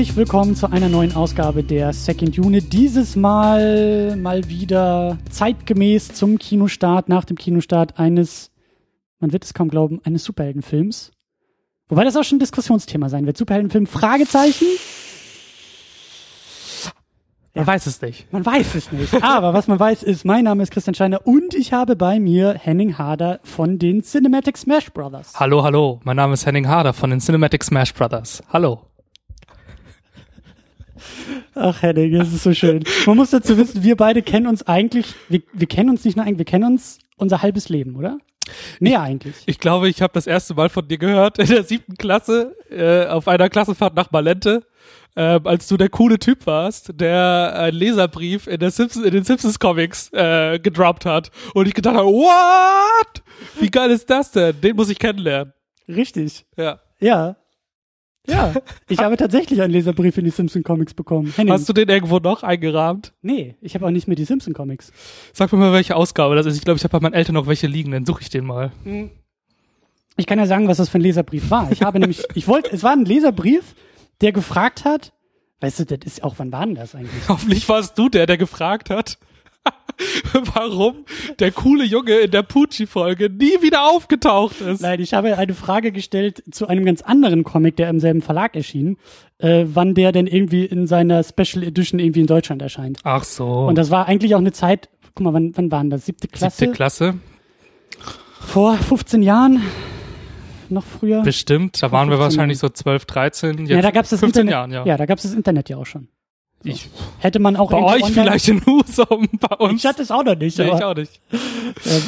Herzlich willkommen zu einer neuen Ausgabe der Second Unit. Dieses Mal mal wieder zeitgemäß zum Kinostart, nach dem Kinostart eines, man wird es kaum glauben, eines Superheldenfilms. Wobei das auch schon ein Diskussionsthema sein wird. Superheldenfilm, Fragezeichen? Man weiß es nicht. Man weiß es nicht. Aber was man weiß ist, mein Name ist Christian Scheiner und ich habe bei mir Henning Harder von den Cinematic Smash Brothers. Hallo, hallo. Mein Name ist Henning Harder von den Cinematic Smash Brothers. Hallo. Ach, Henning, das ist so schön. Man muss dazu wissen, wir beide kennen uns eigentlich, wir, wir kennen uns nicht nur eigentlich, wir kennen uns unser halbes Leben, oder? Nee, eigentlich. Ich glaube, ich habe das erste Mal von dir gehört in der siebten Klasse äh, auf einer Klassenfahrt nach Malente, äh, als du der coole Typ warst, der einen Leserbrief in, der Simpsons, in den Simpsons Comics äh, gedroppt hat. Und ich gedacht habe, what? Wie geil ist das denn? Den muss ich kennenlernen. Richtig. Ja. Ja. Ja, ich habe tatsächlich einen Leserbrief in die Simpson Comics bekommen. Henning. Hast du den irgendwo noch eingerahmt? Nee, ich habe auch nicht mehr die Simpson Comics. Sag mir mal, welche Ausgabe das ist. Ich glaube, ich habe bei meinen Eltern noch welche liegen, dann suche ich den mal. Ich kann ja sagen, was das für ein Leserbrief war. Ich habe nämlich, ich wollte, es war ein Leserbrief, der gefragt hat, weißt du, das ist auch, wann war denn das eigentlich? Hoffentlich warst du der, der gefragt hat, warum der coole Junge in der Pucci-Folge nie wieder aufgetaucht ist. Nein, ich habe eine Frage gestellt zu einem ganz anderen Comic, der im selben Verlag erschien, äh, wann der denn irgendwie in seiner Special Edition irgendwie in Deutschland erscheint. Ach so. Und das war eigentlich auch eine Zeit, guck mal, wann, wann waren das? Siebte Klasse? Siebte Klasse? Vor 15 Jahren? Noch früher? Bestimmt. Da waren wir 15 wahrscheinlich so 12, 13. Jetzt ja, da gab's das 15 Internet. Jahren, ja. Ja, da gab's das Internet ja auch schon. Ich, Hätte man auch bei euch online- vielleicht in Husum, bei uns. Ich hatte es auch noch nicht. nee, ich aber, auch nicht. äh,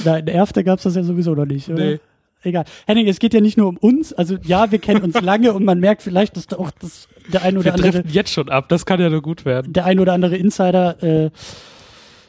na, in Erfte gab's das ja sowieso noch nicht, oder? Nee. Egal. Henning, es geht ja nicht nur um uns. Also ja, wir kennen uns lange und man merkt vielleicht, dass da auch das, der ein oder Wir andere jetzt schon ab. Das kann ja nur gut werden. der ein oder andere Insider äh,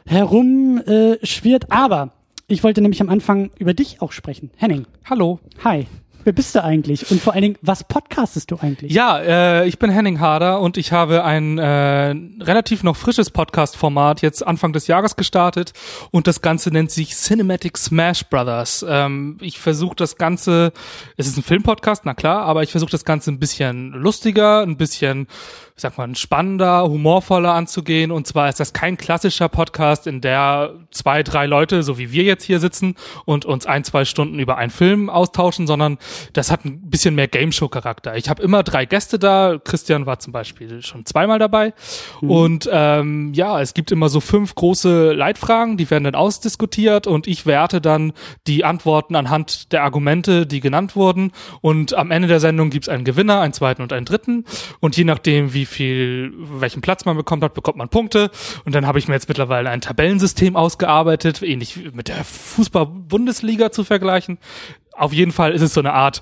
herum äh, schwirrt. Aber ich wollte nämlich am Anfang über dich auch sprechen. Henning, Hallo. hi. Wer bist du eigentlich? Und vor allen Dingen, was podcastest du eigentlich? Ja, äh, ich bin Henning Harder und ich habe ein äh, relativ noch frisches Podcast-Format jetzt Anfang des Jahres gestartet und das Ganze nennt sich Cinematic Smash Brothers. Ähm, ich versuche das Ganze, es ist ein Filmpodcast, na klar, aber ich versuche das Ganze ein bisschen lustiger, ein bisschen, ich sag mal, spannender, humorvoller anzugehen. Und zwar ist das kein klassischer Podcast, in der zwei, drei Leute, so wie wir jetzt hier sitzen und uns ein, zwei Stunden über einen Film austauschen, sondern das hat ein bisschen mehr Game Show Charakter. Ich habe immer drei Gäste da. Christian war zum Beispiel schon zweimal dabei. Und ähm, ja, es gibt immer so fünf große Leitfragen, die werden dann ausdiskutiert und ich werte dann die Antworten anhand der Argumente, die genannt wurden. Und am Ende der Sendung gibt's einen Gewinner, einen zweiten und einen dritten. Und je nachdem, wie viel, welchen Platz man bekommt hat, bekommt man Punkte. Und dann habe ich mir jetzt mittlerweile ein Tabellensystem ausgearbeitet, ähnlich wie mit der Fußball-Bundesliga zu vergleichen. Auf jeden Fall ist es so eine Art,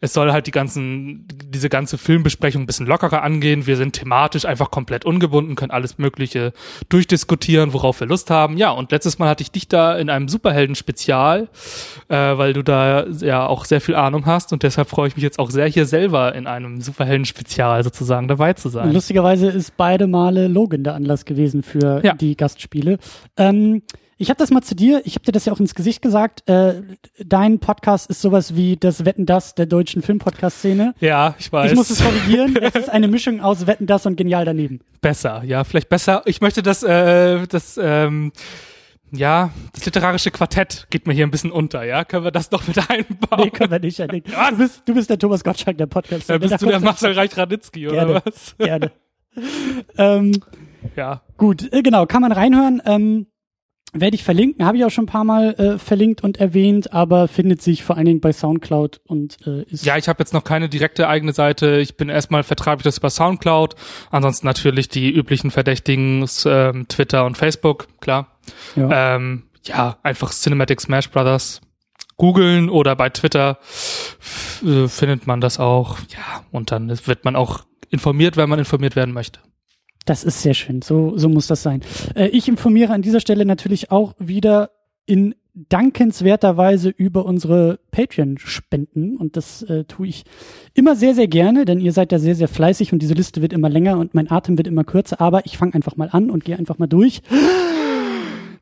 es soll halt die ganzen, diese ganze Filmbesprechung ein bisschen lockerer angehen. Wir sind thematisch einfach komplett ungebunden, können alles Mögliche durchdiskutieren, worauf wir Lust haben. Ja, und letztes Mal hatte ich dich da in einem Superhelden-Spezial, äh, weil du da ja auch sehr viel Ahnung hast und deshalb freue ich mich jetzt auch sehr, hier selber in einem Superhelden-Spezial sozusagen dabei zu sein. lustigerweise ist beide Male Logan der Anlass gewesen für Ja. die Gastspiele. Ähm, ich habe das mal zu dir, ich habe dir das ja auch ins Gesicht gesagt, äh, dein Podcast ist sowas wie das Wetten das der deutschen Filmpodcast-Szene. Ja, ich weiß. Ich muss es korrigieren, es ist eine Mischung aus Wetten das und genial daneben. besser, ja, vielleicht besser. Ich möchte das, äh, das, ähm, ja, das literarische Quartett geht mir hier ein bisschen unter, ja? Können wir das noch mit einbauen? Nee, können wir nicht. Du bist, du bist der Thomas Gottschalk der podcast Dann bist du der Marcel Reich-Ranitzky, oder Gerne. was? Gerne. ähm, Ja. Gut, äh, genau, kann man reinhören. Ähm, werde ich verlinken, habe ich auch schon ein paar Mal äh, verlinkt und erwähnt, aber findet sich vor allen Dingen bei Soundcloud und äh, ist Ja, ich habe jetzt noch keine direkte eigene Seite. Ich bin erstmal vertreibe ich das über Soundcloud. Ansonsten natürlich die üblichen Verdächtigen, ähm, Twitter und Facebook, klar. ja. Ähm, ja, einfach Cinematic Smash Brothers googeln oder bei Twitter äh, findet man das auch. Ja, und dann wird man auch informiert, wenn man informiert werden möchte. Das ist sehr schön. So, so muss das sein. Äh, ich informiere an dieser Stelle natürlich auch wieder in dankenswerter Weise über unsere Patreon-Spenden und das äh, tue ich immer sehr, sehr gerne, denn ihr seid ja sehr, sehr fleißig und diese Liste wird immer länger und mein Atem wird immer kürzer, aber ich fange einfach mal an und gehe einfach mal durch.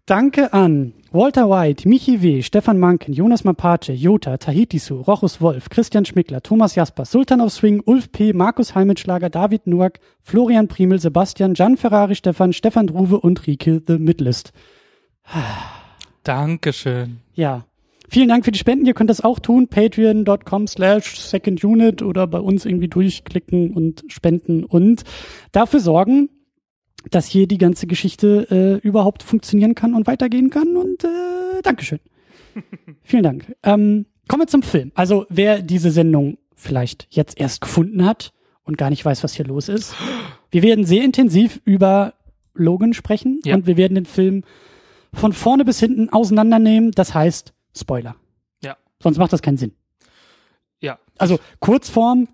Danke an Walter White, Michi W., Stefan Manken, Jonas Mapace, Jota, Tahitisu, Rochus Wolf, Christian Schmickler, Thomas Jasper, Sultan of Swing, Ulf P., Markus Heimitschlager, David Nuak, Florian Primel, Sebastian, Gian Ferrari, Stefan, Stefan Druwe und Rike The Midlist. Dankeschön. Ja. Vielen Dank für die Spenden. Ihr könnt das auch tun. Patreon.com slash Second Unit oder bei uns irgendwie durchklicken und spenden und dafür sorgen, dass hier die ganze Geschichte äh, überhaupt funktionieren kann und weitergehen kann. Und äh, Dankeschön. Vielen Dank. Ähm, kommen wir zum Film. Also wer diese Sendung vielleicht jetzt erst gefunden hat und gar nicht weiß, was hier los ist. Wir werden sehr intensiv über Logan sprechen Ja. und wir werden den Film von vorne bis hinten auseinandernehmen. Das heißt Spoiler. Ja. Sonst macht das keinen Sinn. Ja. Also Kurzform,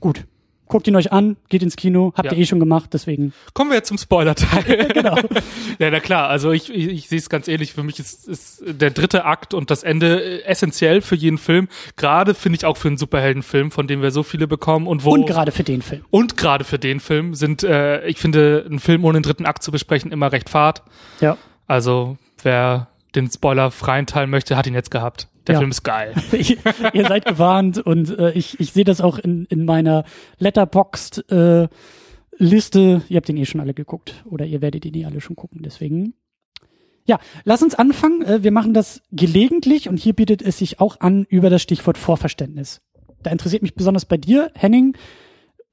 gut. Guckt ihn euch an, geht ins Kino, habt Ja. ihr eh schon gemacht, deswegen. Kommen wir jetzt zum Spoiler-Teil. Genau. ja, na klar, also ich, ich, ich sehe es ganz ähnlich. Für mich ist, ist der dritte Akt und das Ende äh, essentiell für jeden Film. Gerade finde ich auch für einen Superheldenfilm, von dem wir so viele bekommen und wo Und gerade für den Film. und gerade für den Film sind, äh, ich finde, einen Film ohne den dritten Akt zu besprechen immer recht fad. Ja. Also wer den spoilerfreien Teil möchte, hat ihn jetzt gehabt. Der Ja. Film ist geil. Ihr seid gewarnt und äh, ich, ich sehe das auch in, in meiner Letterboxd äh, Liste. Ihr habt den eh schon alle geguckt oder ihr werdet ihn eh alle schon gucken. Deswegen. Ja, lass uns anfangen. Äh, wir machen das gelegentlich und hier bietet es sich auch an über das Stichwort Vorverständnis. Da interessiert mich besonders bei dir, Henning,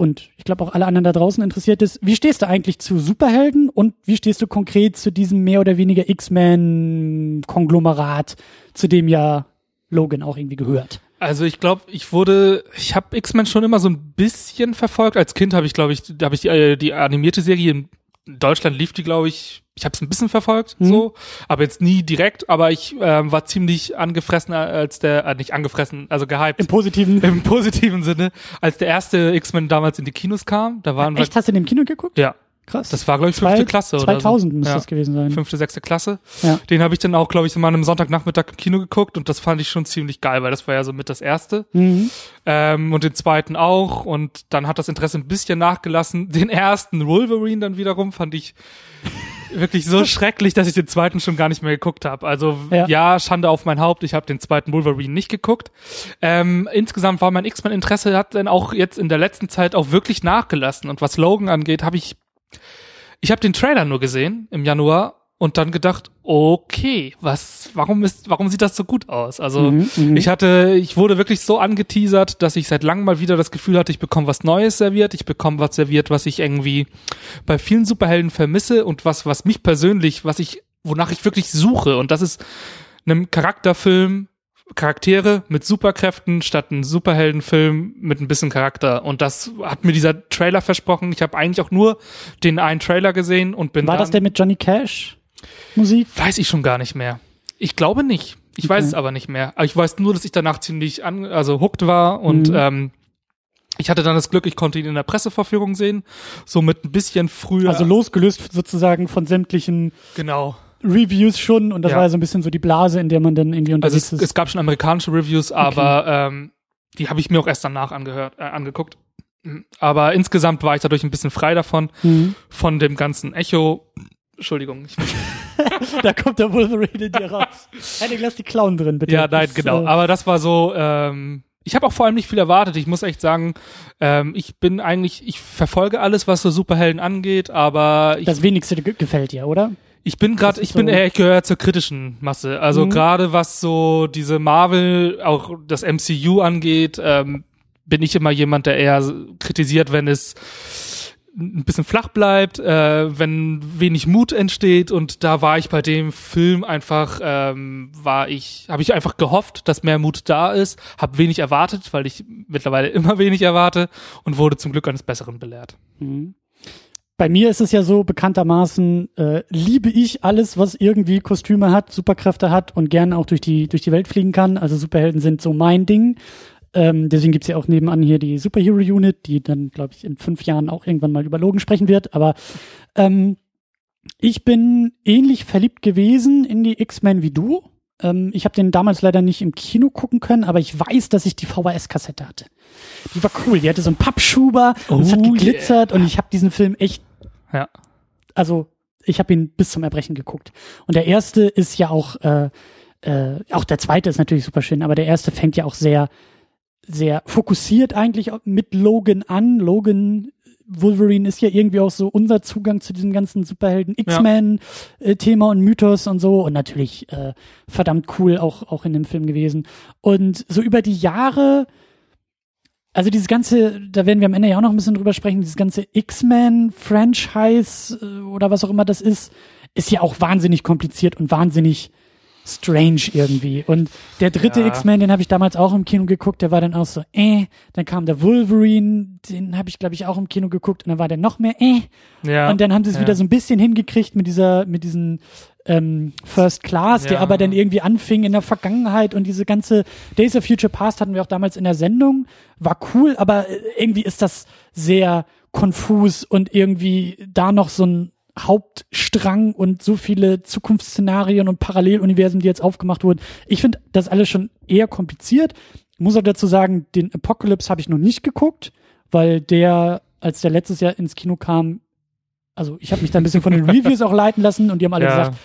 und ich glaube auch alle anderen da draußen interessiert ist, wie stehst du eigentlich zu Superhelden und wie stehst du konkret zu diesem mehr oder weniger X-Men-Konglomerat, zu dem ja Logan auch irgendwie gehört? Also ich glaube, ich wurde, ich habe X-Men schon immer so ein bisschen verfolgt. Als Kind habe ich, glaube ich, da habe ich die, äh, die animierte Serie in Deutschland lief die, glaube ich, ich habe es ein bisschen verfolgt, Mhm. so, aber jetzt nie direkt. Aber ich ähm, war ziemlich angefressen, als der, äh, nicht angefressen, also gehypt. Im Positiven. Im positiven Sinne, als der erste X-Men damals in die Kinos kam, da waren Echt, hast du den im Kino geguckt? wir, ja, Krass. das war glaube ich Zwei- fünfte Klasse oder 2000 so. müsste ja. das gewesen sein. Fünfte, sechste Klasse. Ja. Den habe ich dann auch, glaube ich, mal einem Sonntagnachmittag im Kino geguckt und das fand ich schon ziemlich geil, weil das war ja so mit das erste. Mhm. Ähm, und den zweiten auch. Und dann hat das Interesse ein bisschen nachgelassen. Den ersten Wolverine dann wiederum fand ich wirklich so schrecklich, dass ich den zweiten schon gar nicht mehr geguckt habe. Also Ja. ja. Schande auf mein Haupt, ich habe den zweiten Wolverine nicht geguckt. Ähm, insgesamt war mein X-Men-Interesse hat dann auch jetzt in der letzten Zeit auch wirklich nachgelassen. Und was Logan angeht, habe ich ich habe den Trailer nur gesehen im Januar und dann gedacht, okay, was, warum ist, warum sieht das so gut aus? Also Mhm, mhm. ich hatte, ich wurde wirklich so angeteasert, dass ich seit langem mal wieder das Gefühl hatte, ich bekomme was Neues serviert, ich bekomme was serviert, was ich irgendwie bei vielen Superhelden vermisse und was, was mich persönlich, was ich, wonach ich wirklich suche und das ist einem Charakterfilm Charaktere mit Superkräften statt ein Superheldenfilm mit ein bisschen Charakter. Und das hat mir dieser Trailer versprochen. Ich habe eigentlich auch nur den einen Trailer gesehen und bin War das der mit Johnny Cash Musik? weiß ich schon gar nicht mehr. Ich glaube nicht. Ich weiß Okay. es aber nicht mehr. Aber ich weiß nur, dass ich danach ziemlich an, also hooked war und Mhm. ähm, ich hatte dann das Glück, ich konnte ihn in der Presseverführung sehen, so mit ein bisschen früher. Also losgelöst sozusagen von sämtlichen genau. Reviews schon und das Ja. war ja so ein bisschen so die Blase, in der man dann irgendwie Also unterwegs es, ist. es gab schon amerikanische Reviews, aber ähm, die habe ich mir auch erst danach angehört, äh, angeguckt. Mhm. Aber insgesamt war ich dadurch ein bisschen frei davon, Mhm. von dem ganzen Echo. Entschuldigung. Ich, Da kommt der Wolverine in dir raus. Henning, lass die Clown drin, bitte. ja, nein, Das, genau. äh, Aber das war so. Ähm, ich habe auch vor allem nicht viel erwartet. Ich muss echt sagen, ähm, ich bin eigentlich, ich verfolge alles, was so Superhelden angeht, aber ich das wenigste ge- gefällt dir, oder? Ich bin gerade, ich bin so- eher, ich gehöre zur kritischen Masse. Also Mhm. gerade was so diese Marvel, auch das MCU angeht, ähm, bin ich immer jemand, der eher kritisiert, wenn es ein bisschen flach bleibt, äh, wenn wenig Mut entsteht und da war ich bei dem Film einfach, ähm, war ich, habe ich einfach gehofft, dass mehr Mut da ist, habe wenig erwartet, weil ich mittlerweile immer wenig erwarte und wurde zum Glück eines Besseren belehrt. Mhm. Bei mir ist es ja so, bekanntermaßen äh, liebe ich alles, was irgendwie Kostüme hat, Superkräfte hat und gerne auch durch die, durch die Welt fliegen kann. Also Superhelden sind so mein Ding. Ähm, deswegen gibt's ja auch nebenan hier die Superhero Unit, die dann, glaube ich, in fünf Jahren auch irgendwann mal über Logan sprechen wird. Aber ähm, ich bin ähnlich verliebt gewesen in die X-Men wie du. Ähm, ich habe den damals leider nicht im Kino gucken können, aber ich weiß, dass ich die VHS-Kassette hatte. Die war cool. Die hatte so einen Pappschuber und es hat Oh, geglitzert und ich habe diesen Film echt Ja. also ich habe ihn bis zum Erbrechen geguckt. Und der erste ist ja auch, äh, äh, auch der zweite ist natürlich super schön, aber der erste fängt ja auch sehr, sehr fokussiert eigentlich mit Logan an. Logan Wolverine ist ja irgendwie auch so unser Zugang zu diesem ganzen Superhelden X-Men-Thema ja. und Mythos und so und natürlich äh, verdammt cool auch auch in dem Film gewesen. Und so über die Jahre, also dieses ganze, da werden wir am Ende ja auch noch ein bisschen drüber sprechen, dieses ganze X-Men-Franchise äh, oder was auch immer das ist, ist ja auch wahnsinnig kompliziert und wahnsinnig strange irgendwie. Und der dritte ja. X-Men, den habe ich damals auch im Kino geguckt, der war dann auch so, äh. Dann kam der Wolverine, den habe ich, glaube ich, auch im Kino geguckt und dann war der noch mehr, äh. Ja. Und dann haben sie es ja. wieder so ein bisschen hingekriegt mit dieser, mit diesen ähm, First Class, der aber dann irgendwie anfing in der Vergangenheit und diese ganze Days of Future Past hatten wir auch damals in der Sendung. War cool, aber irgendwie ist das sehr konfus und irgendwie da noch so ein Hauptstrang und so viele Zukunftsszenarien und Paralleluniversen, die jetzt aufgemacht wurden. Ich finde das alles schon eher kompliziert. Muss auch dazu sagen, den Apocalypse habe ich noch nicht geguckt, weil der, als der letztes Jahr ins Kino kam, also ich habe mich da ein bisschen von den Reviews auch leiten lassen und die haben alle ja. gesagt,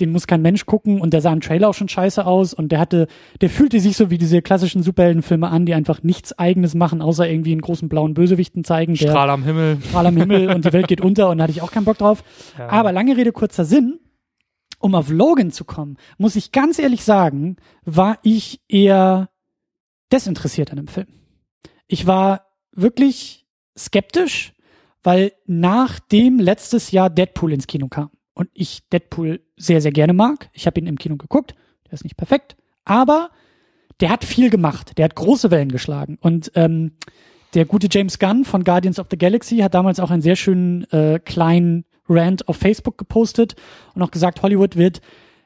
den muss kein Mensch gucken und der sah im Trailer auch schon scheiße aus und der hatte, der fühlte sich so wie diese klassischen Superheldenfilme an, die einfach nichts eigenes machen, außer irgendwie einen großen blauen Bösewichten zeigen. Strahl am Himmel. Strahl am Himmel und die Welt geht unter und da hatte ich auch keinen Bock drauf. Ja. Aber lange Rede, kurzer Sinn. Um auf Logan zu kommen, muss ich ganz ehrlich sagen, war ich eher desinteressiert an dem Film. Ich war wirklich skeptisch, weil nachdem letztes Jahr Deadpool ins Kino kam, und ich Deadpool sehr, sehr gerne mag. Ich habe ihn im Kino geguckt. Der ist nicht perfekt, aber der hat viel gemacht. Der hat große Wellen geschlagen. Und ähm, der gute James Gunn von Guardians of the Galaxy hat damals auch einen sehr schönen äh, kleinen Rant auf Facebook gepostet und auch gesagt, Hollywood wird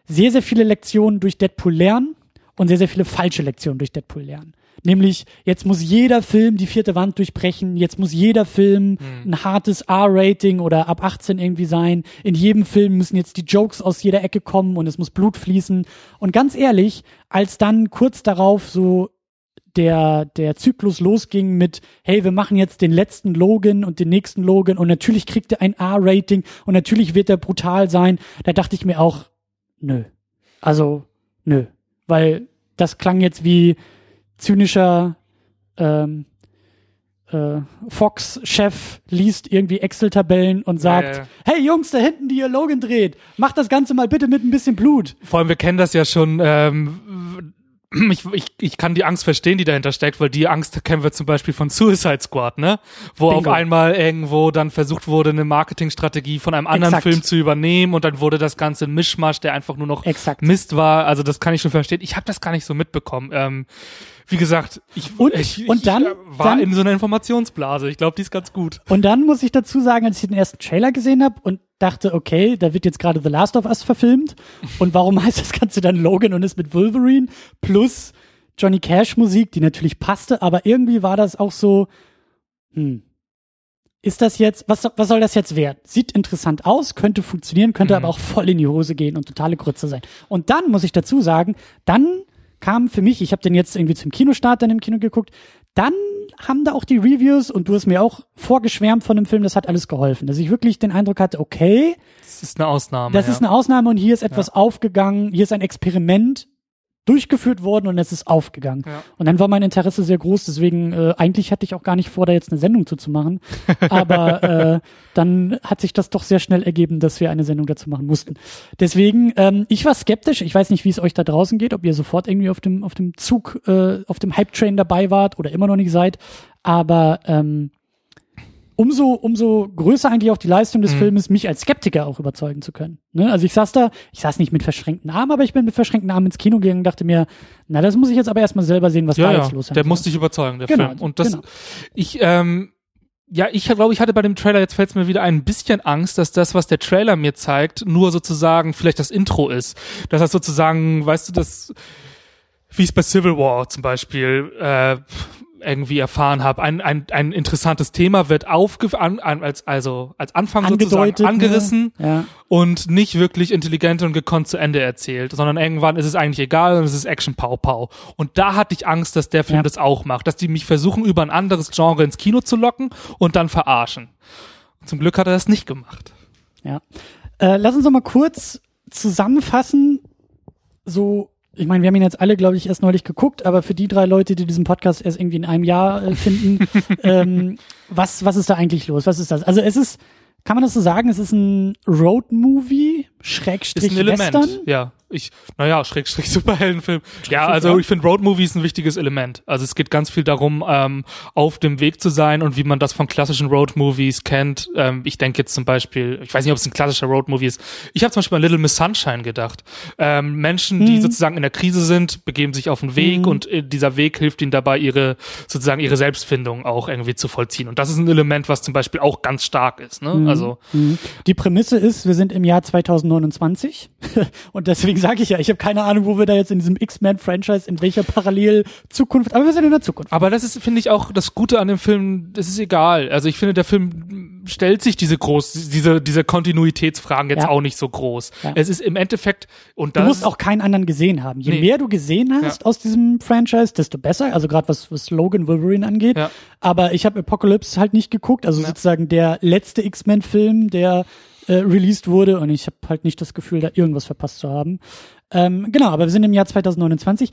sehr, sehr viele Lektionen durch Deadpool lernen und sehr, sehr viele falsche Lektionen durch Deadpool lernen. Nämlich, jetzt muss jeder Film die vierte Wand durchbrechen, jetzt muss jeder Film mhm. ein hartes R-Rating oder ab 18 irgendwie sein. In jedem Film müssen jetzt die Jokes aus jeder Ecke kommen und es muss Blut fließen. Und ganz ehrlich, als dann kurz darauf so der, der Zyklus losging mit, hey, wir machen jetzt den letzten Logan und den nächsten Logan und natürlich kriegt er ein R-Rating und natürlich wird er brutal sein, da dachte ich mir auch, nö. Also, nö. Weil das klang jetzt wie, zynischer ähm, äh, Fox-Chef liest irgendwie Excel-Tabellen und sagt, ja, ja. hey Jungs, da hinten, die ihr Logan dreht, macht das Ganze mal bitte mit ein bisschen Blut. Vor allem, wir kennen das ja schon, ähm, ich, ich, ich kann die Angst verstehen, die dahinter steckt, weil die Angst kennen wir zum Beispiel von Suicide Squad, ne? Wo Bingo. auf einmal irgendwo dann versucht wurde, eine Marketingstrategie von einem anderen Exakt. Film zu übernehmen und dann wurde das Ganze ein Mischmasch, der einfach nur noch Exakt. Mist war. Also das kann ich schon verstehen. Ich habe das gar nicht so mitbekommen. Ähm, wie gesagt, ich, und, ich, und dann, ich war dann, in so einer Informationsblase. Ich glaube, die ist ganz gut. Und dann muss ich dazu sagen, als ich den ersten Trailer gesehen habe und dachte, okay, da wird jetzt gerade The Last of Us verfilmt. Und warum heißt das Ganze dann Logan und ist mit Wolverine plus Johnny Cash Musik, die natürlich passte, aber irgendwie war das auch so, hm, ist das jetzt, was, was soll das jetzt werden? Sieht interessant aus, könnte funktionieren, könnte mhm. aber auch voll in die Hose gehen und totale Grütze sein. Und dann muss ich dazu sagen, dann kam für mich, ich habe den jetzt irgendwie zum Kinostart dann im Kino geguckt, dann haben da auch die Reviews und du hast mir auch vorgeschwärmt von dem Film, das hat alles geholfen, dass ich wirklich den Eindruck hatte, okay, das ist eine Ausnahme. Das ja. ist eine Ausnahme und hier ist etwas ja. aufgegangen, hier ist ein Experiment durchgeführt worden und es ist aufgegangen. Ja. Und dann war mein Interesse sehr groß, deswegen äh, eigentlich hatte ich auch gar nicht vor, da jetzt eine Sendung zu machen. Aber äh, dann hat sich das doch sehr schnell ergeben, dass wir eine Sendung dazu machen mussten. Deswegen, ähm, ich war skeptisch. Ich weiß nicht, wie es euch da draußen geht, ob ihr sofort irgendwie auf dem auf dem Zug, äh, auf dem Hype-Train dabei wart oder immer noch nicht seid. Aber ähm, umso, umso größer eigentlich auch die Leistung des mhm. Filmes, mich als Skeptiker auch überzeugen zu können. Ne? Also ich saß da, ich saß nicht mit verschränkten Armen, aber ich bin mit verschränkten Armen ins Kino gegangen und dachte mir, na, das muss ich jetzt aber erstmal selber sehen, was ja, da ja, jetzt los ist. Der muss dich überzeugen, der genau, Film. Und das, genau. ich, ähm, ja, ich glaube, ich hatte bei dem Trailer, jetzt fällt es mir wieder ein bisschen Angst, dass das, was der Trailer mir zeigt, nur sozusagen vielleicht das Intro ist. Dass das sozusagen, weißt du, das, wie es bei Civil War zum Beispiel, äh, irgendwie erfahren habe. Ein, ein, ein interessantes Thema wird aufge an, als also als Anfang Angedeutet, sozusagen angerissen ne? ja. und nicht wirklich intelligent und gekonnt zu Ende erzählt, sondern irgendwann ist es eigentlich egal und es ist Action Pau Pau. Und da hatte ich Angst, dass der Film ja. das auch macht, dass die mich versuchen über ein anderes Genre ins Kino zu locken und dann verarschen. Zum Glück hat er das nicht gemacht. Ja. Äh, lass uns noch mal kurz zusammenfassen, so ich meine, wir haben ihn jetzt alle, glaube ich, erst neulich geguckt, aber für die drei Leute, die diesen Podcast erst irgendwie in einem Jahr äh, finden, ähm, was, was ist da eigentlich los? Was ist das? Also es ist, kann man das so sagen, es ist ein Road-Movie, Schrägstrich ist ein Element, Western? ja. Ich, naja, Schrägstrich Superheldenfilm. Ja, also ich finde Roadmovie ist ein wichtiges Element. Also es geht ganz viel darum, ähm, auf dem Weg zu sein und wie man das von klassischen Roadmovies kennt. Ähm, ich denke jetzt zum Beispiel, ich weiß nicht, ob es ein klassischer Roadmovie ist. Ich habe zum Beispiel an Little Miss Sunshine gedacht. Ähm, Menschen, die Mhm. sozusagen in der Krise sind, begeben sich auf den Weg Mhm. und äh, dieser Weg hilft ihnen dabei, ihre sozusagen ihre Selbstfindung auch irgendwie zu vollziehen. Und das ist ein Element, was zum Beispiel auch ganz stark ist. Ne? Mhm. Also Mhm. Die Prämisse ist, wir sind im Jahr 2029 und deswegen sage ich ja, ich habe keine Ahnung, wo wir da jetzt in diesem X-Men-Franchise, in welcher Parallel-Zukunft, aber wir sind in der Zukunft. Aber das ist, finde ich, auch das Gute an dem Film, das ist egal. Also ich finde, der Film stellt sich diese groß, diese, diese Kontinuitätsfragen jetzt Ja. auch nicht so groß. Ja. Es ist im Endeffekt, und Du das musst auch keinen anderen gesehen haben. Je Nee. mehr du gesehen hast aus diesem Franchise, desto besser. Also gerade was, was Logan Wolverine angeht. Ja. Aber ich habe Apocalypse halt nicht geguckt. Also sozusagen der letzte X-Men-Film, der äh, released wurde. Und ich habe halt nicht das Gefühl, da irgendwas verpasst zu haben. Ähm, genau, aber wir sind im Jahr 2029.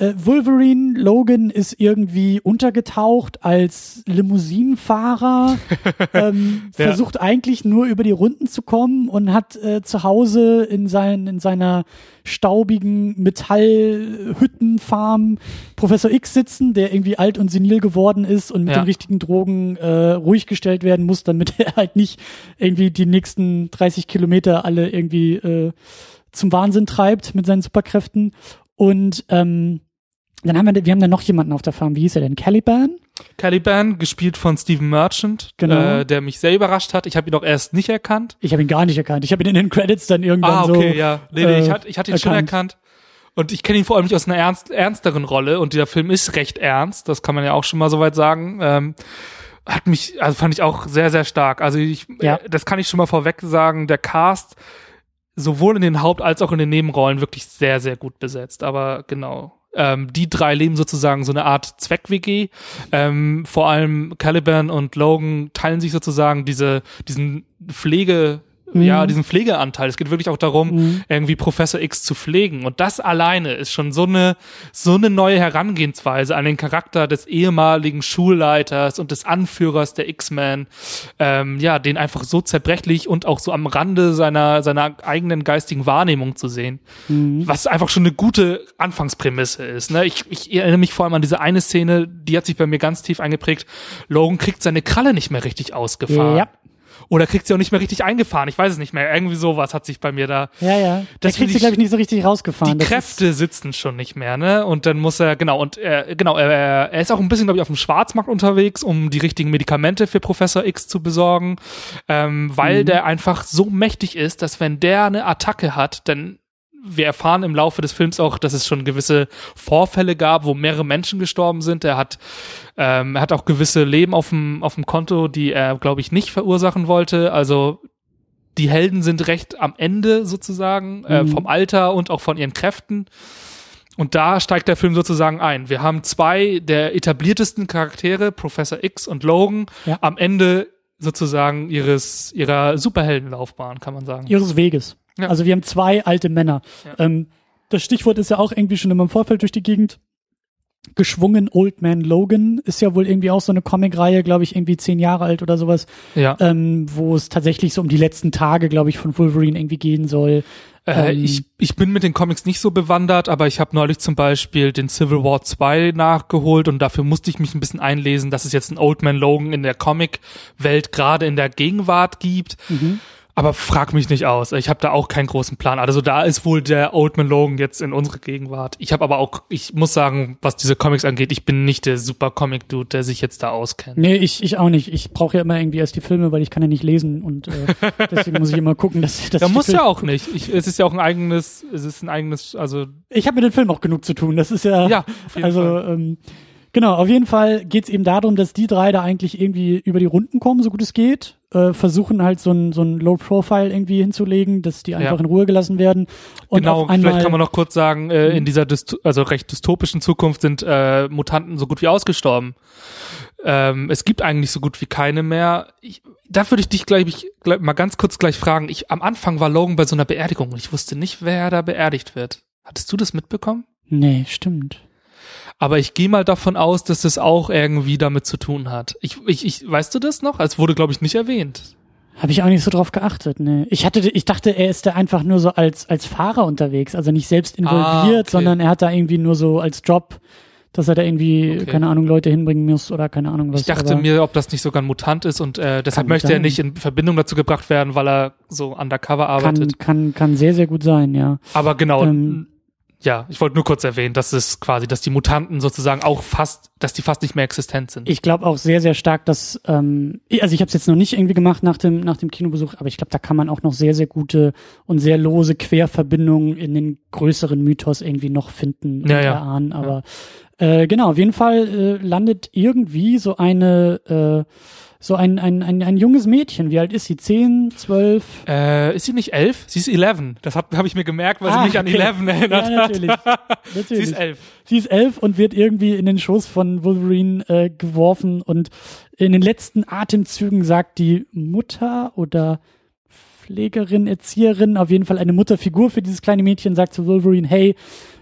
Äh, Wolverine Logan ist irgendwie untergetaucht als Limousinenfahrer, ähm, Ja. versucht eigentlich nur über die Runden zu kommen und hat äh, zu Hause in, sein, in seiner staubigen Metallhüttenfarm Professor X sitzen, der irgendwie alt und senil geworden ist und mit Ja. den richtigen Drogen äh, ruhig gestellt werden muss, damit er halt nicht irgendwie die nächsten 30 Kilometer alle irgendwie äh, zum Wahnsinn treibt mit seinen Superkräften. Und ähm, dann haben wir, wir haben dann noch jemanden auf der Farm, wie hieß er denn? Caliban? Caliban, gespielt von Steven Merchant, Genau. äh, der mich sehr überrascht hat. Ich habe ihn auch erst nicht erkannt. Ich habe ihn gar nicht erkannt. Ich habe ihn in den Credits dann irgendwann Ah, so. okay, ja. Nee, nee, ich, hatte, ich hatte ihn schon erkannt. Und ich kenne ihn vor allem nicht aus einer ernst, ernsteren Rolle. Und dieser Film ist recht ernst. Das kann man ja auch schon mal soweit sagen. Ähm, hat mich, also fand ich auch sehr, sehr stark. Also ich, Ja. äh, das kann ich schon mal vorweg sagen. Der Cast, sowohl in den Haupt- als auch in den Nebenrollen, wirklich sehr, sehr gut besetzt. Aber genau. Ähm, die drei leben sozusagen so eine Art Zweck-WG. Ähm, vor allem Caliban und Logan teilen sich sozusagen diese, diesen Pflege, Mhm. ja, diesen Pflegeanteil. Es geht wirklich auch darum, Mhm. irgendwie Professor X zu pflegen. Und das alleine ist schon so eine, so eine neue Herangehensweise an den Charakter des ehemaligen Schulleiters und des Anführers der X-Men, ähm, ja, den einfach so zerbrechlich und auch so am Rande seiner, seiner eigenen geistigen Wahrnehmung zu sehen. Was einfach schon eine gute Anfangsprämisse ist. Ne? Ich, ich erinnere mich vor allem an diese eine Szene, die hat sich bei mir ganz tief eingeprägt. Logan kriegt seine Kralle nicht mehr richtig ausgefahren. Ja. Oder kriegt sie auch nicht mehr richtig eingefahren. Ich weiß es nicht mehr. Irgendwie sowas hat sich bei mir da. Ja, ja. Das kriegt sie, glaube ich, nicht so richtig rausgefahren. Die Kräfte sitzen schon nicht mehr, ne? Und dann muss er, genau, und er, genau, er, er ist auch ein bisschen, glaube ich, auf dem Schwarzmarkt unterwegs, um die richtigen Medikamente für Professor X zu besorgen, ähm, weil der einfach so mächtig ist, dass wenn der eine Attacke hat, dann wir erfahren im Laufe des Films auch, dass es schon gewisse Vorfälle gab, wo mehrere Menschen gestorben sind. Er hat, ähm, er hat auch gewisse Leben auf dem, auf dem Konto, die er, glaube ich, nicht verursachen wollte. Also die Helden sind recht am Ende sozusagen äh, Mhm. vom Alter und auch von ihren Kräften. Und da steigt der Film sozusagen ein. Wir haben zwei der etabliertesten Charaktere, Professor X und Logan, Ja. am Ende sozusagen ihres ihrer Superheldenlaufbahn, kann man sagen. ihres Weges. Ja. Also wir haben zwei alte Männer. Ja. Ähm, das Stichwort ist ja auch irgendwie schon immer im Vorfeld durch die Gegend geschwungen. Old Man Logan ist ja wohl irgendwie auch so eine Comicreihe, glaube ich, irgendwie zehn Jahre alt oder sowas, Ja. ähm, wo es tatsächlich so um die letzten Tage, glaube ich, von Wolverine irgendwie gehen soll. Äh, Ähm, ich, ich bin mit den Comics nicht so bewandert, aber ich habe neulich zum Beispiel den Civil War 2 nachgeholt und dafür musste ich mich ein bisschen einlesen, dass es jetzt einen Old Man Logan in der Comic-Welt gerade in der Gegenwart gibt. Mhm. Aber frag mich nicht aus. Ich habe da auch keinen großen Plan. Also da ist wohl der Old Man Logan jetzt in unsere Gegenwart. Ich habe aber auch, ich muss sagen, was diese Comics angeht, ich bin nicht der super Comic-Dude, der sich jetzt da auskennt. Nee, ich, ich auch nicht. Ich brauche ja immer irgendwie erst die Filme, weil ich kann ja nicht lesen und äh, deswegen muss ich immer gucken, dass, dass Da muss ja auch nicht. Ich, es ist ja auch ein eigenes, es ist ein eigenes, also Ich habe mit den Filmen auch genug zu tun. Das ist ja, ja, also Fall. ähm, Genau, auf jeden Fall geht's eben darum, dass die drei da eigentlich irgendwie über die Runden kommen, so gut es geht. Äh, versuchen halt so ein, so ein Low-Profile irgendwie hinzulegen, dass die einfach Ja. in Ruhe gelassen werden. Und genau, einmal, vielleicht kann man noch kurz sagen, äh, in dieser dyst also recht dystopischen Zukunft sind äh, Mutanten so gut wie ausgestorben. Ähm, es gibt eigentlich so gut wie keine mehr. Ich, da würde ich dich gleich, ich, gleich mal ganz kurz gleich fragen. Ich, am Anfang war Logan bei so einer Beerdigung und ich wusste nicht, wer da beerdigt wird. Hattest du das mitbekommen? Nee, stimmt. Aber ich gehe mal davon aus, dass das auch irgendwie damit zu tun hat. Ich, ich, ich weißt du das noch? Es wurde, glaube ich, nicht erwähnt. Habe ich auch nicht so drauf geachtet, ne. Ich hatte, ich dachte, er ist da einfach nur so als, als Fahrer unterwegs, also nicht selbst involviert, Ah, okay. sondern er hat da irgendwie nur so als Job, dass er da irgendwie, Okay. keine Ahnung, Leute hinbringen muss oder keine Ahnung was. Ich dachte mir, ob das nicht sogar ein Mutant ist und äh, deshalb möchte er sein. nicht in Verbindung dazu gebracht werden, weil er so undercover arbeitet. kann, kann, kann sehr, sehr gut sein, ja. Aber genau, Ähm, ja, ich wollte nur kurz erwähnen, dass es quasi, dass die Mutanten sozusagen auch fast, dass die fast nicht mehr existent sind. Ich glaube auch sehr, sehr stark, dass, ähm, also ich habe es jetzt noch nicht irgendwie gemacht nach dem, nach dem Kinobesuch, aber ich glaube, da kann man auch noch sehr, sehr gute und sehr lose Querverbindungen in den größeren Mythos irgendwie noch finden und Ja, ja. erahnen. Aber äh, genau, auf jeden Fall äh, landet irgendwie so eine, äh, so ein, ein, ein, ein junges Mädchen. Wie alt ist sie? Zehn, zwölf? äh, ist sie nicht elf? Sie ist 11. Das habe hab ich mir gemerkt, weil Ah, sie mich an okay. 11 erinnert Ja, natürlich. hat. Natürlich. sie ist elf. Sie ist elf und wird irgendwie in den Schoß von Wolverine äh, geworfen und in den letzten Atemzügen sagt die Mutter oder Pflegerin, Erzieherin, auf jeden Fall eine Mutterfigur für dieses kleine Mädchen, sagt zu Wolverine, hey,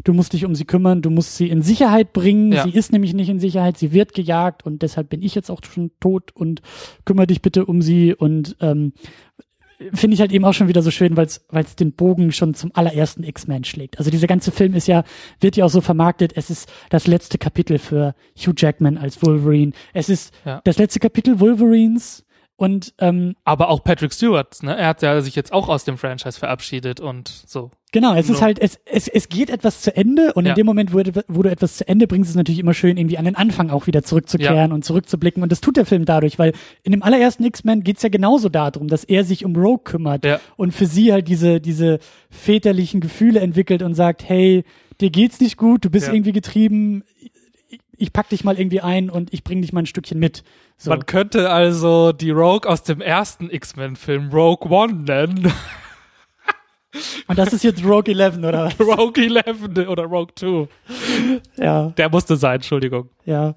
du musst dich um sie kümmern, du musst sie in Sicherheit bringen. Ja. Sie ist nämlich nicht in Sicherheit, sie wird gejagt und deshalb bin ich jetzt auch schon tot und kümmere dich bitte um sie und ähm, finde ich halt eben auch schon wieder so schön, weil es den Bogen schon zum allerersten X-Men schlägt. Also dieser ganze Film ist ja, wird ja auch so vermarktet, es ist das letzte Kapitel für Hugh Jackman als Wolverine. Es ist Ja. das letzte Kapitel Wolverines und ähm, Aber auch Patrick Stewart, ne? Er hat ja sich jetzt auch aus dem Franchise verabschiedet und so. genau, es ist halt, es, es, es geht etwas zu Ende und Ja. in dem Moment, wo, du- wo du etwas zu Ende bringst, ist es natürlich immer schön, irgendwie an den Anfang auch wieder zurückzukehren und zurückzublicken. Und das tut der Film dadurch, weil in dem allerersten X-Men geht's ja genauso darum, dass er sich um Rogue kümmert Ja. und für sie halt diese, diese väterlichen Gefühle entwickelt und sagt, hey, dir geht's nicht gut, du bist Ja. irgendwie getrieben, ich, pack dich mal irgendwie ein und ich bring dich mal ein Stückchen mit. So. Man könnte also die Rogue aus dem ersten X-Men-Film Rogue One nennen. Und das ist jetzt Rogue 11, oder? was? Rogue 11 oder Rogue 2. Ja, Der musste sein, Entschuldigung. ja.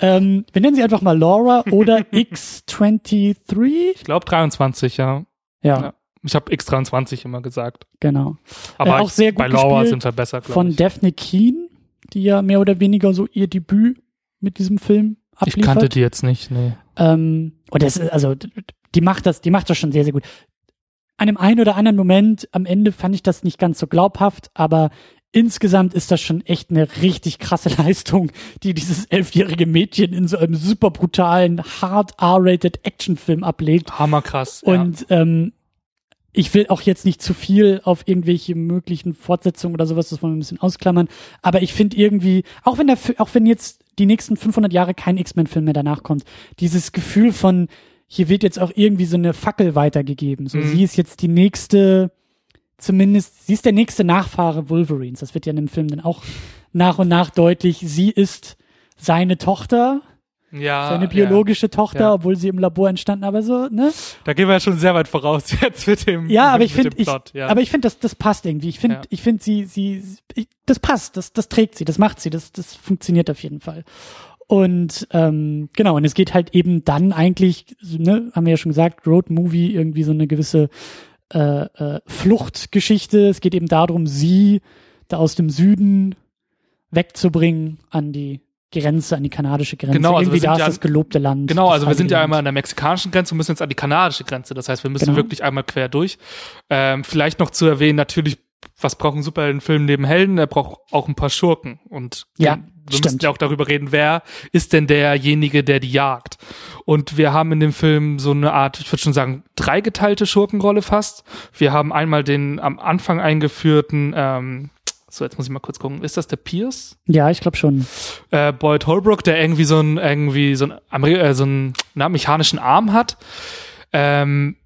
Ähm, wir nennen sie einfach mal Laura oder X23. Ich glaube 23, ja. Ja, Ja. Ich habe X23 immer gesagt. genau. Aber Äh, auch sehr gut bei Laura sind wir besser, glaube Von. Daphne Keen, die ja mehr oder weniger so ihr Debüt mit diesem Film Ich abliefert. kannte die jetzt nicht, nee. Ähm, und das ist, also, die macht das, die macht das schon sehr, sehr gut. An dem einen oder anderen Moment am Ende fand ich das nicht ganz so glaubhaft, aber insgesamt ist das schon echt eine richtig krasse Leistung, die dieses elfjährige Mädchen in so einem super brutalen, hard R-rated Actionfilm ablegt. Hammerkrass. Und ähm, ich will auch jetzt nicht zu viel auf irgendwelche möglichen Fortsetzungen oder sowas, das wollen wir ein bisschen ausklammern. Aber ich finde irgendwie, auch wenn der, auch wenn jetzt die nächsten 500 Jahre kein X-Men-Film mehr danach kommt, dieses Gefühl von, hier wird jetzt auch irgendwie so eine Fackel weitergegeben. So, Mhm. sie ist jetzt die nächste, zumindest, sie ist der nächste Nachfahre Wolverines. Das wird ja in dem Film dann auch nach und nach deutlich. Sie ist seine Tochter, ja. ja seine biologische Tochter, Ja. obwohl sie im Labor entstanden, aber so, ne? Da gehen wir ja schon sehr weit voraus jetzt mit dem Ja, aber ich mit finde, dem ich, ja. aber ich finde, das, das passt irgendwie. Ich finde, Ja. ich finde, sie, sie, ich, das passt, das, das trägt sie, das macht sie, das, das funktioniert auf jeden Fall. Und ähm, genau, und es geht halt eben dann eigentlich, ne, haben wir ja schon gesagt, Road Movie, irgendwie so eine gewisse äh, äh, Fluchtgeschichte. Es geht eben darum, sie da aus dem Süden wegzubringen an die Grenze, an die kanadische Grenze. Genau, also wir irgendwie sind da ist ja- das gelobte Land. Genau, also wir sind ja einmal an der mexikanischen Grenze und müssen jetzt an die kanadische Grenze. Das heißt, wir müssen Genau. wirklich einmal quer durch. Ähm, vielleicht noch zu erwähnen, natürlich, was braucht ein Superheldenfilm neben Helden? Er braucht auch ein paar Schurken. Und Ja, wir stimmt. müssen ja auch darüber reden, wer ist denn derjenige, der die jagt? Und wir haben in dem Film so eine Art, ich würde schon sagen, dreigeteilte Schurkenrolle fast. Wir haben einmal den am Anfang eingeführten, ähm, so jetzt muss ich mal kurz gucken, ist das der Pierce? Ja, ich glaube schon. äh, Boyd Holbrook, der irgendwie so ein irgendwie so ein, Ameri äh, so ein na, mechanischen Arm hat. Ähm,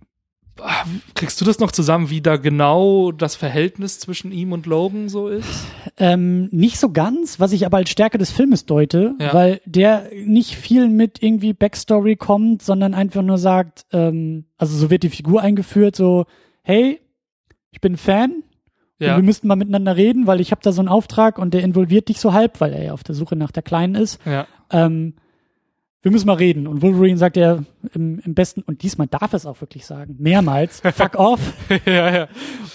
Ah, Kriegst du das noch zusammen, wie da genau das Verhältnis zwischen ihm und Logan so ist? Ähm, nicht so ganz, was ich aber als Stärke des Filmes deute, Ja. weil der nicht viel mit irgendwie Backstory kommt, sondern einfach nur sagt, ähm, also so wird die Figur eingeführt, so, hey, ich bin Fan Ja, wir müssten mal miteinander reden, weil ich habe da so einen Auftrag und der involviert dich so halb, weil er ja auf der Suche nach der Kleinen ist. ja, Ähm, wir müssen mal reden. Und Wolverine sagt ja im, im besten, und diesmal darf es auch wirklich sagen, mehrmals, fuck off. ja, ja.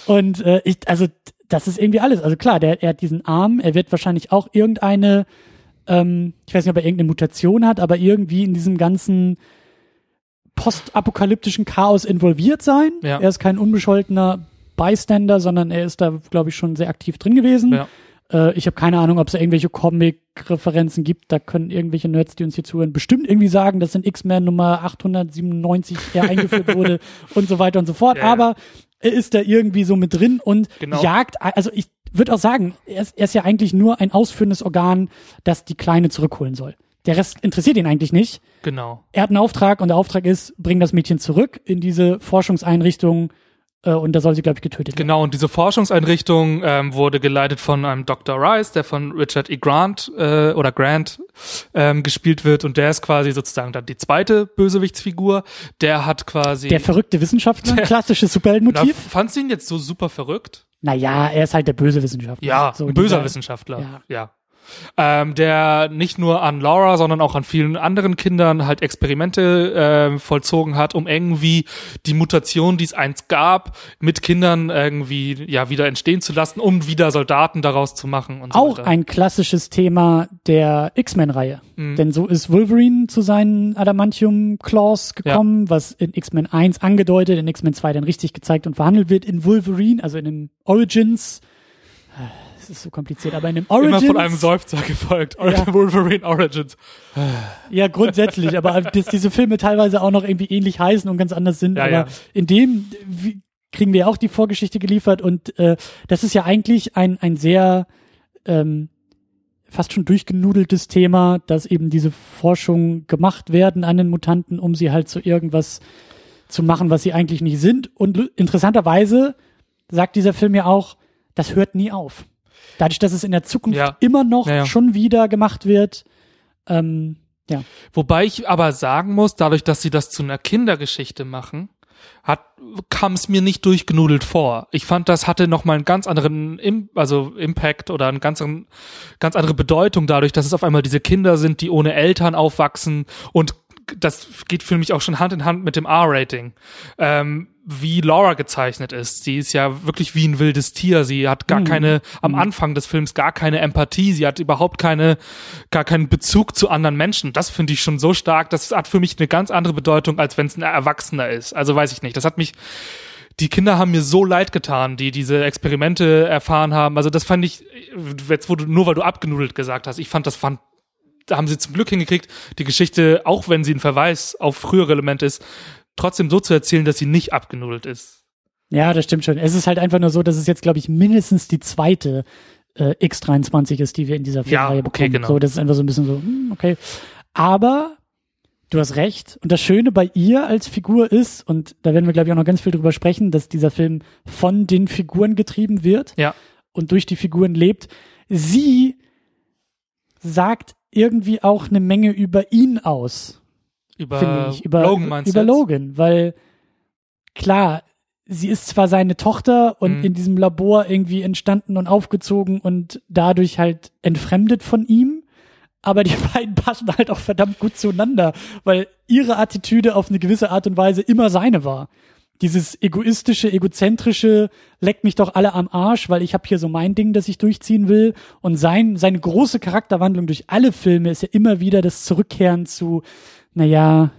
Und äh, ich, also das ist irgendwie alles. Also klar, der, er hat diesen Arm, er wird wahrscheinlich auch irgendeine, ähm, ich weiß nicht, ob er irgendeine Mutation hat, aber irgendwie in diesem ganzen postapokalyptischen Chaos involviert sein. Ja. Er ist kein unbescholtener Bystander, sondern er ist da, glaube ich, schon sehr aktiv drin gewesen. Ja. Äh, ich habe keine Ahnung, ob es irgendwelche Comic-Referenzen gibt. Da können irgendwelche Nerds, die uns hier zuhören, bestimmt irgendwie sagen, dass in X-Men Nummer 897 er eingeführt wurde und so weiter und so fort. Ja. Aber er ist da irgendwie so mit drin und Genau. jagt, also ich würde auch sagen, er ist, er ist ja eigentlich nur ein ausführendes Organ, das die Kleine zurückholen soll. Der Rest interessiert ihn eigentlich nicht. Genau. Er hat einen Auftrag und der Auftrag ist, bring das Mädchen zurück in diese Forschungseinrichtung und da soll sie, glaube ich, getötet werden. Genau, und diese Forschungseinrichtung ähm, wurde geleitet von einem Dr. Rice, der von Richard E. Grant äh, oder Grant ähm, gespielt wird und der ist quasi sozusagen dann die zweite Bösewichtsfigur. Der hat quasi. Der verrückte Wissenschaftler, Der- klassisches Superheldenmotiv. fandst du ihn jetzt so super verrückt? Naja, er ist halt der böse Wissenschaftler. Ja, so ein böser dieser- Wissenschaftler. Ja. Ja. Ähm, der nicht nur an Laura, sondern auch an vielen anderen Kindern halt Experimente äh, vollzogen hat, um irgendwie die Mutation, die es einst gab, mit Kindern irgendwie ja wieder entstehen zu lassen, um wieder Soldaten daraus zu machen und so Auch weiter. ein klassisches Thema der X-Men-Reihe. Mhm. Denn so ist Wolverine zu seinen Adamantium-Claws gekommen, was in X-Men 1 angedeutet, in X-Men 2 dann richtig gezeigt und verhandelt wird. In Wolverine, also in dem Origins, es ist so kompliziert, aber in dem Origins. Immer von einem Seufzer gefolgt. Ja. Wolverine Origins. Ja, grundsätzlich, aber dass diese Filme teilweise auch noch irgendwie ähnlich heißen und ganz anders sind. Ja, aber ja. in dem wie, kriegen wir auch die Vorgeschichte geliefert und äh, das ist ja eigentlich ein, ein sehr ähm, fast schon durchgenudeltes Thema, dass eben diese Forschungen gemacht werden an den Mutanten, um sie halt zu irgendwas zu machen, was sie eigentlich nicht sind. Und interessanterweise sagt dieser Film ja auch, das hört nie auf. Dadurch, dass es in der Zukunft Ja. immer noch Ja, ja. schon wieder gemacht wird, ähm, ja. Wobei ich aber sagen muss, dadurch, dass sie das zu einer Kindergeschichte machen, hat, kam es mir nicht durchgenudelt vor. Ich fand, das hatte nochmal einen ganz anderen, Im also Impact oder einen ganz, ganz andere Bedeutung dadurch, dass es auf einmal diese Kinder sind, die ohne Eltern aufwachsen und das geht für mich auch schon Hand in Hand mit dem R-Rating. Ähm, wie Laura gezeichnet ist. Sie ist ja wirklich wie ein wildes Tier. Sie hat gar keine, am Anfang des Films gar keine Empathie. Sie hat überhaupt keine, gar keinen Bezug zu anderen Menschen. Das finde ich schon so stark. Das hat für mich eine ganz andere Bedeutung, als wenn es ein Erwachsener ist. Also weiß ich nicht. Das hat mich, die Kinder haben mir so leid getan, die diese Experimente erfahren haben. Also das fand ich, jetzt du, nur weil du abgenudelt gesagt hast, ich fand das fand, da haben sie zum Glück hingekriegt, die Geschichte, auch wenn sie ein Verweis auf frühere Elemente ist, trotzdem so zu erzählen, dass sie nicht abgenudelt ist. Ja, das stimmt schon. Es ist halt einfach nur so, dass es jetzt, glaube ich, mindestens die zweite äh, X23 ist, die wir in dieser Filmreihe Ja, okay, bekommen. genau. So, das ist einfach so ein bisschen so, hm, okay. Aber du hast recht. Und das Schöne bei ihr als Figur ist, und da werden wir, glaube ich, auch noch ganz viel drüber sprechen, dass dieser Film von den Figuren getrieben wird Ja. und durch die Figuren lebt. Sie sagt irgendwie auch eine Menge über ihn aus Über, ich, über, Logan meinst über du jetzt? Logan, weil klar, sie ist zwar seine Tochter und Mhm. in diesem Labor irgendwie entstanden und aufgezogen und dadurch halt entfremdet von ihm, aber die beiden passen halt auch verdammt gut zueinander, weil ihre Attitüde auf eine gewisse Art und Weise immer seine war. Dieses egoistische, egozentrische, leckt mich doch alle am Arsch, weil ich habe hier so mein Ding, das ich durchziehen will. Und sein, seine große Charakterwandlung durch alle Filme ist ja immer wieder das Zurückkehren zu, naja,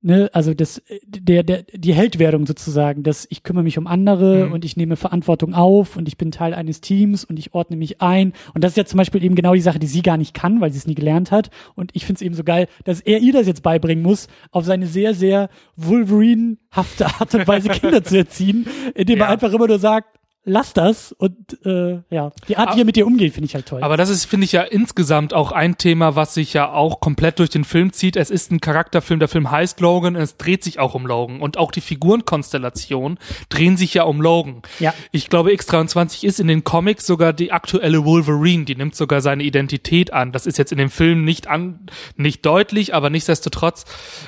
ne, also das, der, der, die Heldwerdung sozusagen, dass ich kümmere mich um andere Mhm. und ich nehme Verantwortung auf und ich bin Teil eines Teams und ich ordne mich ein. Und das ist ja zum Beispiel eben genau die Sache, die sie gar nicht kann, weil sie es nie gelernt hat. Und ich finde es eben so geil, dass er ihr das jetzt beibringen muss, auf seine sehr, sehr Wolverine-hafte Art und Weise Kinder zu erziehen, indem er Ja. einfach immer nur sagt, lass das und äh, ja, die Art, wie er mit dir umgeht, finde ich halt toll. Aber das ist, finde ich ja insgesamt auch ein Thema, was sich ja auch komplett durch den Film zieht. Es ist ein Charakterfilm, der Film heißt Logan, es dreht sich auch um Logan. Und auch die Figurenkonstellationen drehen sich ja um Logan. Ja. Ich glaube, X23 ist in den Comics sogar die aktuelle Wolverine, die nimmt sogar seine Identität an. Das ist jetzt in dem Film nicht an, nicht deutlich, aber nichtsdestotrotz,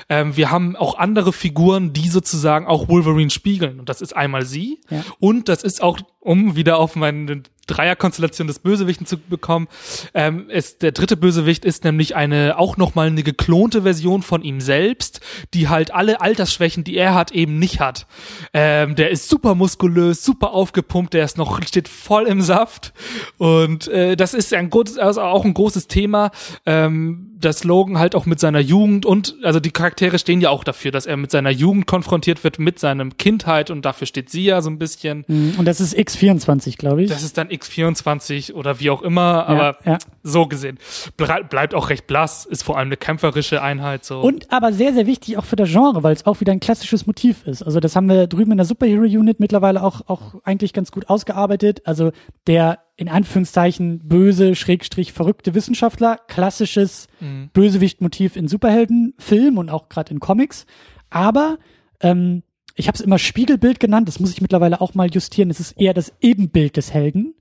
ähm, wir haben auch andere Figuren, die sozusagen auch Wolverine spiegeln. Und das ist einmal sie Ja. und das ist auch, Oui. Um wieder auf meine Dreierkonstellation des Bösewichten zu bekommen, ähm, ist, der dritte Bösewicht ist nämlich eine, auch nochmal eine geklonte Version von ihm selbst, die halt alle Altersschwächen, die er hat, eben nicht hat. Ähm, der ist super muskulös, super aufgepumpt, der ist noch, steht voll im Saft und äh, das ist ein großes, also auch ein großes Thema, ähm, dass Logan halt auch mit seiner Jugend und, also die Charaktere stehen ja auch dafür, dass er mit seiner Jugend konfrontiert wird, mit seinem Kindheit und dafür steht sie ja so ein bisschen. Mhm, und das ist X24, glaube ich. Das ist dann X24 oder wie auch immer, aber ja. so gesehen. Ble bleibt auch recht blass, ist vor allem eine kämpferische Einheit so. Und aber sehr, sehr wichtig auch für das Genre, weil es auch wieder ein klassisches Motiv ist. Also das haben wir drüben in der Superhero-Unit mittlerweile auch, auch eigentlich ganz gut ausgearbeitet. Also der in Anführungszeichen böse, schrägstrich verrückte Wissenschaftler, klassisches Bösewicht-Motiv in Superheldenfilmen und auch gerade in Comics. Aber ähm, ich habe es immer Spiegelbild genannt, das muss ich mittlerweile auch mal justieren. Es ist eher das Ebenbild des Helden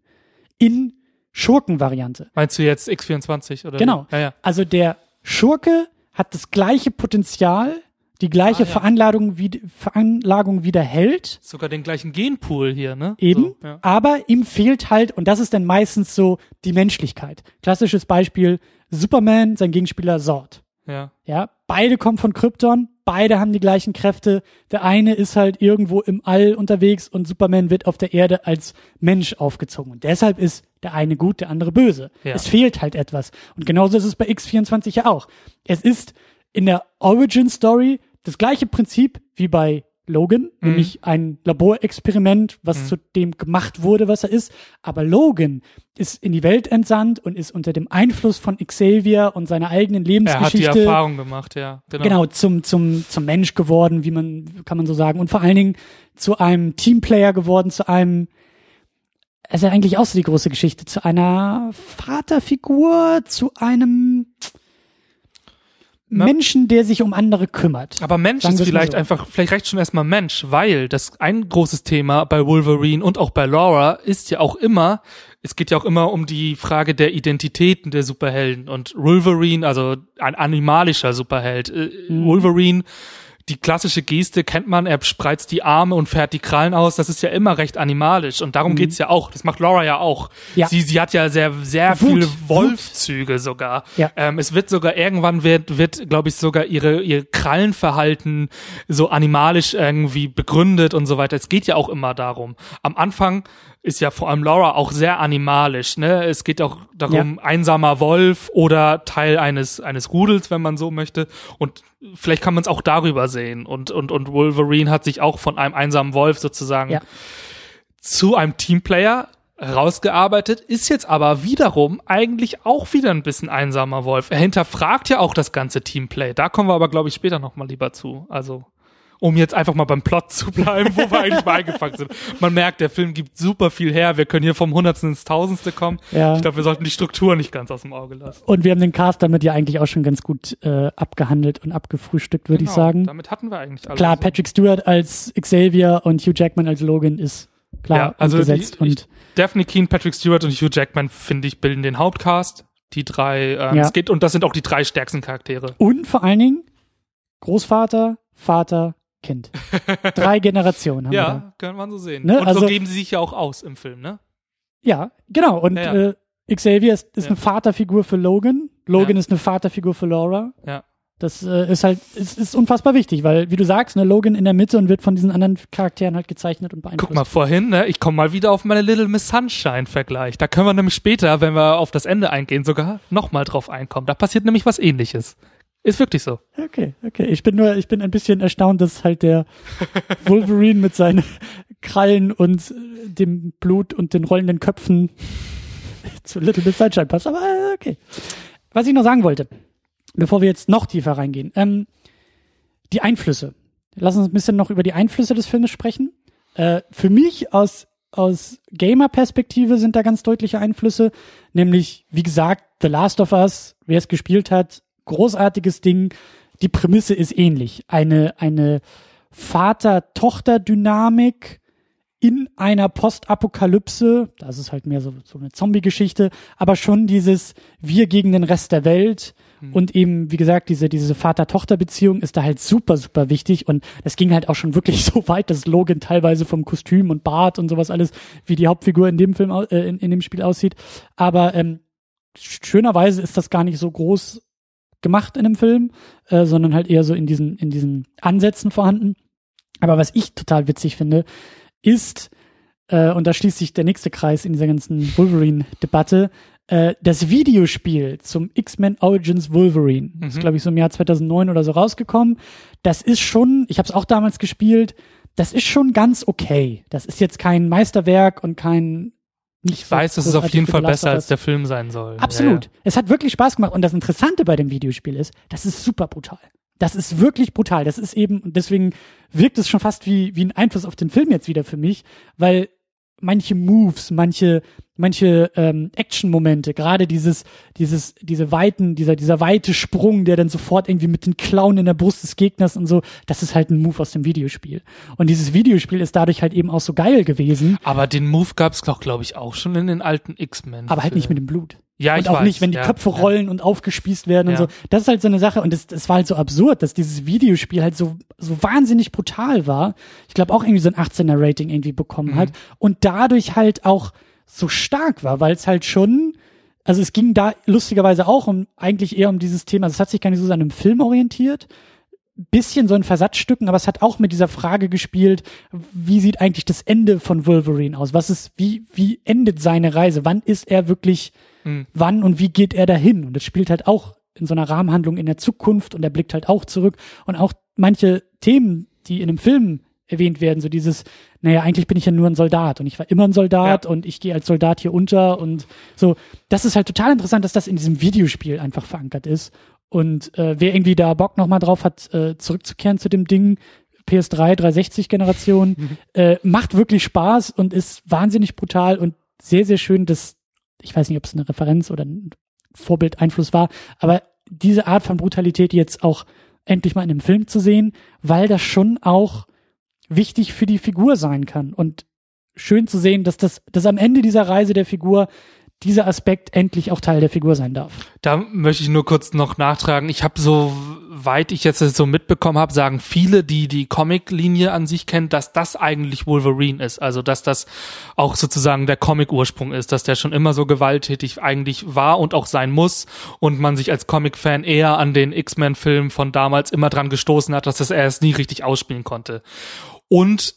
in Schurkenvariante. Meinst du jetzt X24 oder? Genau. Ja, ja. Also der Schurke hat das gleiche Potenzial, die gleiche Ah, ja. Veranlagung, wie, Veranlagung wie der Held, Sogar den gleichen Genpool hier, ne? eben, So, aber ihm fehlt halt, und das ist dann meistens so die Menschlichkeit. Klassisches Beispiel, Superman, sein Gegenspieler Zord. ja. Ja, beide kommen von Krypton, beide haben die gleichen Kräfte. Der eine ist halt irgendwo im All unterwegs und Superman wird auf der Erde als Mensch aufgezogen. Und deshalb ist der eine gut, der andere böse. Ja. Es fehlt halt etwas. Und genauso ist es bei X24 ja auch. Es ist in der Origin Story das gleiche Prinzip wie bei Logan, Mhm. nämlich ein Laborexperiment, was zu dem gemacht wurde, was er ist. Aber Logan ist in die Welt entsandt und ist unter dem Einfluss von Xavier und seiner eigenen Er hat die Lebensgeschichte Erfahrung gemacht, ja. Genau. genau zum zum zum Mensch geworden, wie man kann man so sagen und vor allen Dingen zu einem Teamplayer geworden, zu einem es ist ja eigentlich auch so die große Geschichte, zu einer Vaterfigur, zu einem Menschen, der sich um andere kümmert. Aber Mensch Sagen ist vielleicht so. einfach, vielleicht reicht schon erstmal Mensch, weil das ein großes Thema bei Wolverine und auch bei Laura ist ja auch immer, es geht ja auch immer um die Frage der Identitäten der Superhelden und Wolverine, also ein animalischer Superheld, äh, Mhm. Wolverine die klassische Geste kennt man, er spreizt die Arme und fährt die Krallen aus, das ist ja immer recht animalisch und darum geht's ja auch, das macht Laura ja auch. Mhm. Ja. Sie, sie hat ja sehr, sehr Wut, viele. Wolfzüge sogar. Ja. Ähm, es wird sogar irgendwann wird, wird glaube ich, sogar ihre, ihr Krallenverhalten so animalisch irgendwie begründet und so weiter. Es geht ja auch immer darum. Am Anfang ist ja vor allem Laura auch sehr animalisch. Ne? Es geht auch darum, einsamer Wolf oder Teil eines, eines Rudels, wenn man so möchte. Und vielleicht kann man es auch darüber sehen. Und, und, und Wolverine hat sich auch von einem einsamen Wolf sozusagen Ja. zu einem Teamplayer rausgearbeitet, ist jetzt aber wiederum eigentlich auch wieder ein bisschen einsamer Wolf. Er hinterfragt ja auch das ganze Teamplay. Da kommen wir aber, glaube ich, später nochmal lieber zu. Also, um jetzt einfach mal beim Plot zu bleiben, wo wir eigentlich mal eingefangen sind. Man merkt, der Film gibt super viel her. Wir können hier vom Hundertsten ins Tausendste kommen. Ja. Ich glaube, wir sollten die Struktur nicht ganz aus dem Auge lassen. Und wir haben den Cast damit ja eigentlich auch schon ganz gut äh, abgehandelt und abgefrühstückt, würde ich Genau, sagen. Damit hatten wir eigentlich alles. Klar, Patrick Stewart als Xavier und Hugh Jackman als Logan ist klar ja, also umgesetzt. die, und ich, Daphne Keen, Patrick Stewart und Hugh Jackman, finde ich, bilden den Hauptcast. Die drei, ähm, Ja. es geht, und das sind auch die drei stärksten Charaktere. Und vor allen Dingen Großvater, Vater, Kind. Drei Generationen haben wir da. Ja, kann man so sehen. Ne, Und also- so geben sie sich ja auch aus im Film, ne? Ja, genau. Und Ja, ja. Äh, Xavier ist, ist Ja. eine Vaterfigur für Logan. Logan Ja. ist eine Vaterfigur für Laura. Ja. Das äh, ist halt, ist, ist unfassbar wichtig, weil, wie du sagst, ne, Logan in der Mitte und wird von diesen anderen Charakteren halt gezeichnet und beeinflusst. Guck mal, vorhin, ne, ich komme mal wieder auf meine Little Miss Sunshine-Vergleich. Da können wir nämlich später, wenn wir auf das Ende eingehen, sogar nochmal drauf einkommen. Da passiert nämlich was ähnliches. Ist wirklich so. Okay, okay. Ich bin nur, ich bin ein bisschen erstaunt, dass halt der Wolverine mit seinen Krallen und äh, dem Blut und den rollenden Köpfen zu Little Miss Sunshine passt. Aber äh, okay. Was ich noch sagen wollte, bevor wir jetzt noch tiefer reingehen, ähm, die Einflüsse. Lass uns ein bisschen noch über die Einflüsse des Filmes sprechen. Äh, für mich aus aus Gamer-Perspektive sind da ganz deutliche Einflüsse. Nämlich, wie gesagt, The Last of Us, wer es gespielt hat, großartiges Ding. Die Prämisse ist ähnlich. Eine, eine Vater-Tochter-Dynamik in einer Postapokalypse. Das ist halt mehr so, so eine Zombie-Geschichte, aber schon dieses Wir gegen den Rest der Welt Mhm. Und eben, wie gesagt, diese, diese Vater-Tochter-Beziehung ist da halt super, super wichtig. Und es ging halt auch schon wirklich so weit, dass Logan teilweise vom Kostüm und Bart und sowas alles, wie die Hauptfigur in dem Film, äh, in, in dem Spiel aussieht. Aber ähm, schönerweise ist das gar nicht so groß gemacht in dem Film, äh, sondern halt eher so in diesen, in diesen Ansätzen vorhanden. Aber was ich total witzig finde, ist, äh, und da schließt sich der nächste Kreis in dieser ganzen Wolverine-Debatte, äh, das Videospiel zum X-Men Origins Wolverine. Mhm. Ist, glaube ich, so im Jahr 2009 oder so rausgekommen. Das ist schon, ich habe es auch damals gespielt, das ist schon ganz okay. Das ist jetzt kein Meisterwerk und kein nicht ich weiß, dass es auf jeden Fall besser als der Film sein soll. Absolut. Ja, ja. Es hat wirklich Spaß gemacht. Und das Interessante bei dem Videospiel ist, das ist super brutal. Das ist wirklich brutal. Das ist eben, deswegen wirkt es schon fast wie, wie ein Einfluss auf den Film jetzt wieder für mich, weil manche Moves, manche manche ähm, Action-Momente, gerade dieses, dieses, diese weiten, dieser, dieser weite Sprung, der dann sofort irgendwie mit den Klauen in der Brust des Gegners und so, das ist halt ein Move aus dem Videospiel. Und dieses Videospiel ist dadurch halt eben auch so geil gewesen. Aber den Move gab es doch, glaube ich, auch schon in den alten X-Men. Aber halt nicht mit dem Blut. Ja, und ich auch weiß, nicht, wenn die ja, Köpfe rollen ja. und aufgespießt werden und Ja. so. Das ist halt so eine Sache und das, das war halt so absurd, dass dieses Videospiel halt so, so wahnsinnig brutal war. Ich glaube auch irgendwie so ein 18er Rating irgendwie bekommen Mhm. hat und dadurch halt auch so stark war, weil es halt schon, also es ging da lustigerweise auch um, eigentlich eher um dieses Thema, also es hat sich gar nicht so an einem Film orientiert, bisschen so in Versatzstücken, aber es hat auch mit dieser Frage gespielt, wie sieht eigentlich das Ende von Wolverine aus? Was ist, wie, wie endet seine Reise? Wann ist er wirklich, Mhm. wann und wie geht er dahin? Und das spielt halt auch in so einer Rahmenhandlung in der Zukunft und er blickt halt auch zurück und auch manche Themen, die in einem Film erwähnt werden, so dieses, naja, eigentlich bin ich ja nur ein Soldat und ich war immer ein Soldat und ich gehe als Soldat hier unter und so. Das ist halt total interessant, dass das in diesem Videospiel einfach verankert ist. Und äh, wer irgendwie da Bock nochmal drauf hat, äh, zurückzukehren zu dem Ding, PS3, 360-Generation, äh, macht wirklich Spaß und ist wahnsinnig brutal und sehr, sehr schön, dass, ich weiß nicht, ob es eine Referenz oder ein Vorbildeinfluss war, aber diese Art von Brutalität jetzt auch endlich mal in einem Film zu sehen, weil das schon auch wichtig für die Figur sein kann und schön zu sehen, dass das, dass am Ende dieser Reise der Figur dieser Aspekt endlich auch Teil der Figur sein darf. Da möchte ich nur kurz noch nachtragen. Ich habe so weit ich jetzt so mitbekommen habe, sagen viele, die die Comic-Linie an sich kennen, dass das eigentlich Wolverine ist. Also dass das auch sozusagen der Comic-Ursprung ist, dass der schon immer so gewalttätig eigentlich war und auch sein muss und man sich als Comic-Fan eher an den X-Men-Film von damals immer dran gestoßen hat, dass das er es nie richtig ausspielen konnte. Und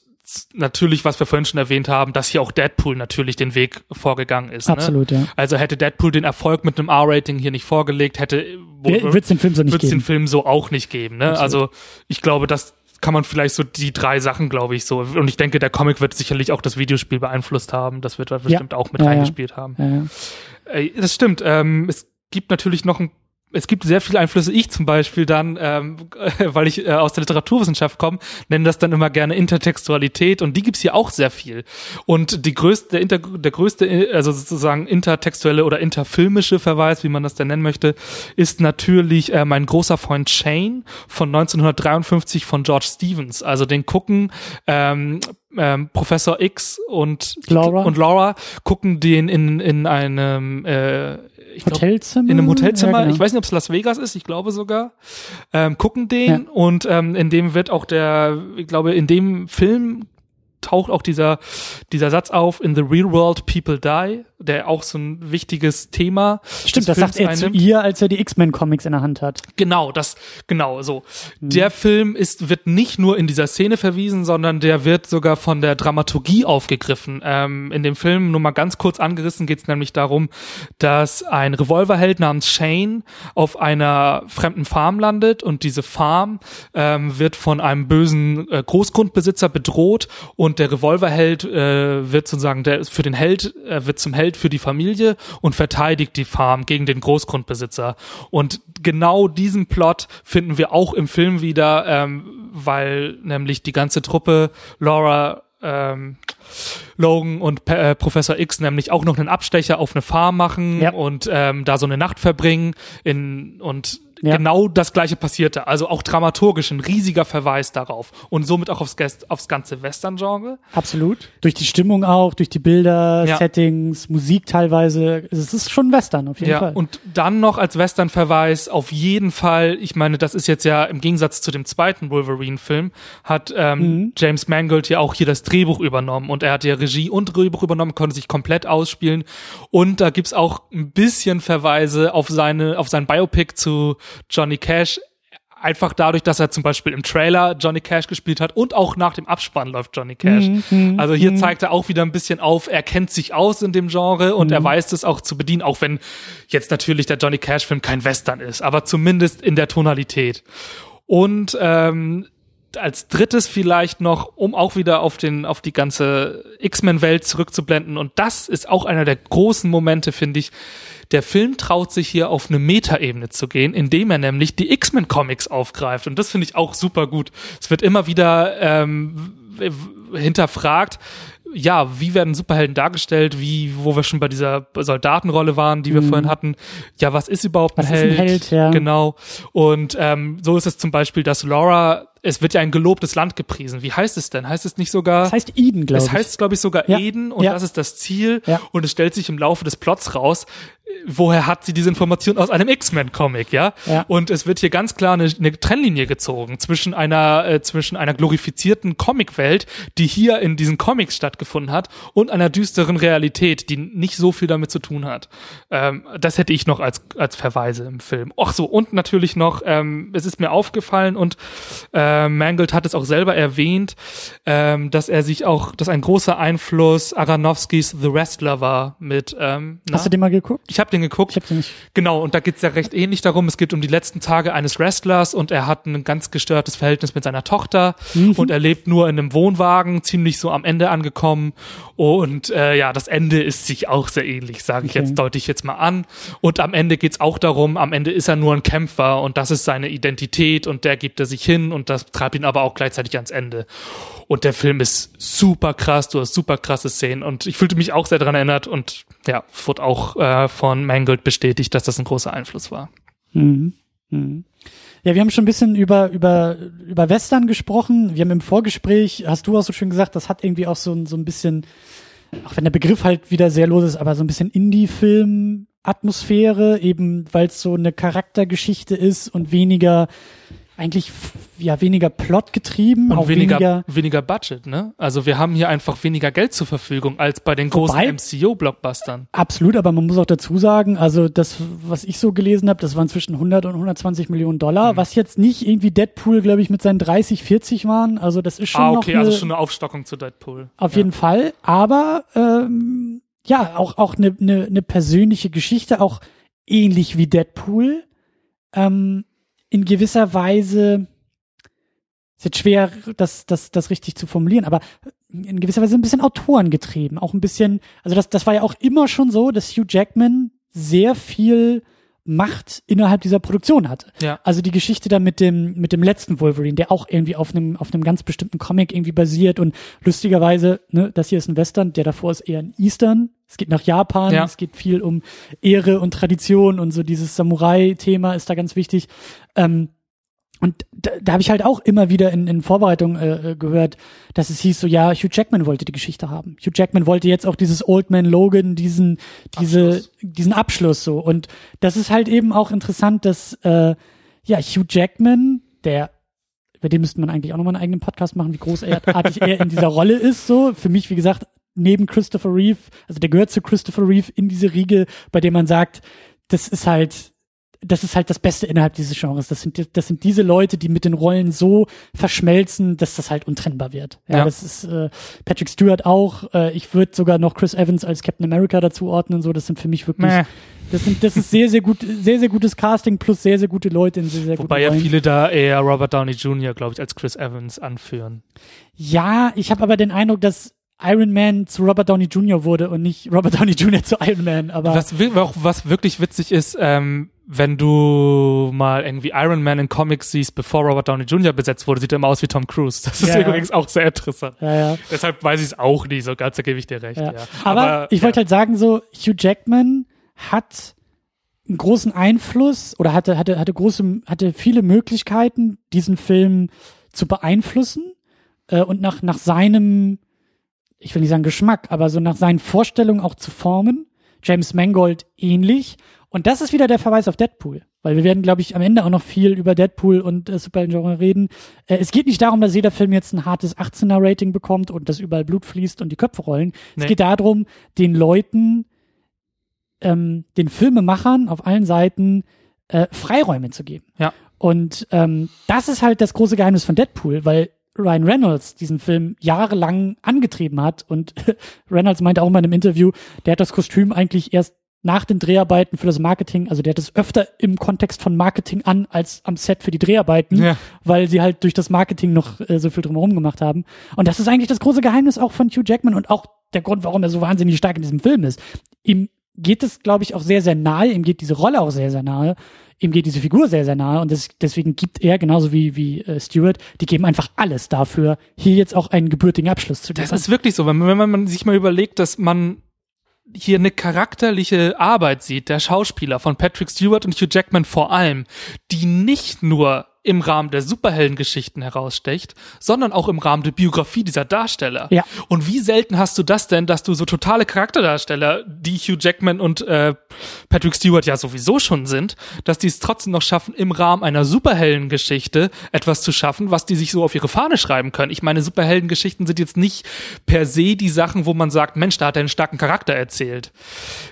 natürlich, was wir vorhin schon erwähnt haben, dass hier auch Deadpool natürlich den Weg vorgegangen ist. Absolut, ne? ja. Also hätte Deadpool den Erfolg mit einem R-Rating hier nicht vorgelegt, hätte Wird es den Film so nicht wird es den geben. Film so auch nicht geben. Ne? Absolut. Also ich glaube, das kann man vielleicht so die drei Sachen, glaube ich, so. Und ich denke, der Comic wird sicherlich auch das Videospiel beeinflusst haben. Das wird da bestimmt auch mit Ja, ja. reingespielt haben. Ja, ja. Äh, Das stimmt. Ähm, es gibt natürlich noch ein es gibt sehr viele Einflüsse. Ich zum Beispiel dann, ähm, weil ich äh, aus der Literaturwissenschaft komme, nenne das dann immer gerne Intertextualität und die gibt's hier auch sehr viel. Und die größte, der, inter, der größte, äh, also sozusagen intertextuelle oder interfilmische Verweis, wie man das denn nennen möchte, ist natürlich äh, mein großer Freund Shane von 1953 von George Stevens. Also den gucken ähm, ähm, Professor X und Laura. und Laura gucken den in in einem äh, ich glaub, Hotelzimmer? in einem Hotelzimmer, Ja, genau. ich weiß nicht, ob es Las Vegas ist, ich glaube sogar, ähm, gucken den und ähm, in dem wird auch der, ich glaube, in dem Film taucht auch dieser, dieser Satz auf, in the real world people die, der auch so ein wichtiges Thema Stimmt, das sagt er zu einnimmt. ihr, als er die X-Men-Comics in der Hand hat. Genau, das, genau, so. Mhm. Der Film ist, wird nicht nur in dieser Szene verwiesen, sondern der wird sogar von der Dramaturgie aufgegriffen. Ähm, in dem Film, nur mal ganz kurz angerissen, geht es nämlich darum, dass ein Revolverheld namens Shane auf einer fremden Farm landet und diese Farm ähm, wird von einem bösen äh, Großgrundbesitzer bedroht und der Revolverheld äh, wird sozusagen der für den Held äh, wird zum Held für die Familie und verteidigt die Farm gegen den Großgrundbesitzer und genau diesen Plot finden wir auch im Film wieder, ähm, weil nämlich die ganze Truppe Laura ähm, Logan und äh, Professor X nämlich auch noch einen Abstecher auf eine Farm machen Ja. und ähm, da so eine Nacht verbringen in, und Ja. genau das gleiche passierte. Also auch dramaturgisch ein riesiger Verweis darauf und somit auch aufs, aufs ganze Western-Genre. Absolut. Durch die Stimmung auch, durch die Bilder, Ja. Settings, Musik teilweise. Es ist schon Western auf jeden Ja, Fall. und dann noch als Western-Verweis auf jeden Fall, ich meine, das ist jetzt ja im Gegensatz zu dem zweiten Wolverine-Film, hat ähm, Mhm. James Mangold ja auch hier das Drehbuch übernommen und er hat ja Regie und Drehbuch übernommen, konnte sich komplett ausspielen und da gibt's auch ein bisschen Verweise auf seine, auf sein Biopic zu Johnny Cash, einfach dadurch, dass er zum Beispiel im Trailer Johnny Cash gespielt hat und auch nach dem Abspann läuft Johnny Cash. Mhm, also hier zeigt er auch wieder ein bisschen auf, er kennt sich aus in dem Genre und Mhm. er weiß es auch zu bedienen, auch wenn jetzt natürlich der Johnny Cash Film kein Western ist, aber zumindest in der Tonalität. Und ähm, als drittes vielleicht noch, um auch wieder auf den auf die ganze X-Men-Welt zurückzublenden und das ist auch einer der großen Momente, finde ich. Der Film traut sich hier auf eine Metaebene zu gehen, indem er nämlich die X-Men-Comics aufgreift und das finde ich auch super gut. Es wird immer wieder ähm, hinterfragt, ja, wie werden Superhelden dargestellt, wie, wo wir schon bei dieser Soldatenrolle waren, die wir vorhin hatten. Ja, was ist überhaupt ein Mhm. Was ist ein Held? Held, ja. Genau. Und ähm, so ist es zum Beispiel, dass Laura, es wird ja ein gelobtes Land gepriesen. Wie heißt es denn? Heißt es nicht sogar? das heißt Eden, glaube es ich. heißt, glaube ich, sogar Ja. Eden und Ja. das ist das Ziel. Ja. Und es stellt sich im Laufe des Plots raus, woher hat sie diese Information aus einem X-Men-Comic, ja? Ja. Und es wird hier ganz klar eine, eine Trennlinie gezogen zwischen einer, äh, zwischen einer glorifizierten Comicwelt, die hier in diesen Comics stattgefunden hat, und einer düsteren Realität, die nicht so viel damit zu tun hat. Ähm, das hätte ich noch als, als Verweise im Film. Ach so, und natürlich noch, ähm, es ist mir aufgefallen und äh, Mangold hat es auch selber erwähnt, ähm, dass er sich auch, dass ein großer Einfluss Aronofskis The Wrestler war mit, ähm, na? Hast du den mal geguckt? ich habe den geguckt. Ich habe den nicht. Genau, und da geht's ja recht ähnlich darum. Es geht um die letzten Tage eines Wrestlers und er hat ein ganz gestörtes Verhältnis mit seiner Tochter und er lebt nur in einem Wohnwagen, ziemlich so am Ende angekommen. Und äh, ja, das Ende ist sich auch sehr ähnlich, sage ich Okay. jetzt, deute ich jetzt mal an. Und am Ende geht's auch darum, am Ende ist er nur ein Kämpfer und das ist seine Identität und der gibt er sich hin und das treibt ihn aber auch gleichzeitig ans Ende. Und der Film ist super krass, du hast super krasse Szenen und ich fühlte mich auch sehr daran erinnert und ja, wurde auch äh, von Mangold bestätigt, dass das ein großer Einfluss war. Mhm. Mhm. Ja, wir haben schon ein bisschen über, über, über Western gesprochen. Wir haben im Vorgespräch, hast du auch so schön gesagt, das hat irgendwie auch so, so ein bisschen, auch wenn der Begriff halt wieder sehr los ist, aber so ein bisschen Indie-Film-Atmosphäre, eben weil es so eine Charaktergeschichte ist und weniger, eigentlich, ja, weniger Plot getrieben, Und auch weniger, weniger, weniger Budget, ne? Also wir haben hier einfach weniger Geld zur Verfügung als bei den großen Wobei- MCU-Blockbustern. Absolut, aber man muss auch dazu sagen, also das, was ich so gelesen habe, das waren zwischen 100 und 120 Millionen Dollar, Mhm. was jetzt nicht irgendwie Deadpool, glaube ich, mit seinen 30, 40 waren. Also das ist schon Ah, noch okay, eine, also schon eine Aufstockung zu Deadpool. auf ja. jeden Fall. Aber ähm, ja, auch auch eine eine eine persönliche Geschichte, auch ähnlich wie Deadpool, ähm, in gewisser Weise. Ist jetzt schwer, das, das, das richtig zu formulieren, aber in gewisser Weise ein bisschen autorengetrieben. Auch ein bisschen, also das, das war ja auch immer schon so, dass Hugh Jackman sehr viel Macht innerhalb dieser Produktion hatte. Ja. Also die Geschichte da mit dem, mit dem letzten Wolverine, der auch irgendwie auf einem, auf einem ganz bestimmten Comic irgendwie basiert und lustigerweise, ne, das hier ist ein Western, der davor ist eher ein Eastern. Es geht nach Japan, Ja. es geht viel um Ehre und Tradition und so dieses Samurai-Thema ist da ganz wichtig. Ähm, und da, da habe ich halt auch immer wieder in, in Vorbereitung äh, äh, gehört, dass es hieß so, ja, Hugh Jackman wollte die Geschichte haben. Hugh Jackman wollte jetzt auch dieses Old Man Logan, diesen, diese, Abschluss. diesen Abschluss so. Und das ist halt eben auch interessant, dass äh, ja Hugh Jackman, der über den müsste man eigentlich auch nochmal einen eigenen Podcast machen, wie großartig er in dieser Rolle ist. So für mich, wie gesagt, neben Christopher Reeve, also der gehört zu Christopher Reeve in diese Riege, bei dem man sagt, das ist halt das ist halt das Beste innerhalb dieses Genres. Das sind, das sind diese Leute, die mit den Rollen so verschmelzen, dass das halt untrennbar wird. Ja, Ja. das ist äh, Patrick Stewart auch. Äh, ich würde sogar noch Chris Evans als Captain America dazu ordnen. So, das sind für mich wirklich, Meh. das sind, das ist sehr, sehr gut, sehr, sehr gutes Casting plus sehr, sehr gute Leute in sehr, sehr Wobei ja Rollen. viele da eher Robert Downey Jr., glaube ich, als Chris Evans anführen. Ja, ich habe aber den Eindruck, dass Iron Man zu Robert Downey Jr. wurde und nicht Robert Downey Jr. zu Iron Man. Aber Was, was wirklich witzig ist, ähm, wenn du mal irgendwie Iron Man in Comics siehst, bevor Robert Downey Jr. besetzt wurde, sieht er immer aus wie Tom Cruise. Das ist Ja, ja. übrigens auch sehr interessant. ja, ja. Deshalb weiß ich es auch nie so ganz, da gebe ich dir recht. Ja. Ja. Aber, ich wollte ja. halt sagen, so, Hugh Jackman hat einen großen Einfluss oder hatte, hatte, hatte große, hatte viele Möglichkeiten, diesen Film zu beeinflussen äh, und nach, nach seinem, ich will nicht sagen Geschmack, aber so nach seinen Vorstellungen auch zu formen. James Mangold ähnlich. Und das ist wieder der Verweis auf Deadpool. Weil wir werden, glaube ich, am Ende auch noch viel über Deadpool und äh, Superhelden-Genre reden. Äh, es geht nicht darum, dass jeder Film jetzt ein hartes 18er-Rating bekommt und dass überall Blut fließt und die Köpfe rollen. Nee. Es geht darum, den Leuten, ähm, den Filmemachern auf allen Seiten äh, Freiräume zu geben. Ja. Und ähm, das ist halt das große Geheimnis von Deadpool, weil Ryan Reynolds diesen Film jahrelang angetrieben hat und Reynolds meinte auch mal in einem Interview, der hat das Kostüm eigentlich erst nach den Dreharbeiten für das Marketing, also der hat es öfter im Kontext von Marketing an als am Set für die Dreharbeiten, Ja. weil sie halt durch das Marketing noch äh, so viel drumherum gemacht haben. Und das ist eigentlich das große Geheimnis auch von Hugh Jackman und auch der Grund, warum er so wahnsinnig stark in diesem Film ist. Ihm geht es, glaube ich, auch sehr, sehr nahe, ihm geht diese Rolle auch sehr, sehr nahe, ihm geht diese Figur sehr, sehr nahe und das, deswegen gibt er, genauso wie, wie äh, Stewart, die geben einfach alles dafür, hier jetzt auch einen gebürtigen Abschluss zu Das geben. ist wirklich so, wenn man, wenn man sich mal überlegt, dass man hier eine charakterliche Arbeit sieht, der Schauspieler von Patrick Stewart und Hugh Jackman vor allem, die nicht nur im Rahmen der Superheldengeschichten herausstecht, sondern auch im Rahmen der Biografie dieser Darsteller. Ja. Und wie selten hast du das denn, dass du so totale Charakterdarsteller, die Hugh Jackman und äh, Patrick Stewart ja sowieso schon sind, dass die es trotzdem noch schaffen, im Rahmen einer Superheldengeschichte etwas zu schaffen, was die sich so auf ihre Fahne schreiben können. Ich meine, Superheldengeschichten sind jetzt nicht per se die Sachen, wo man sagt, Mensch, da hat er einen starken Charakter erzählt.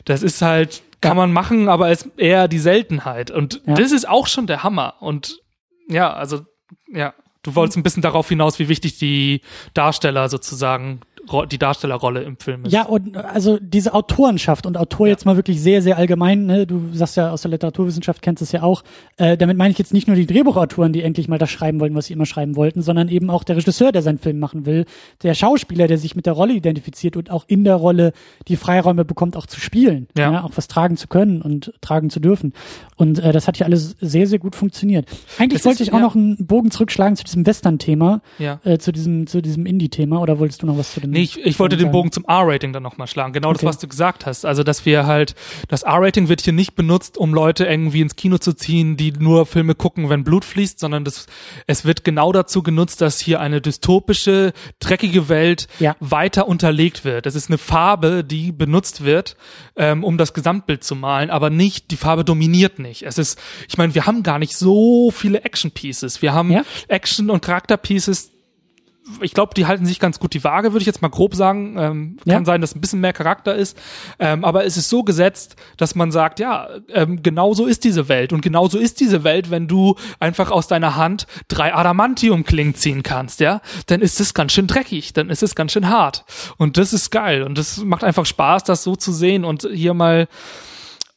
Das ist halt, kann man machen, aber ist eher die Seltenheit. Und Ja. das ist auch schon der Hammer. Und ja, also, ja, du wolltest ein bisschen darauf hinaus, wie wichtig die Darsteller sozusagen, die Darstellerrolle im Film ist. Ja, und also diese Autorenschaft und Autor jetzt mal wirklich sehr, sehr allgemein, ne? du sagst ja aus der Literaturwissenschaft, kennst es ja auch, äh, damit meine ich jetzt nicht nur die Drehbuchautoren, die endlich mal das schreiben wollten, was sie immer schreiben wollten, sondern eben auch der Regisseur, der seinen Film machen will, der Schauspieler, der sich mit der Rolle identifiziert und auch in der Rolle die Freiräume bekommt, auch zu spielen, Ja. auch was tragen zu können und tragen zu dürfen. Und äh, das hat ja alles sehr, sehr gut funktioniert. Eigentlich Das wollte ist- ich auch ja. noch einen Bogen zurückschlagen zu diesem Western-Thema, Ja. äh, zu diesem, zu diesem Indie-Thema, oder wolltest du noch was zu dem Nee, ich, ich wollte den? Bogen zum R-Rating dann nochmal schlagen. Genau das, Okay. was du gesagt hast. Also, dass wir halt, das R-Rating wird hier nicht benutzt, um Leute irgendwie ins Kino zu ziehen, die nur Filme gucken, wenn Blut fließt, sondern das, es wird genau dazu genutzt, dass hier eine dystopische, dreckige Welt Ja. weiter unterlegt wird. Das ist eine Farbe, die benutzt wird, ähm, um das Gesamtbild zu malen, aber nicht, die Farbe dominiert nicht. Es ist, ich meine, wir haben gar nicht so viele Action-Pieces. Wir haben Ja. Action- und Charakter-Pieces, ich glaube, die halten sich ganz gut die Waage, würde ich jetzt mal grob sagen. Ähm, Ja. Kann sein, dass ein bisschen mehr Charakter ist. Ähm, aber es ist so gesetzt, dass man sagt, ja, ähm, genau so ist diese Welt. Und genau so ist diese Welt, wenn du einfach aus deiner Hand drei Adamantium-Klingen ziehen kannst, ja, dann ist es ganz schön dreckig, dann ist es ganz schön hart. Und das ist geil. Und das macht einfach Spaß, das so zu sehen und hier mal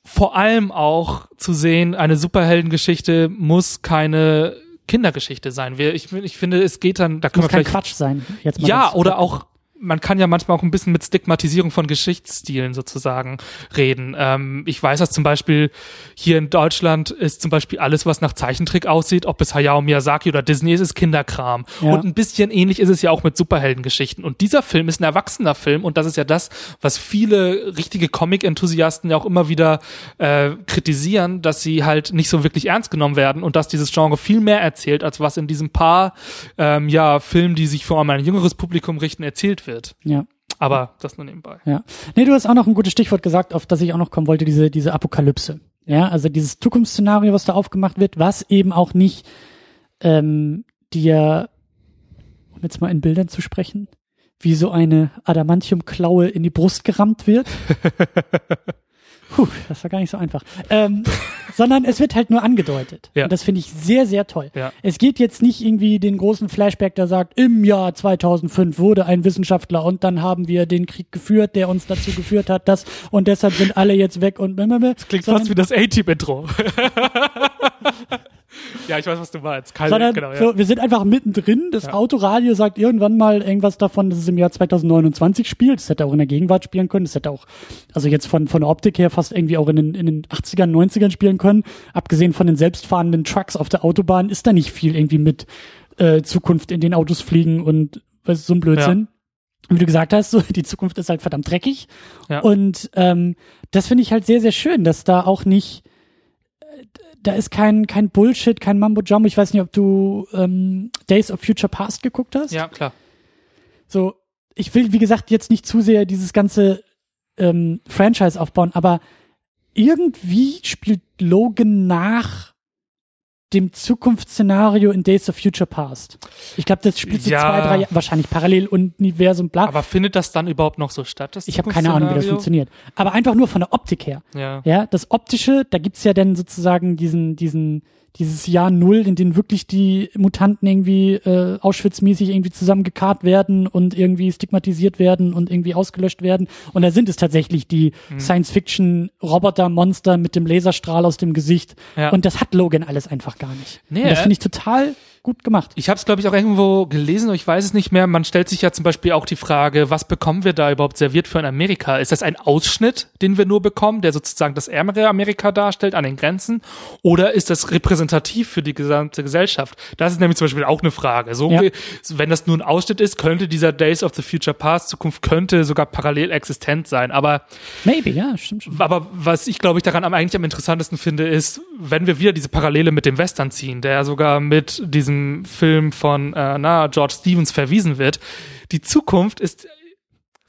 vor allem auch zu sehen, eine Superheldengeschichte muss keine Kindergeschichte sein. Wir, ich, ich finde, es geht dann, da können wir vielleicht Quatsch sein. Jetzt mal ja, oder auch, man kann ja manchmal auch ein bisschen mit Stigmatisierung von Geschichtsstilen sozusagen reden. Ähm, ich weiß, dass zum Beispiel hier in Deutschland ist zum Beispiel alles, was nach Zeichentrick aussieht, ob es Hayao Miyazaki oder Disney ist, ist Kinderkram. Ja. Und ein bisschen ähnlich ist es ja auch mit Superheldengeschichten. Und dieser Film ist ein erwachsener Film und das ist ja das, was viele richtige Comic-Enthusiasten ja auch immer wieder äh, kritisieren, dass sie halt nicht so wirklich ernst genommen werden und dass dieses Genre viel mehr erzählt, als was in diesem paar ähm, ja, Filmen, die sich vor allem an ein jüngeres Publikum richten, erzählt wird. Ja. Aber das nur nebenbei. Ja. Nee, du hast auch noch ein gutes Stichwort gesagt, auf das ich auch noch kommen wollte, diese, diese Apokalypse. Ja, also dieses Zukunftsszenario, was da aufgemacht wird, was eben auch nicht ähm, dir, um jetzt mal in Bildern zu sprechen, wie so eine Adamantium-Klaue in die Brust gerammt wird. Puh, das war gar nicht so einfach. Ähm, sondern es wird halt nur angedeutet. Ja. Und das finde ich sehr, sehr toll. Ja. Es geht jetzt nicht irgendwie den großen Flashback, der sagt, im Jahr 2005 wurde ein Wissenschaftler und dann haben wir den Krieg geführt, der uns dazu geführt hat, dass und deshalb sind alle jetzt weg und Klingt fast wie das A-Team-Intro. ja, ich weiß, was du meinst. Keine, Sondern genau, ja. so, wir sind einfach mittendrin. Das Ja. Autoradio sagt irgendwann mal irgendwas davon, dass es im Jahr 2029 spielt. Das hätte auch in der Gegenwart spielen können. Das hätte auch, also jetzt von, von der Optik her fast irgendwie auch in den, in den 80ern, 90ern spielen können. Abgesehen von den selbstfahrenden Trucks auf der Autobahn ist da nicht viel irgendwie mit äh, Zukunft in den Autos fliegen und was so ein Blödsinn. Wie du gesagt hast, so, die Zukunft ist halt verdammt dreckig. Ja. Und ähm, das finde ich halt sehr, sehr schön, dass da auch nicht, da ist kein, kein Bullshit, kein Mambo Jumbo. Ich weiß nicht, ob du ähm, Days of Future Past geguckt hast. ja, klar. So, ich will, wie gesagt, jetzt nicht zu sehr dieses ganze ähm, Franchise aufbauen, aber irgendwie spielt Logan nach dem Zukunftsszenario in Days of Future Past. Ich glaube, das spielt sich Ja. zwei, drei Jahre, wahrscheinlich parallel und Universum, bla. Aber findet das dann überhaupt noch so statt? Das ich habe keine Ahnung, wie das funktioniert. Aber einfach nur von der Optik her. Ja. Ja, das Optische, da gibt's ja dann sozusagen diesen, diesen, dieses Jahr Null, in dem wirklich die Mutanten irgendwie äh, Auschwitz-mäßig irgendwie zusammengekarrt werden und irgendwie stigmatisiert werden und irgendwie ausgelöscht werden. Und da sind es tatsächlich die Mhm. Science-Fiction-Roboter-Monster mit dem Laserstrahl aus dem Gesicht. Ja. Und das hat Logan alles einfach gar nicht. Nee, und das finde ich total gut gemacht. Ich habe es, glaube ich, auch irgendwo gelesen, ich weiß es nicht mehr. Man stellt sich ja zum Beispiel auch die Frage, was bekommen wir da überhaupt serviert für in Amerika? Ist das ein Ausschnitt, den wir nur bekommen, der sozusagen das ärmere Amerika darstellt an den Grenzen? Oder ist das repräsentativ für die gesamte Gesellschaft? Das ist nämlich zum Beispiel auch eine Frage. So, Ja. wenn das nur ein Ausschnitt ist, könnte dieser Days of the Future Past Zukunft könnte sogar parallel existent sein. Aber Maybe, ja, stimmt schon. aber was ich, glaube ich, daran am, eigentlich am interessantesten finde, ist, wenn wir wieder diese Parallele mit dem Western ziehen, der sogar mit diesem Film von äh, na, George Stevens verwiesen wird. Die Zukunft ist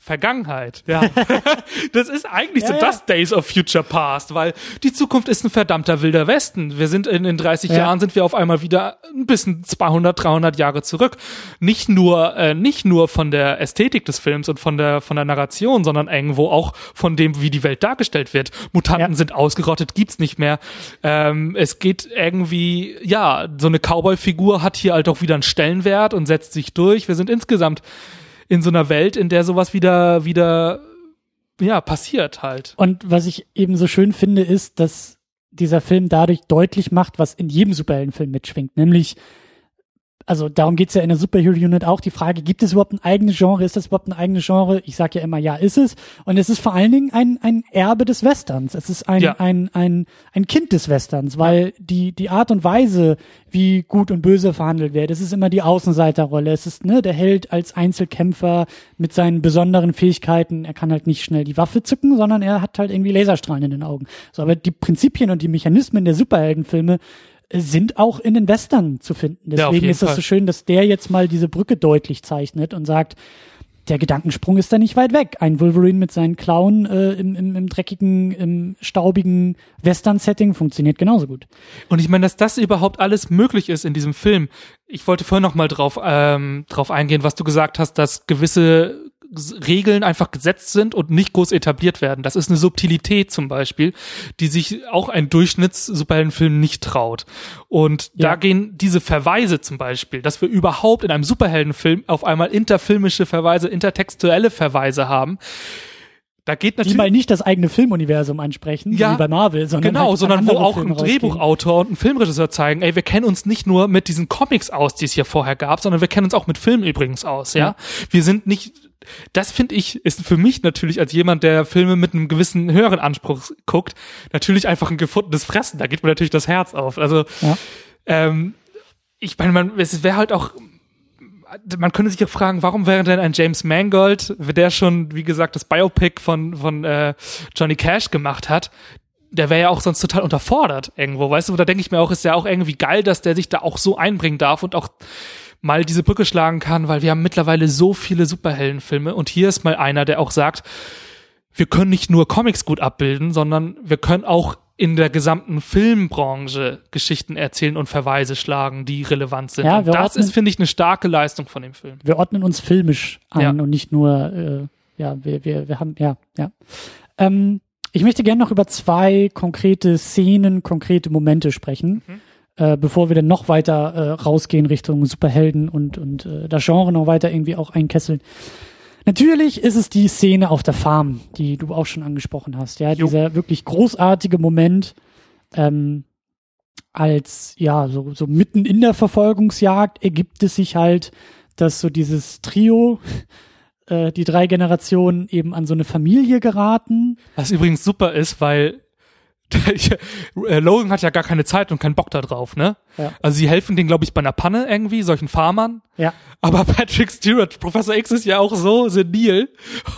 Vergangenheit. Ja. das ist eigentlich Ja, so ja. das Days of Future Past, weil die Zukunft ist ein verdammter wilder Westen. Wir sind in den 30 Ja. Jahren sind wir auf einmal wieder ein bisschen 200, 300 Jahre zurück. Nicht nur, äh, nicht nur von der Ästhetik des Films und von der, von der Narration, sondern irgendwo auch von dem, wie die Welt dargestellt wird. Mutanten sind ausgerottet, gibt's nicht mehr. Ähm, es geht irgendwie, ja, so eine Cowboy-Figur hat hier halt auch wieder einen Stellenwert und setzt sich durch. Wir sind insgesamt in so einer Welt, in der sowas wieder, wieder, ja, passiert halt. Und was ich eben so schön finde, ist, dass dieser Film dadurch deutlich macht, was in jedem Superheldenfilm mitschwingt, nämlich also darum geht's ja in der Superhero-Unit auch, die Frage, gibt es überhaupt ein eigenes Genre? Ist das überhaupt ein eigenes Genre? Ich sage ja immer, ja, ist es. Und es ist vor allen Dingen ein, ein Erbe des Westerns. Es ist ein, Ja. ein, ein, ein Kind des Westerns, weil die, die Art und Weise, wie gut und böse verhandelt wird, es ist immer die Außenseiterrolle. Es ist ne, der Held als Einzelkämpfer mit seinen besonderen Fähigkeiten. Er kann halt nicht schnell die Waffe zücken, sondern er hat halt irgendwie Laserstrahlen in den Augen. So, aber die Prinzipien und die Mechanismen der Superheldenfilme sind auch in den Western zu finden. Ja, Deswegen jeden ist Fall. so schön, dass der jetzt mal diese Brücke deutlich zeichnet und sagt, der Gedankensprung ist da nicht weit weg. Ein Wolverine mit seinen Klauen äh, im, im, im dreckigen, im staubigen Western-Setting funktioniert genauso gut. Und ich meine, dass das überhaupt alles möglich ist in diesem Film. Ich wollte vorhin noch mal drauf, ähm, drauf eingehen, was du gesagt hast, dass gewisse Regeln einfach gesetzt sind und nicht groß etabliert werden. Das ist eine Subtilität zum Beispiel, die sich auch ein Durchschnitts-Superheldenfilm nicht traut. Und da Ja. gehen diese Verweise zum Beispiel, dass wir überhaupt in einem Superheldenfilm auf einmal interfilmische Verweise, intertextuelle Verweise haben. Da geht Die natürlich mal nicht das eigene Filmuniversum ansprechen, Ja, wie bei Marvel, sondern Genau, halt sondern wo auch Filme ein. Drehbuchautor und ein Filmregisseur zeigen, ey, wir kennen uns nicht nur mit diesen Comics aus, die es hier vorher gab, sondern wir kennen uns auch mit Film übrigens aus, ja. Ja. Wir sind nicht, das finde ich, ist für mich natürlich als jemand, der Filme mit einem gewissen höheren Anspruch guckt, natürlich einfach ein gefundenes Fressen. Da geht mir natürlich das Herz auf. Also, Ja. ähm, ich meine, man, es wäre halt auch, man könnte sich auch fragen, warum wäre denn ein James Mangold, der schon, wie gesagt, das Biopic von, von äh, Johnny Cash gemacht hat, der wäre ja auch sonst total unterfordert irgendwo, weißt du? Da denke ich mir auch, ist ja auch irgendwie geil, dass der sich da auch so einbringen darf und auch mal diese Brücke schlagen kann, weil wir haben mittlerweile so viele Superheldenfilme und hier ist mal einer, der auch sagt, wir können nicht nur Comics gut abbilden, sondern wir können auch in der gesamten Filmbranche Geschichten erzählen und Verweise schlagen, die relevant sind. Ja, das ordnen- ist, finde ich, eine starke Leistung von dem Film. Wir ordnen uns filmisch ein Ja. und nicht nur, äh, ja, wir, wir, wir haben, ja, ja. Ähm, ich möchte gerne noch über zwei konkrete Szenen, konkrete Momente sprechen, äh, bevor wir dann noch weiter äh, rausgehen Richtung Superhelden und, und äh, das Genre noch weiter irgendwie auch einkesseln. Natürlich ist es die Szene auf der Farm, die du auch schon angesprochen hast. Ja, Jo. dieser wirklich großartige Moment, ähm, als, ja, so, so mitten in der Verfolgungsjagd ergibt es sich halt, dass so dieses Trio, äh, die drei Generationen eben an so eine Familie geraten. Was übrigens super ist, weil Logan hat ja gar keine Zeit und keinen Bock da drauf, ne? Ja. Also sie helfen denen, glaube ich, bei einer Panne irgendwie, solchen Farmern. Ja. Aber Patrick Stewart, Professor X ist ja auch so senil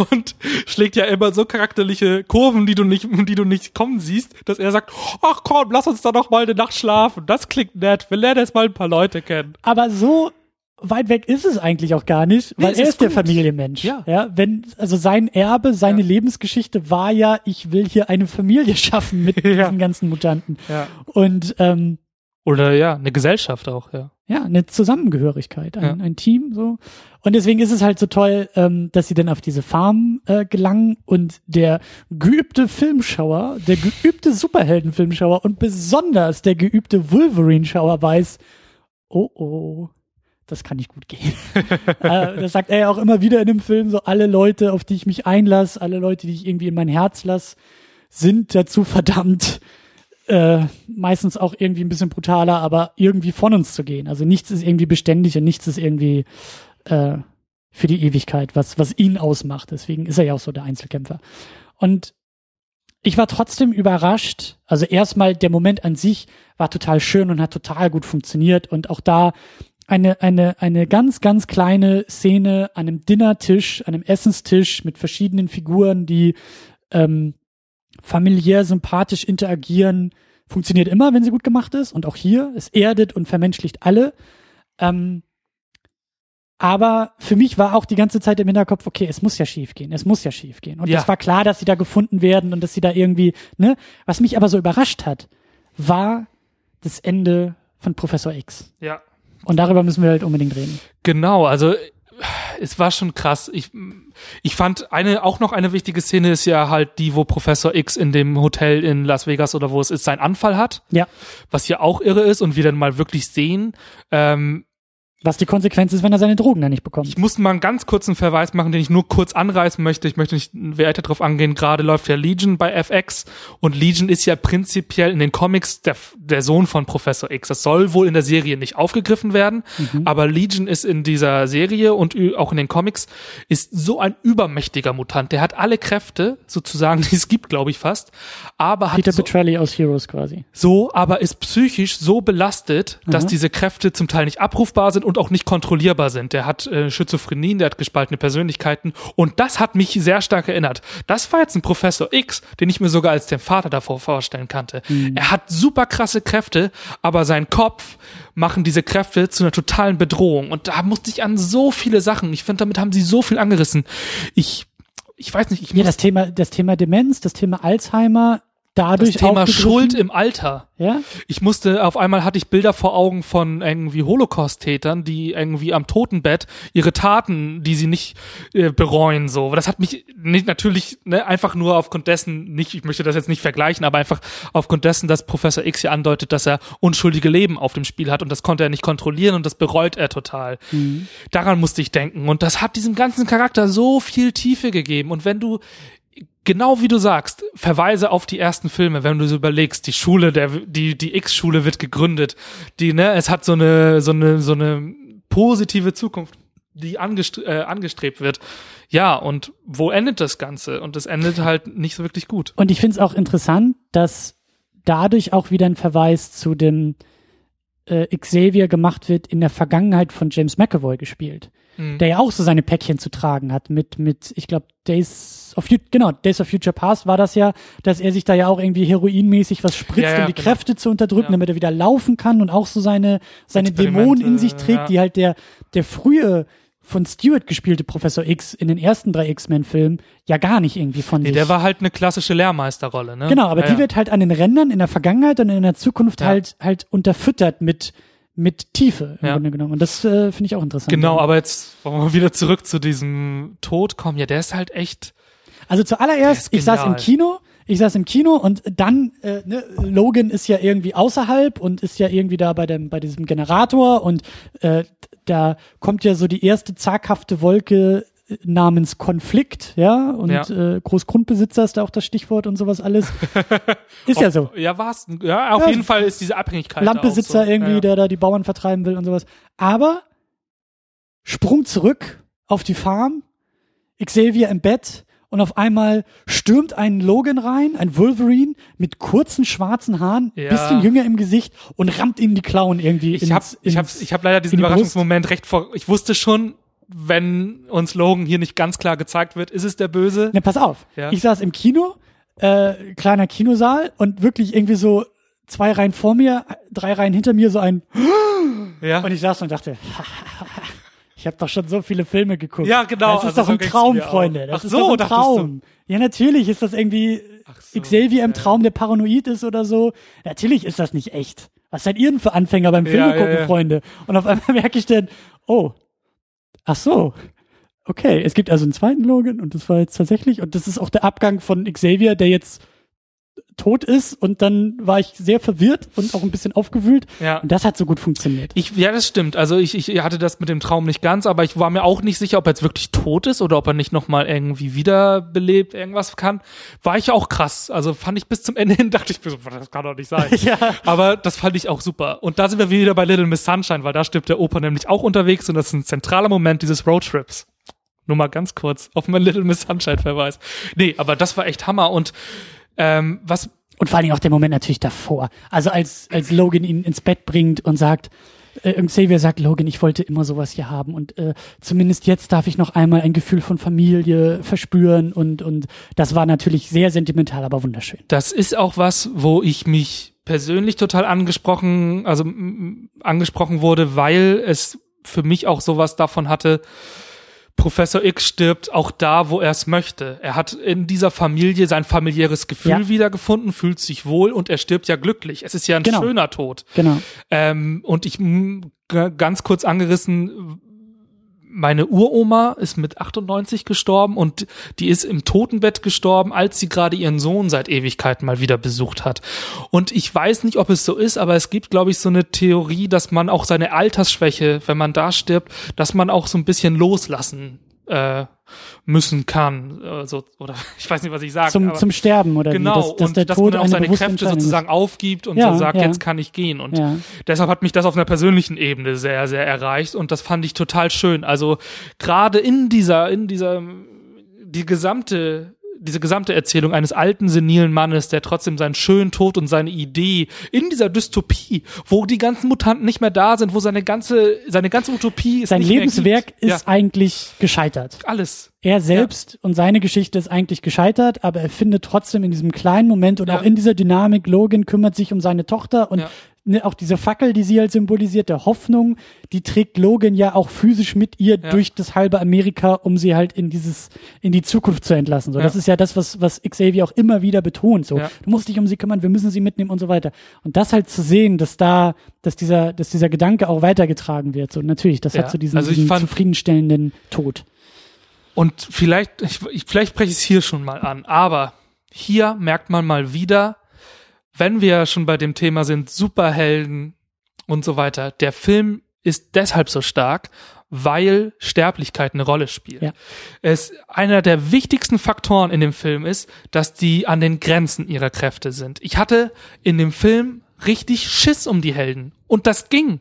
und schlägt ja immer so charakterliche Kurven, die du nicht, die du nicht kommen siehst, dass er sagt, ach komm, lass uns da noch mal eine Nacht schlafen. Das klingt nett. Wir lernen jetzt mal ein paar Leute kennen. Aber so weit weg ist es eigentlich auch gar nicht, weil es er ist ist der. Familienmensch. Ja. ja. Wenn, also sein Erbe, seine Ja. Lebensgeschichte war ja, ich will hier eine Familie schaffen mit Ja. diesen ganzen Mutanten. Ja. Und ähm, Oder ja, eine Gesellschaft auch, ja. ja, eine Zusammengehörigkeit, ein, ein Team so. Und deswegen ist es halt so toll, ähm, dass sie dann auf diese Farm äh, gelangen und der geübte Filmschauer, der geübte Superheldenfilmschauer und besonders der geübte Wolverine-Schauer weiß, oh oh, das kann nicht gut gehen. äh, das sagt er ja auch immer wieder in dem Film, so alle Leute, auf die ich mich einlasse, alle Leute, die ich irgendwie in mein Herz lasse, sind dazu verdammt, äh, meistens auch irgendwie ein bisschen brutaler, aber irgendwie von uns zu gehen. Also nichts ist irgendwie beständig und nichts ist irgendwie äh, für die Ewigkeit, was, was ihn ausmacht. Deswegen ist er ja auch so der Einzelkämpfer. Und ich war trotzdem überrascht. Also erstmal der Moment an sich war total schön und hat total gut funktioniert. Und auch da eine, eine, eine ganz, ganz kleine Szene an einem Dinnertisch, an einem Essenstisch mit verschiedenen Figuren, die ähm, familiär sympathisch interagieren, funktioniert immer, wenn sie gut gemacht ist. Und auch hier, es erdet und vermenschlicht alle. Ähm, aber für mich war auch die ganze Zeit im Hinterkopf, okay, es muss ja schief gehen, es muss ja schief gehen. Und Ja. es war klar, dass sie da gefunden werden und dass sie da irgendwie, ne? Was mich aber so überrascht hat, war das Ende von Professor X. Ja. Und darüber müssen wir halt unbedingt reden. Genau, also es war schon krass. Ich, ich fand eine, auch noch eine wichtige Szene ist ja halt die, wo Professor X in dem Hotel in Las Vegas oder wo es ist, seinen Anfall hat, Ja. was ja auch irre ist und wir dann mal wirklich sehen. Ähm, Was die Konsequenz ist, wenn er seine Drogen dann nicht bekommt. ich muss mal einen ganz kurzen Verweis machen, den ich nur kurz anreißen möchte. Ich möchte nicht weiter darauf angehen. Gerade läuft ja Legion bei FX und Legion ist ja prinzipiell in den Comics der, der Sohn von Professor X. Das soll wohl in der Serie nicht aufgegriffen werden, aber Legion ist in dieser Serie und auch in den Comics ist so ein übermächtiger Mutant. Der hat alle Kräfte sozusagen, die es gibt, glaube ich fast, aber hat Peter so, Petrelli aus Heroes quasi. so, aber ist psychisch so belastet, dass diese Kräfte zum Teil nicht abrufbar sind und auch nicht kontrollierbar sind. Der hat äh, Schizophrenien, der hat gespaltene Persönlichkeiten und das hat mich sehr stark erinnert. Das war jetzt ein Professor X, den ich mir sogar als den Vater davor vorstellen kannte. Er hat super krasse Kräfte, aber sein Kopf machen diese Kräfte zu einer totalen Bedrohung und da musste ich an so viele Sachen. Ich finde, damit haben sie so viel angerissen. Ich ich weiß nicht, ich Ja, das Thema, das Thema Demenz, das Thema Alzheimer, dadurch das Thema. Schuld im Alter. Ja, Ich musste, auf einmal hatte ich Bilder vor Augen von irgendwie Holocaust-Tätern, die irgendwie am Totenbett ihre Taten, die sie nicht äh, bereuen, so. Das hat mich nicht, natürlich, ne, einfach nur aufgrund dessen, nicht, ich möchte das jetzt nicht vergleichen, aber einfach aufgrund dessen, dass Professor X hier andeutet, dass er unschuldige Leben auf dem Spiel hat und das konnte er nicht kontrollieren und das bereut er total. Daran musste ich denken und das hat diesem ganzen Charakter so viel Tiefe gegeben und wenn du genau wie du sagst, Verweise auf die ersten Filme, wenn du so überlegst, die Schule, der, die, die X-Schule wird gegründet, die, ne, es hat so eine, so eine, so eine positive Zukunft, die angestre äh, angestrebt wird. Ja, und wo endet das Ganze? Und es endet halt nicht so wirklich gut. Und ich finde es auch interessant, dass dadurch auch wieder ein Verweis zu dem äh, Xavier gemacht wird, in der Vergangenheit von James McAvoy gespielt, Mhm. der ja auch so seine Päckchen zu tragen hat mit, mit, ich glaube, Days of Future, genau, Days of Future Past war das ja, dass er sich da ja auch irgendwie heroinmäßig was spritzt, Ja, ja, um die genau. Kräfte zu unterdrücken, Ja. damit er wieder laufen kann und auch so seine, seine Dämonen in sich trägt, die halt der, der frühe von Stewart gespielte Professor X in den ersten drei X-Men-Filmen ja gar nicht irgendwie von Nee, sich. der war halt eine klassische Lehrmeisterrolle, ne? Genau, aber ja, die ja. wird halt an den Rändern in der Vergangenheit und in der Zukunft Ja. halt halt unterfüttert mit mit Tiefe im. Grunde genommen. Und das äh, finde ich auch interessant. Genau, aber jetzt wollen wir wieder zurück zu diesem Tod kommen. Ja, der ist halt echt. Also zuallererst, ich saß im. Kino, ich saß im Kino und dann, äh, ne, Logan ist ja irgendwie außerhalb und ist ja irgendwie da bei dem, bei diesem Generator und äh, da kommt ja so die erste zaghafte Wolke namens Konflikt, ja, und Ja. Äh, Großgrundbesitzer ist da auch das Stichwort und sowas alles. ist ja so. Ja, war's. Ja, auf Ja, jeden Fall ist diese Abhängigkeit. Landbesitzer so. irgendwie, ja. der da die Bauern vertreiben will und sowas. Aber Sprung zurück auf die Farm, Xavier im Bett und auf einmal stürmt ein Logan rein, ein Wolverine mit kurzen schwarzen Haaren, Ja. bisschen jünger im Gesicht und rammt ihm die Klauen irgendwie Ich habe ich hab, ich hab leider diesen die Brust. Überraschungsmoment recht vor. Ich wusste schon, wenn uns Logan hier nicht ganz klar gezeigt wird, ist es der Böse. Ne, pass auf. Ja. Ich saß im Kino, äh, kleiner Kinosaal und wirklich irgendwie so zwei Reihen vor mir, drei Reihen hinter mir so ein Ja. und ich saß und dachte, ich habe doch schon so viele Filme geguckt. Ja, genau, Das ist also doch so ein Traum. Freunde. Das Ach ist so, doch ein du. Traum. Ja, natürlich ist das irgendwie so, Xavier im ja. Traum, der paranoid ist oder so. Natürlich ist das nicht echt. Was seid ihr denn für Anfänger beim Filme Ja, ja, gucken, ja. Freunde? Und auf einmal merke ich dann, oh, ach so. Okay, es gibt also einen zweiten Logan und das war jetzt tatsächlich, und das ist auch der Abgang von Xavier, der jetzt tot ist und dann war ich sehr verwirrt und auch ein bisschen aufgewühlt Ja. und das hat so gut funktioniert. Ich, ja, das stimmt. Also ich, ich hatte das mit dem Traum nicht ganz, aber ich war mir auch nicht sicher, ob er jetzt wirklich tot ist oder ob er nicht nochmal irgendwie wiederbelebt irgendwas kann. War ich auch krass. Also fand ich bis zum Ende hin, dachte ich mir so, das kann doch nicht sein. Ja. Aber das fand ich auch super. Und da sind wir wieder bei Little Miss Sunshine, weil da stirbt der Opa nämlich auch unterwegs und das ist ein zentraler Moment dieses Roadtrips. Nur mal ganz kurz auf mein Little Miss Sunshine Verweis. Nee, aber das war echt Hammer und ähm, was Und vor allem auch der Moment natürlich davor. Also als, als Logan ihn ins Bett bringt und sagt, äh, Xavier sagt, Logan, ich wollte immer sowas hier haben und äh, zumindest jetzt darf ich noch einmal ein Gefühl von Familie verspüren und, und das war natürlich sehr sentimental, aber wunderschön. Das ist auch was, wo ich mich persönlich total angesprochen, also angesprochen wurde, weil es für mich auch sowas davon hatte, Professor X stirbt auch da, wo er es möchte. Er hat in dieser Familie sein familiäres Gefühl Ja. wiedergefunden, fühlt sich wohl und er stirbt ja glücklich. Es ist ja ein Genau. schöner Tod. Genau. Ähm, und ich ganz kurz angerissen, meine Uroma ist mit 98 gestorben und die ist im Totenbett gestorben, als sie gerade ihren Sohn seit Ewigkeiten mal wieder besucht hat. Und ich weiß nicht, ob es so ist, aber es gibt, glaube ich, so eine Theorie, dass man auch seine Altersschwäche, wenn man da stirbt, dass man auch so ein bisschen loslassen äh, müssen kann. Also, oder ich weiß nicht, was ich sage. Zum, zum Sterben oder Genau, wie, dass, dass und der dass Tod man auch eine seine Kräfte sozusagen aufgibt und Ja, so sagt, ja. jetzt kann ich gehen. Und Ja. deshalb hat mich das auf einer persönlichen Ebene sehr, sehr erreicht und das fand ich total schön. Also gerade in dieser, in dieser, die gesamte diese gesamte Erzählung eines alten, senilen Mannes, der trotzdem seinen schönen Tod und seine Idee in dieser Dystopie, wo die ganzen Mutanten nicht mehr da sind, wo seine ganze, seine ganze Utopie ist Sein Lebenswerk ist eigentlich gescheitert. ja, alles. Er selbst und seine Geschichte ist eigentlich gescheitert, aber er findet trotzdem in diesem kleinen Moment und Ja. auch in dieser Dynamik, Logan kümmert sich um seine Tochter und Ja. Ne, auch diese Fackel, die sie halt symbolisiert, der Hoffnung, die trägt Logan ja auch physisch mit ihr Ja. durch das halbe Amerika, um sie halt in dieses, in die Zukunft zu entlassen. So, Ja. das ist ja das, was, was Xavier auch immer wieder betont. So, Ja. du musst dich um sie kümmern, wir müssen sie mitnehmen und so weiter. Und das halt zu sehen, dass da, dass dieser, dass dieser Gedanke auch weitergetragen wird. So, natürlich, das hat so diesen, Also diesen zufriedenstellenden Tod. Und vielleicht, ich, ich, vielleicht spreche ich es hier schon mal an, aber hier merkt man mal wieder, wenn wir schon bei dem Thema sind, Superhelden und so weiter, der Film ist deshalb so stark, weil Sterblichkeit eine Rolle spielt. Ja. Es einer der wichtigsten Faktoren in dem Film ist, dass die an den Grenzen ihrer Kräfte sind. Ich hatte in dem Film richtig Schiss um die Helden und das ging.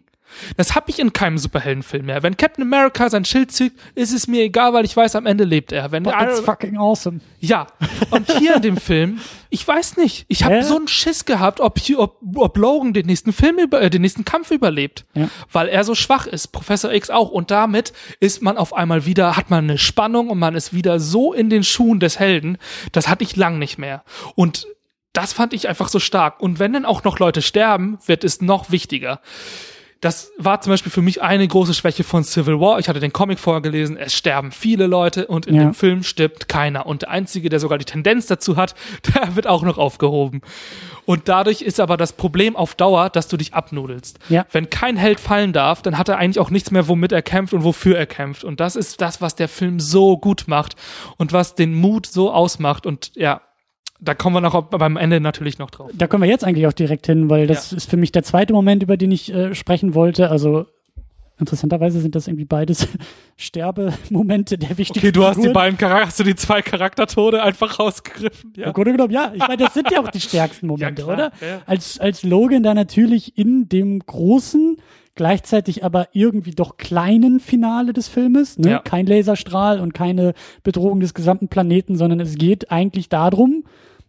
Das habe ich in keinem Superheldenfilm mehr. Wenn Captain America sein Schild zieht, ist es mir egal, weil ich weiß, am Ende lebt er. Wenn But it's Iron- fucking awesome. ja, und hier in dem Film, ich weiß nicht. Ich habe Ja. so einen Schiss gehabt, ob, ob, ob Logan den nächsten Film über, äh, den nächsten Kampf überlebt, Ja. weil er so schwach ist. Professor X auch. Und damit ist man auf einmal wieder, hat man eine Spannung und man ist wieder so in den Schuhen des Helden. Das hatte ich lang nicht mehr. Und das fand ich einfach so stark. Und wenn dann auch noch Leute sterben, wird es noch wichtiger. Das war zum Beispiel für mich eine große Schwäche von Civil War. Ich hatte den Comic vorher gelesen, es sterben viele Leute und in Ja. dem Film stirbt keiner. Und der Einzige, der sogar die Tendenz dazu hat, der wird auch noch aufgehoben. Und dadurch ist aber das Problem auf Dauer, dass du dich abnudelst. Ja. Wenn kein Held fallen darf, dann hat er eigentlich auch nichts mehr, womit er kämpft und wofür er kämpft. Und das ist das, was der Film so gut macht und was den Mut so ausmacht. Und ja, da kommen wir noch beim Ende natürlich noch drauf. Da können wir jetzt eigentlich auch direkt hin, weil das Ja. ist für mich der zweite Moment, über den ich äh, sprechen wollte. Also interessanterweise sind das irgendwie beides Sterbemomente der wichtigsten Okay, du hast die beiden Charakter, hast du die zwei Charaktertode einfach rausgegriffen, ja. Im Grunde genommen, ja. Ich meine, das sind ja auch die stärksten Momente, klar, oder? ja. Als, als Logan da natürlich in dem großen, gleichzeitig aber irgendwie doch kleinen Finale des Filmes, ne? Ja. Kein Laserstrahl und keine Bedrohung des gesamten Planeten, sondern es geht eigentlich darum,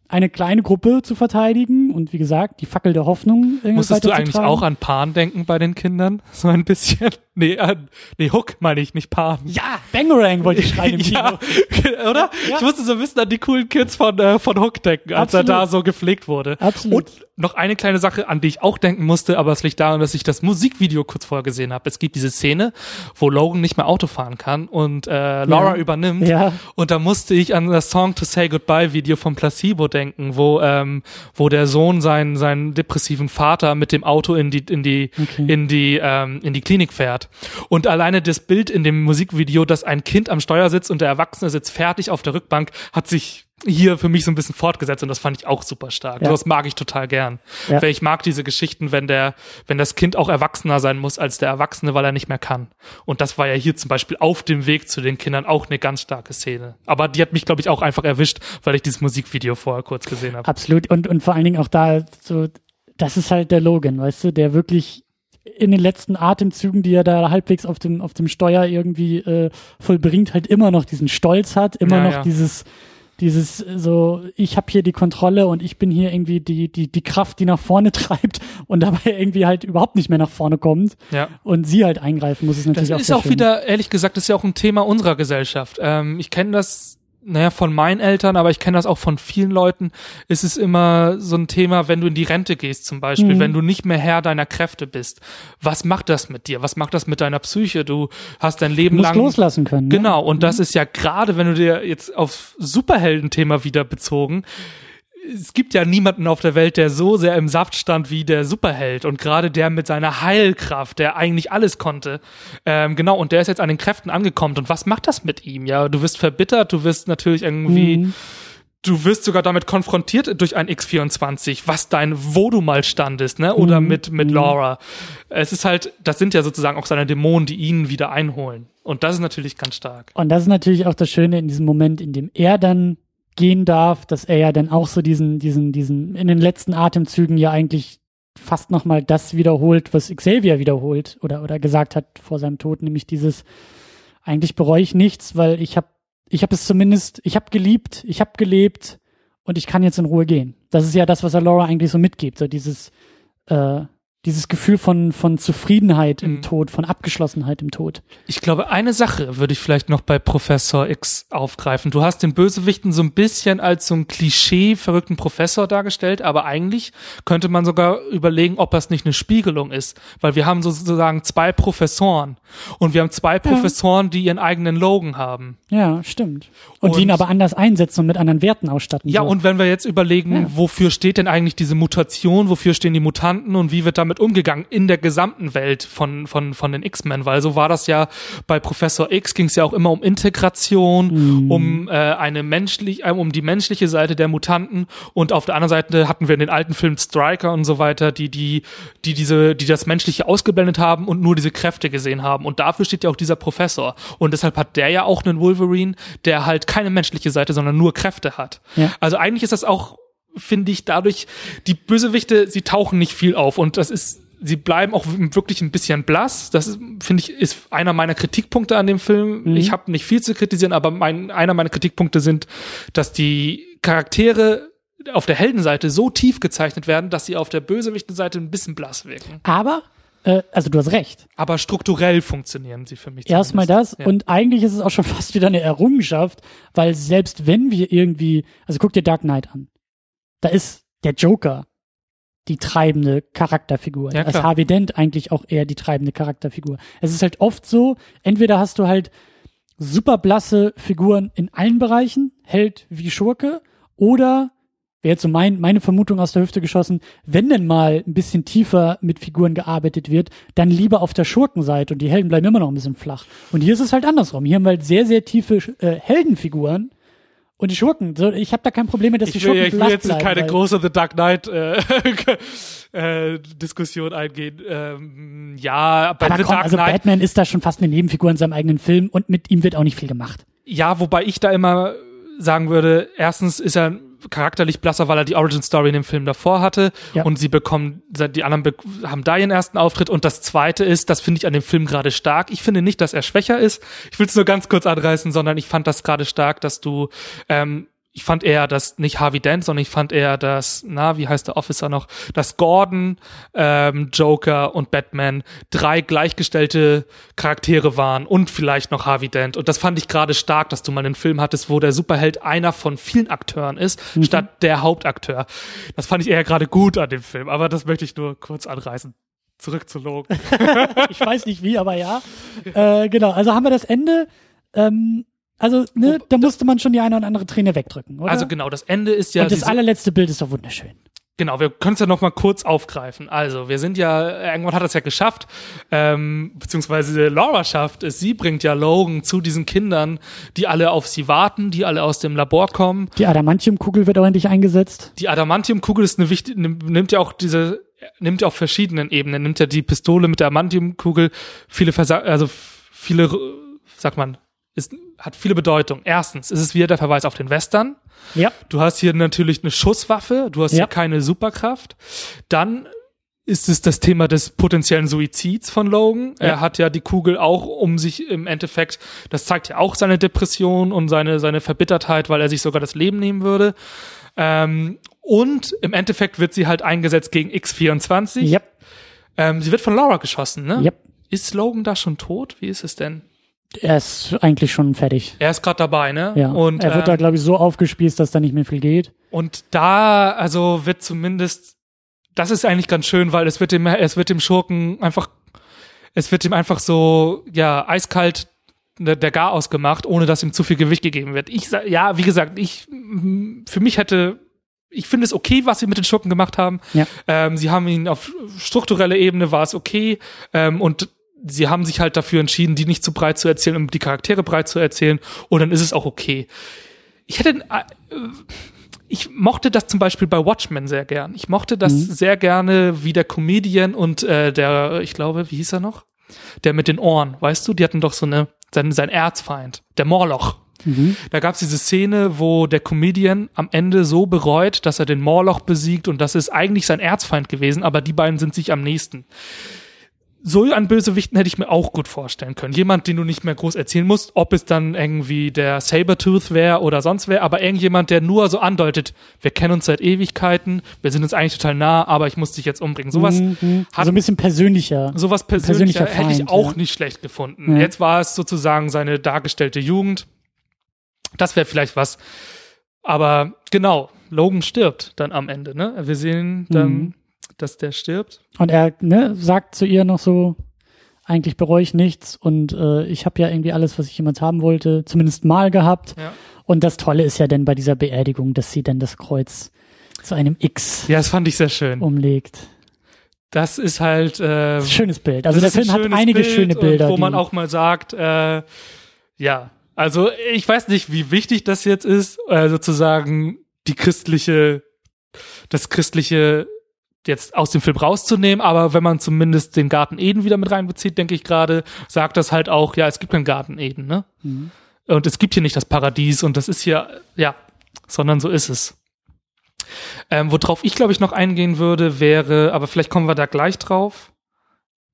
eine kleine Gruppe zu verteidigen und wie gesagt, die Fackel der Hoffnung irgendwie Musstest du eigentlich auch an Pan denken bei den Kindern? So ein bisschen? Nee, an, nee, Hook meine ich, nicht Pan. Ja, Bangarang wollte ich schreien im Kino. Ja, oder? Ja. Ich musste so ein bisschen an die coolen Kids von, äh, von Hook denken, als Absolut. er da so gepflegt wurde. Absolut. Und noch eine kleine Sache, an die ich auch denken musste, aber es liegt daran, dass ich das Musikvideo kurz vorher gesehen habe. Es gibt diese Szene, wo Logan nicht mehr Auto fahren kann und äh, Laura Ja. übernimmt. Ja. Und da musste ich an das Song To Say Goodbye Video von Placebo denken, wo, ähm, wo der Sohn seinen, seinen depressiven Vater mit dem Auto in die, in die, Okay. in die, ähm, in die Klinik fährt. Und alleine das Bild in dem Musikvideo, dass ein Kind am Steuer sitzt und der Erwachsene sitzt fertig auf der Rückbank, hat sich hier für mich so ein bisschen fortgesetzt und das fand ich auch super stark. Ja. Das mag ich total gern. Ja. Weil ich mag diese Geschichten, wenn der, wenn das Kind auch erwachsener sein muss als der Erwachsene, weil er nicht mehr kann. Und das war ja hier zum Beispiel auf dem Weg zu den Kindern auch eine ganz starke Szene. Aber die hat mich, glaube ich, auch einfach erwischt, weil ich dieses Musikvideo vorher kurz gesehen habe. Absolut. Und, und vor allen Dingen auch da so, das ist halt der Logan, weißt du, der wirklich in den letzten Atemzügen, die er da halbwegs auf dem, auf dem Steuer irgendwie äh, vollbringt, halt immer noch diesen Stolz hat, immer Ja, noch dieses, dieses äh, so, ich habe hier die Kontrolle und ich bin hier irgendwie die, die, die Kraft, die nach vorne treibt und dabei irgendwie halt überhaupt nicht mehr nach vorne kommt Ja. und sie halt eingreifen muss, ist Das natürlich auch ist sehr auch schön. wieder, ehrlich gesagt, das ist ja auch ein Thema unserer Gesellschaft. Ähm, ich kenne das, naja, von meinen Eltern, aber ich kenne das auch von vielen Leuten. Ist es immer so ein Thema, wenn du in die Rente gehst zum Beispiel, Mhm. wenn du nicht mehr Herr deiner Kräfte bist. Was macht das mit dir? Was macht das mit deiner Psyche? Du hast dein Du Leben musst lang loslassen können. Ne? Genau, und das ist ja gerade, wenn du dir jetzt auf Superhelden-Thema wieder bezogen, es gibt ja niemanden auf der Welt, der so sehr im Saft stand wie der Superheld und gerade der mit seiner Heilkraft, der eigentlich alles konnte. Ähm, genau, und der ist jetzt an den Kräften angekommen. Und was macht das mit ihm? Ja, du wirst verbittert, du wirst natürlich irgendwie, Mhm. du wirst sogar damit konfrontiert durch ein X24, was dein, wo du mal standest, ne? Oder Mhm. mit, mit Laura. Es ist halt, das sind ja sozusagen auch seine Dämonen, die ihn wieder einholen. Und das ist natürlich ganz stark. Und das ist natürlich auch das Schöne in diesem Moment, in dem er dann gehen darf, dass er ja dann auch so diesen, diesen, diesen, in den letzten Atemzügen ja eigentlich fast nochmal das wiederholt, was Xavier wiederholt oder, oder gesagt hat vor seinem Tod, nämlich dieses, eigentlich bereue ich nichts, weil ich habe ich habe es zumindest, ich habe geliebt, ich habe gelebt und ich kann jetzt in Ruhe gehen. Das ist ja das, was er Laura eigentlich so mitgibt, so dieses, äh, dieses Gefühl von, von Zufriedenheit im Mhm. Tod, von Abgeschlossenheit im Tod. Ich glaube, eine Sache würde ich vielleicht noch bei Professor X aufgreifen. Du hast den Bösewichten so ein bisschen als so ein Klischee verrückten Professor dargestellt, aber eigentlich könnte man sogar überlegen, ob das nicht eine Spiegelung ist, weil wir haben sozusagen zwei Professoren und wir haben zwei Professoren, die ihren eigenen Logan haben. Ja, stimmt. Und, Und- die ihn aber anders einsetzen und mit anderen Werten ausstatten. Ja, so. und wenn wir jetzt überlegen, Ja. wofür steht denn eigentlich diese Mutation, wofür stehen die Mutanten und wie wird damit umgegangen in der gesamten Welt von, von, von den X-Men, weil so war das ja bei Professor X ging es ja auch immer um Integration, Mhm. um äh, eine menschlich, äh, um die menschliche Seite der Mutanten und auf der anderen Seite hatten wir in den alten Filmen Striker und so weiter, die, die, die diese, die das Menschliche ausgeblendet haben und nur diese Kräfte gesehen haben. Und dafür steht ja auch dieser Professor. Und deshalb hat der ja auch einen Wolverine, der halt keine menschliche Seite, sondern nur Kräfte hat. Ja. Also eigentlich ist das auch, finde ich, dadurch, die Bösewichte, sie tauchen nicht viel auf und das ist, sie bleiben auch wirklich ein bisschen blass. Das finde ich, ist einer meiner Kritikpunkte an dem Film. Mhm. Ich habe nicht viel zu kritisieren, aber mein, einer meiner Kritikpunkte sind, dass die Charaktere auf der Heldenseite so tief gezeichnet werden, dass sie auf der Bösewichtenseite ein bisschen blass wirken. Aber, äh, also du hast recht. Aber strukturell funktionieren sie für mich. Erstmal das. Ja. Und eigentlich ist es auch schon fast wieder eine Errungenschaft, weil selbst wenn wir irgendwie, also guck dir Dark Knight an. Da ist der Joker die treibende Charakterfigur. Ja, klar. Harvey Dent eigentlich auch eher die treibende Charakterfigur. Es ist halt oft so, entweder hast du halt super blasse Figuren in allen Bereichen, Held wie Schurke, oder wäre jetzt so mein, meine Vermutung aus der Hüfte geschossen, wenn denn mal ein bisschen tiefer mit Figuren gearbeitet wird, dann lieber auf der Schurkenseite und die Helden bleiben immer noch ein bisschen flach. Und hier ist es halt andersrum. Hier haben wir halt sehr, sehr tiefe äh, Heldenfiguren Und die Schurken, so, ich habe da kein Problem mit, dass die Ich will, Schurken ich will jetzt bleiben, keine große The Dark Knight äh, äh, Diskussion eingehen. Ähm, ja, bei Aber The komm, Dark also Knight Batman ist da schon fast eine Nebenfigur in seinem eigenen Film und mit ihm wird auch nicht viel gemacht. Ja, wobei ich da immer sagen würde, erstens ist er charakterlich blasser, weil er die Origin Story in dem Film davor hatte Ja. und sie bekommen, die anderen be haben da ihren ersten Auftritt und das zweite ist, das finde ich an dem Film gerade stark. Ich finde nicht, dass er schwächer ist. Ich will es nur ganz kurz anreißen, sondern ich fand das gerade stark, dass du ähm, ich fand eher, dass nicht Harvey Dent, sondern ich fand eher, dass, na, wie heißt der Officer noch, dass Gordon, ähm, Joker und Batman drei gleichgestellte Charaktere waren und vielleicht noch Harvey Dent. Und das fand ich gerade stark, dass du mal einen Film hattest, wo der Superheld einer von vielen Akteuren ist, statt der Hauptakteur. Das fand ich eher gerade gut an dem Film, aber das möchte ich nur kurz anreißen. Zurück zu Logan. Ich weiß nicht wie, aber ja. Äh, genau, also haben wir das Ende. Ähm, also, ne, da musste man schon die eine oder andere Träne wegdrücken, oder? Also genau, das Ende ist ja und das allerletzte Bild ist doch wunderschön. Genau, wir können es ja noch mal kurz aufgreifen. Also, wir sind ja, irgendwann hat es ja geschafft, ähm, beziehungsweise Laura schafft es. Sie bringt ja Logan zu diesen Kindern, die alle auf sie warten, die alle aus dem Labor kommen. Die Adamantiumkugel wird auch endlich eingesetzt. Die Adamantiumkugel ist eine wichtige, nimmt ja auch diese, nimmt ja auf verschiedenen Ebenen, nimmt ja die Pistole mit der Adamantiumkugel viele Versa also viele, sagt man, ist, hat viele Bedeutung. Erstens ist es wieder der Verweis auf den Western. Ja. Du hast hier natürlich eine Schusswaffe, du hast Ja. hier keine Superkraft. Dann ist es das Thema des potenziellen Suizids von Logan. Ja. Er hat ja die Kugel auch um sich im Endeffekt, das zeigt ja auch seine Depression und seine, seine Verbittertheit, weil er sich sogar das Leben nehmen würde. Ähm, und im Endeffekt wird sie halt eingesetzt gegen X24. Ja. Ähm, sie wird von Laura geschossen, ne? Ja. Ist Logan da schon tot? Wie ist es denn? Er ist eigentlich schon fertig. Er ist gerade dabei, ne? Ja. Und, er wird da, ähm, glaube ich, so aufgespießt, dass da nicht mehr viel geht. Und da, also wird zumindest, das ist eigentlich ganz schön, weil es wird dem, es wird dem Schurken einfach, es wird ihm einfach so, ja, eiskalt der, der Garaus gemacht, ohne dass ihm zu viel Gewicht gegeben wird. Ich ja, wie gesagt, ich, für mich hätte, ich finde es okay, was sie mit den Schurken gemacht haben. Ja. Ähm, sie haben ihn auf struktureller Ebene war es okay, ähm, und sie haben sich halt dafür entschieden, die nicht zu breit zu erzählen, um die Charaktere breit zu erzählen, und dann ist es auch okay. Ich hätte, äh, ich mochte das zum Beispiel bei Watchmen sehr gern. Ich mochte das sehr gerne, wie der Comedian und äh, der, ich glaube, wie hieß er noch? Der mit den Ohren, weißt du? Die hatten doch so eine, sein, sein Erzfeind, der Morloch. Da gab es diese Szene, wo der Comedian am Ende so bereut, dass er den Morloch besiegt und das ist eigentlich sein Erzfeind gewesen, aber die beiden sind sich am nächsten. So einen Bösewichten hätte ich mir auch gut vorstellen können. Jemand, den du nicht mehr groß erzählen musst, ob es dann irgendwie der Sabertooth wäre oder sonst wer, aber irgendjemand, der nur so andeutet, wir kennen uns seit Ewigkeiten, wir sind uns eigentlich total nah, aber ich muss dich jetzt umbringen. Sowas Mhm. hat Also ein bisschen persönlicher. sowas persönlicher, persönlicher hätte ich Feind, auch ja. nicht schlecht gefunden. Ja. Jetzt war es sozusagen seine dargestellte Jugend. Das wäre vielleicht was. Aber genau, Logan stirbt dann am Ende, ne? Wir sehen dann, Mhm. Dass der stirbt. Und er ne, sagt zu ihr noch so, eigentlich bereue ich nichts und äh, ich habe ja irgendwie alles, was ich jemals haben wollte, zumindest mal gehabt. Ja. Und das Tolle ist ja dann bei dieser Beerdigung, dass sie dann das Kreuz zu einem X Ja, das fand ich sehr schön. umlegt. Das ist halt äh, Schönes Bild. Also das der ist Film hat einige Bild schöne Bilder. Wo man auch mal sagt, äh, ja, also ich weiß nicht, wie wichtig das jetzt ist, äh, sozusagen die christliche, das christliche jetzt aus dem Film rauszunehmen, aber wenn man zumindest den Garten Eden wieder mit reinbezieht, denke ich gerade, sagt das halt auch, ja, es gibt keinen Garten Eden, ne? Mhm. Und es gibt hier nicht das Paradies und das ist hier, ja, sondern so ist es. Ähm, worauf ich, glaube ich, noch eingehen würde, wäre, aber vielleicht kommen wir da gleich drauf,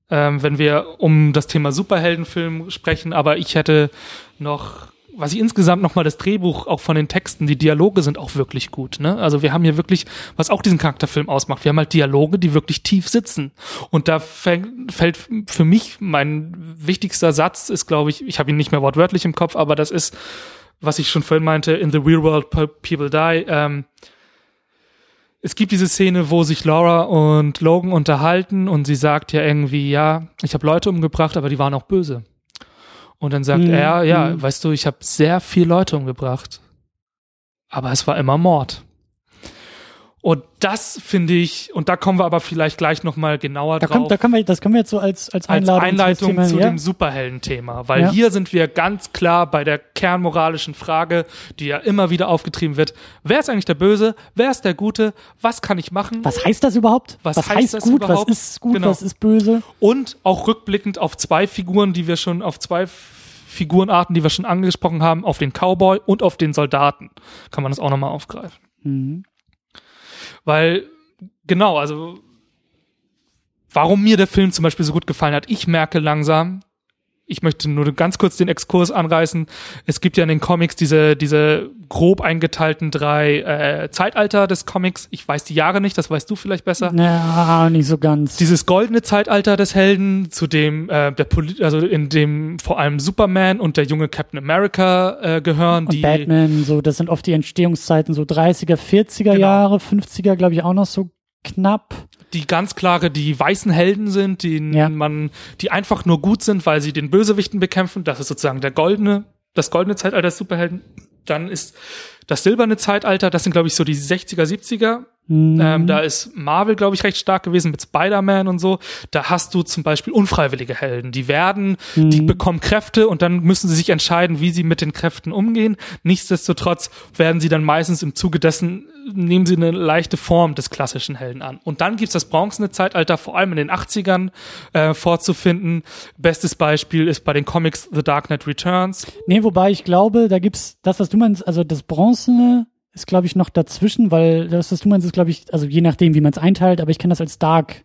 ähm, wenn wir um das Thema Superheldenfilm sprechen, aber ich hätte noch, was ich insgesamt noch mal das Drehbuch auch von den Texten, die Dialoge sind auch wirklich gut, ne? Also wir haben hier wirklich, was auch diesen Charakterfilm ausmacht, wir haben halt Dialoge, die wirklich tief sitzen. Und da fällt für mich mein wichtigster Satz ist, glaube ich, ich habe ihn nicht mehr wortwörtlich im Kopf, aber das ist, was ich schon vorhin meinte, in the real world pe- people die, ähm, es gibt diese Szene, wo sich Laura und Logan unterhalten und sie sagt ja irgendwie, ja, ich habe Leute umgebracht, aber die waren auch böse. Und dann sagt Mhm, er, ja, mhm. weißt du, ich habe sehr viele Leute umgebracht, aber es war immer Mord. Und das finde ich, und da kommen wir aber vielleicht gleich nochmal genauer Da, drauf. kommt, da können wir, das können wir jetzt so als, als als Einladung, Einleitung Thema, zu ja? dem Superhelden-Thema, weil Ja. hier sind wir ganz klar bei der kernmoralischen Frage, die ja immer wieder aufgetrieben wird. Wer ist eigentlich der Böse? Wer ist der Gute? Was kann ich machen? Was heißt das überhaupt? Was was heißt heißt das gut? überhaupt? Was ist gut? Genau. Was ist böse? Und auch rückblickend auf zwei Figuren, die wir schon, auf zwei Figurenarten, die wir schon angesprochen haben, auf den Cowboy und auf den Soldaten. Kann man das auch nochmal aufgreifen. Mhm. Weil, genau, also, warum mir der Film zum Beispiel so gut gefallen hat, ich merke langsam, ich möchte nur ganz kurz den Exkurs anreißen. Es gibt ja in den Comics diese, diese grob eingeteilten drei äh, Zeitalter des Comics. Ich weiß die Jahre nicht, das weißt du vielleicht besser. Ja, nicht so ganz. Dieses goldene Zeitalter des Helden, zu dem äh, der Poli also in dem vor allem Superman und der junge Captain America äh, gehören, und die Batman, so, das sind oft die Entstehungszeiten, so 30er, 40er Genau. Jahre, 50er, glaube ich, auch noch so knapp. Die ganz klare die weißen Helden sind, die Ja. man, die einfach nur gut sind, weil sie den Bösewichten bekämpfen. Das ist sozusagen der goldene, das goldene Zeitalter des Superhelden. Dann ist das silberne Zeitalter, das sind glaube ich so die 60er, 70er. Mhm. Ähm, da ist Marvel, glaube ich, recht stark gewesen mit Spider-Man und so. Da hast du zum Beispiel unfreiwillige Helden. Die werden, die Mhm. bekommen Kräfte und dann müssen sie sich entscheiden, wie sie mit den Kräften umgehen. Nichtsdestotrotz werden sie dann meistens im Zuge dessen, nehmen sie eine leichte Form des klassischen Helden an. Und dann gibt's das bronzene Zeitalter, vor allem in den 80ern, äh, vorzufinden. Bestes Beispiel ist bei den Comics The Dark Knight Returns. Nee, wobei ich glaube, da gibt's das, was du meinst, also das Bronzene ist, glaube ich, noch dazwischen, weil das, was du meinst, ist, glaube ich, also je nachdem, wie man es einteilt, aber ich kenne das als Dark,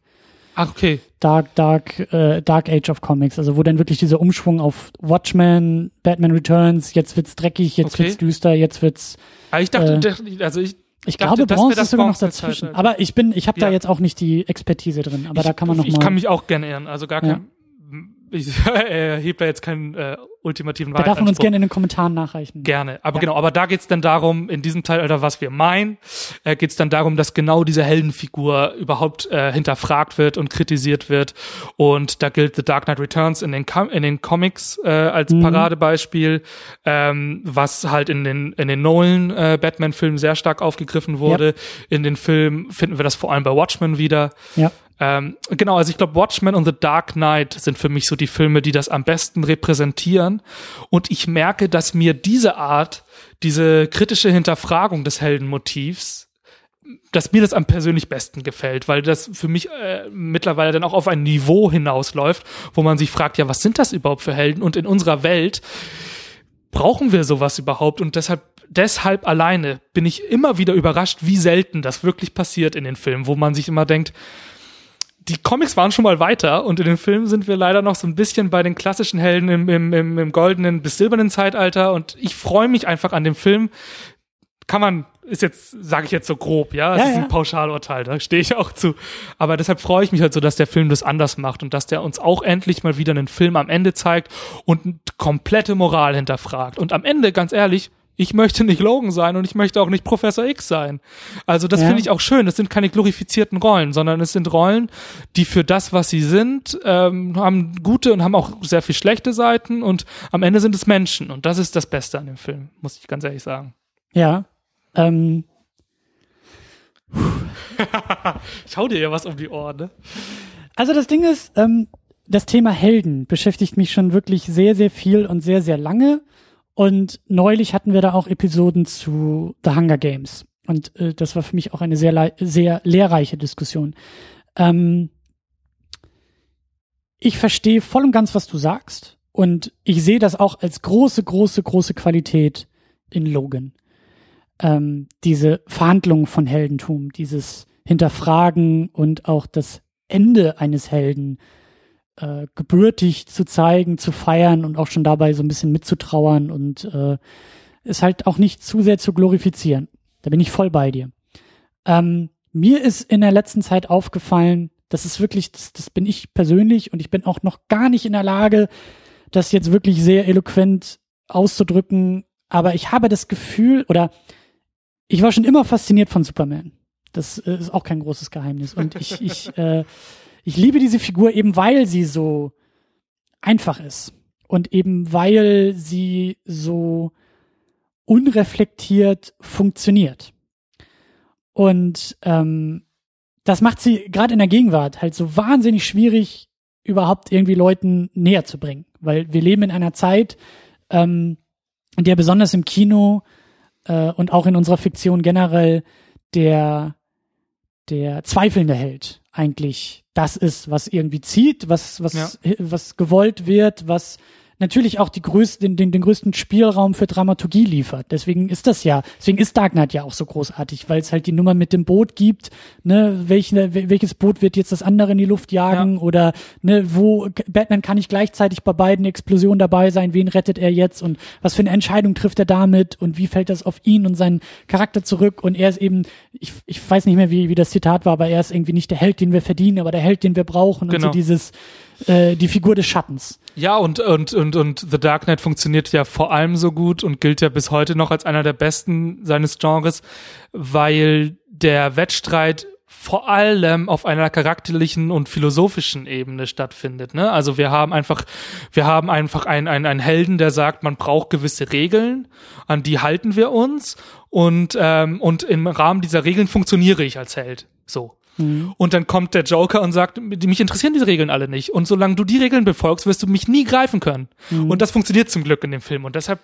Ach, okay. Dark, Dark, äh, Dark Age of Comics, also wo dann wirklich dieser Umschwung auf Watchmen, Batman Returns, jetzt wird's dreckig, jetzt Okay. wird's düster, jetzt wird's, Aber ich dachte, Äh, also ich, ich dachte, glaube, Bronze das ist sogar noch bronzene dazwischen. Zeitalter. Aber ich bin, ich habe da Ja. jetzt auch nicht die Expertise drin, aber da kann man noch ich mal. kann mich auch gerne irren. Also gar Ja. kein, ich äh, da jetzt keinen äh, ultimativen da darf man uns gerne in den Kommentaren nachreichen. Gerne, aber Ja. genau, aber da geht's dann darum, in diesem Zeitalter, was wir meinen, äh, geht's dann darum, dass genau diese Heldenfigur überhaupt äh, hinterfragt wird und kritisiert wird. Und da gilt The Dark Knight Returns in den, Com in den Comics äh, als Mhm. Paradebeispiel, ähm, was halt in den, in den Nolan äh, Batman-Filmen sehr stark aufgegriffen wurde. In den Filmen finden wir das vor allem bei Watchmen wieder. Ja. Ähm, genau, also ich glaube, Watchmen und The Dark Knight sind für mich so die Filme, die das am besten repräsentieren. Und ich merke, dass mir diese Art, diese kritische Hinterfragung des Heldenmotivs, dass mir das am persönlich besten gefällt, weil das für mich äh, mittlerweile dann auch auf ein Niveau hinausläuft, wo man sich fragt, ja, was sind das überhaupt für Helden? Und in unserer Welt brauchen wir sowas überhaupt? Und deshalb, deshalb alleine bin ich immer wieder überrascht, wie selten das wirklich passiert in den Filmen, wo man sich immer denkt, die Comics waren schon mal weiter und in den Filmen sind wir leider noch so ein bisschen bei den klassischen Helden im, im, im, im goldenen bis silbernen Zeitalter und ich freue mich einfach an dem Film. Kann man, ist jetzt, sage ich jetzt so grob, ja, es Ja, ist ja. ein Pauschalurteil, da stehe ich auch zu. Aber deshalb freue ich mich halt so, dass der Film das anders macht und dass der uns auch endlich mal wieder einen Film am Ende zeigt und eine komplette Moral hinterfragt. Und am Ende, ganz ehrlich, ich möchte nicht Logan sein und ich möchte auch nicht Professor X sein. Also das Ja. finde ich auch schön. Das sind keine glorifizierten Rollen, sondern es sind Rollen, die für das, was sie sind, ähm, haben gute und haben auch sehr viel schlechte Seiten und am Ende sind es Menschen und das ist das Beste an dem Film, muss ich ganz ehrlich sagen. Ja. Ähm, Ich hau dir ja was um die Ohren, ne? Also das Ding ist, ähm, das Thema Helden beschäftigt mich schon wirklich sehr, sehr viel und sehr, sehr lange. Und neulich hatten wir da auch Episoden zu The Hunger Games. Und äh, das war für mich auch eine sehr, sehr lehrreiche Diskussion. Ähm, ich verstehe voll und ganz, was du sagst. Und ich sehe das auch als große, große, große Qualität in Logan. Ähm, diese Verhandlung von Heldentum, dieses Hinterfragen und auch das Ende eines Helden äh, gebürtig zu zeigen, zu feiern und auch schon dabei so ein bisschen mitzutrauern und äh, es halt auch nicht zu sehr zu glorifizieren. Da bin ich voll bei dir. Ähm, mir ist in der letzten Zeit aufgefallen, das ist wirklich, das, das bin ich persönlich und ich bin auch noch gar nicht in der Lage, das jetzt wirklich sehr eloquent auszudrücken, aber ich habe das Gefühl oder ich war schon immer fasziniert von Superman. Das äh, ist auch kein großes Geheimnis. Und ich, ich, äh, ich liebe diese Figur eben, weil sie so einfach ist. Und eben weil sie so unreflektiert funktioniert. Und ähm, das macht sie gerade in der Gegenwart halt so wahnsinnig schwierig, überhaupt irgendwie Leuten näher zu bringen. Weil wir leben in einer Zeit, ähm, in der besonders im Kino äh, und auch in unserer Fiktion generell der, der zweifelnde Held eigentlich das ist, was irgendwie zieht, was, was, Ja. was gewollt wird, was natürlich auch die größten, den, den, den größten Spielraum für Dramaturgie liefert. Deswegen ist das ja, deswegen ist Dark Knight ja auch so großartig, weil es halt die Nummer mit dem Boot gibt, ne, welche, welches Boot wird jetzt das andere in die Luft jagen Ja. oder ne, wo Batman kann nicht gleichzeitig bei beiden Explosionen dabei sein, wen rettet er jetzt und was für eine Entscheidung trifft er damit und wie fällt das auf ihn und seinen Charakter zurück und er ist eben, ich, ich weiß nicht mehr, wie, wie das Zitat war, aber er ist irgendwie nicht der Held, den wir verdienen, aber der Held, den wir brauchen und Genau. so dieses, äh, die Figur des Schattens. Ja, und, und, und, und The Dark Knight funktioniert ja vor allem so gut und gilt ja bis heute noch als einer der besten seines Genres, weil der Wettstreit vor allem auf einer charakterlichen und philosophischen Ebene stattfindet. Ne? Also wir haben einfach, wir haben einfach einen, einen, einen Helden, der sagt, man braucht gewisse Regeln, an die halten wir uns und, ähm, und im Rahmen dieser Regeln funktioniere ich als Held. So. Und dann kommt der Joker und sagt, mich interessieren diese Regeln alle nicht. Und solange du die Regeln befolgst, wirst du mich nie greifen können. Und das funktioniert zum Glück in dem Film. Und deshalb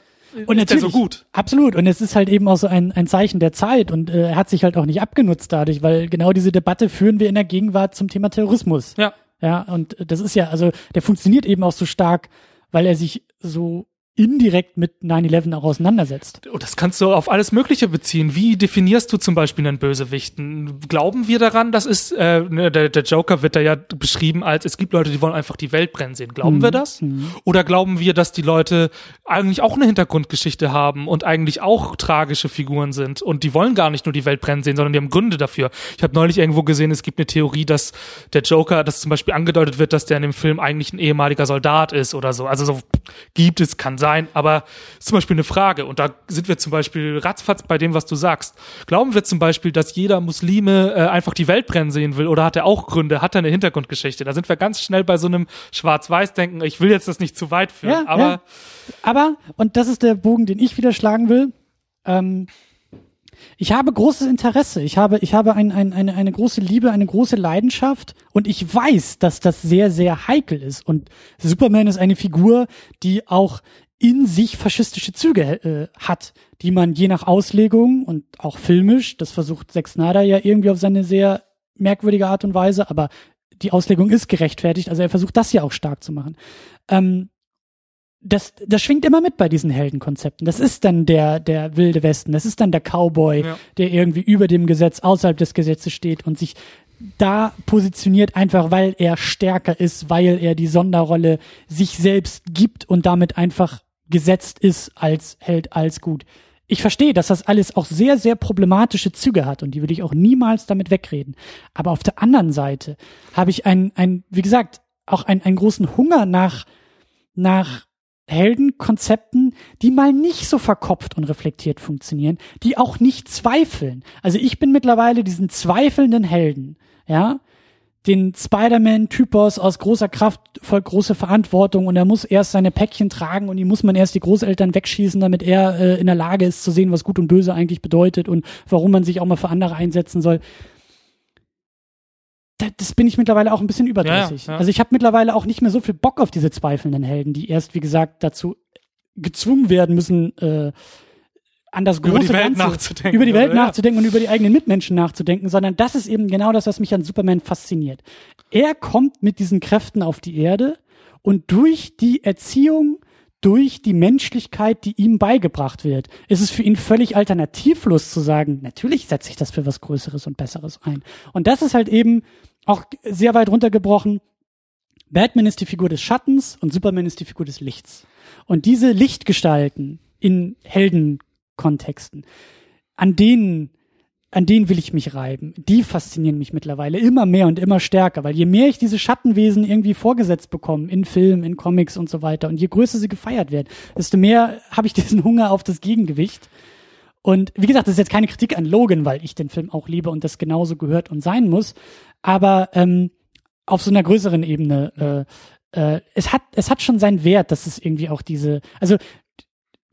Und ist natürlich, so gut. Absolut. Und es ist halt eben auch so ein, ein Zeichen der Zeit und äh, er hat sich halt auch nicht abgenutzt dadurch, weil genau diese Debatte führen wir in der Gegenwart zum Thema Terrorismus. Ja. Ja, und das ist ja, also der funktioniert eben auch so stark, weil er sich so indirekt mit 9-11 auch auseinandersetzt. Und das kannst du auf alles Mögliche beziehen. Wie definierst du zum Beispiel einen Bösewichten? Glauben wir daran, das ist, äh, ne, der, der Joker wird da ja beschrieben als, es gibt Leute, die wollen einfach die Welt brennen sehen. Glauben wir das? Oder glauben wir, dass die Leute eigentlich auch eine Hintergrundgeschichte haben und eigentlich auch tragische Figuren sind und die wollen gar nicht nur die Welt brennen sehen, sondern die haben Gründe dafür. Ich habe neulich irgendwo gesehen, es gibt eine Theorie, dass der Joker, dass zum Beispiel angedeutet wird, dass der in dem Film eigentlich ein ehemaliger Soldat ist oder so. Also so gibt es, kann sein, aber ist zum Beispiel eine Frage. Und da sind wir zum Beispiel ratzfatz bei dem, was du sagst. Glauben wir zum Beispiel, dass jeder Muslime äh, einfach die Welt brennen sehen will oder hat er auch Gründe, hat er eine Hintergrundgeschichte? Da sind wir ganz schnell bei so einem Schwarz-Weiß-Denken. Ich will jetzt das nicht zu weit führen, Ja, aber ja. Aber, und das ist der Bogen, den ich wieder schlagen will, ähm, ich habe großes Interesse, ich habe, ich habe ein, ein, eine, eine große Liebe, eine große Leidenschaft und ich weiß, dass das sehr, sehr heikel ist. Und Superman ist eine Figur, die auch in sich faschistische Züge äh, hat, die man je nach Auslegung und auch filmisch, das versucht Zack Snyder ja irgendwie auf seine sehr merkwürdige Art und Weise, aber die Auslegung ist gerechtfertigt, also er versucht das ja auch stark zu machen. Ähm, das, das schwingt immer mit bei diesen Heldenkonzepten. Das ist dann der, der wilde Westen, das ist dann der Cowboy, Ja. der irgendwie über dem Gesetz, außerhalb des Gesetzes steht und sich da positioniert, einfach weil er stärker ist, weil er die Sonderrolle sich selbst gibt und damit einfach gesetzt ist als Held, als gut. Ich verstehe, dass das alles auch sehr, sehr problematische Züge hat und die würde ich auch niemals damit wegreden. Aber auf der anderen Seite habe ich ein, ein, wie gesagt, auch einen, einen großen Hunger nach, nach Heldenkonzepten, die mal nicht so verkopft und reflektiert funktionieren, die auch nicht zweifeln. Also ich bin mittlerweile diesen zweifelnden Helden, ja, den Spider-Man-Typos aus großer Kraft folgt große Verantwortung und er muss erst seine Päckchen tragen und die muss man erst die Großeltern wegschießen, damit er äh, in der Lage ist zu sehen, was gut und böse eigentlich bedeutet und warum man sich auch mal für andere einsetzen soll. Da, das bin ich mittlerweile auch ein bisschen überdrüssig. Ja, ja. Also ich habe mittlerweile auch nicht mehr so viel Bock auf diese zweifelnden Helden, die erst, wie gesagt, dazu gezwungen werden müssen, äh, an das große Über die Welt Ganze, nachzudenken, über die Welt oder? Nachzudenken und über die eigenen Mitmenschen nachzudenken, sondern das ist eben genau das, was mich an Superman fasziniert. Er kommt mit diesen Kräften auf die Erde und durch die Erziehung, durch die Menschlichkeit, die ihm beigebracht wird, ist es für ihn völlig alternativlos zu sagen, natürlich setze ich das für was Größeres und Besseres ein. Und das ist halt eben auch sehr weit runtergebrochen. Batman ist die Figur des Schattens und Superman ist die Figur des Lichts. Und diese Lichtgestalten in Heldenkontexten, an denen, an denen will ich mich reiben. Die faszinieren mich mittlerweile immer mehr und immer stärker, weil je mehr ich diese Schattenwesen irgendwie vorgesetzt bekomme, in Filmen, in Comics und so weiter, und je größer sie gefeiert werden, desto mehr habe ich diesen Hunger auf das Gegengewicht. Und wie gesagt, das ist jetzt keine Kritik an Logan, weil ich den Film auch liebe und das genauso gehört und sein muss. Aber ähm, auf so einer größeren Ebene, äh, äh, es hat, es hat schon seinen Wert, dass es irgendwie auch diese, also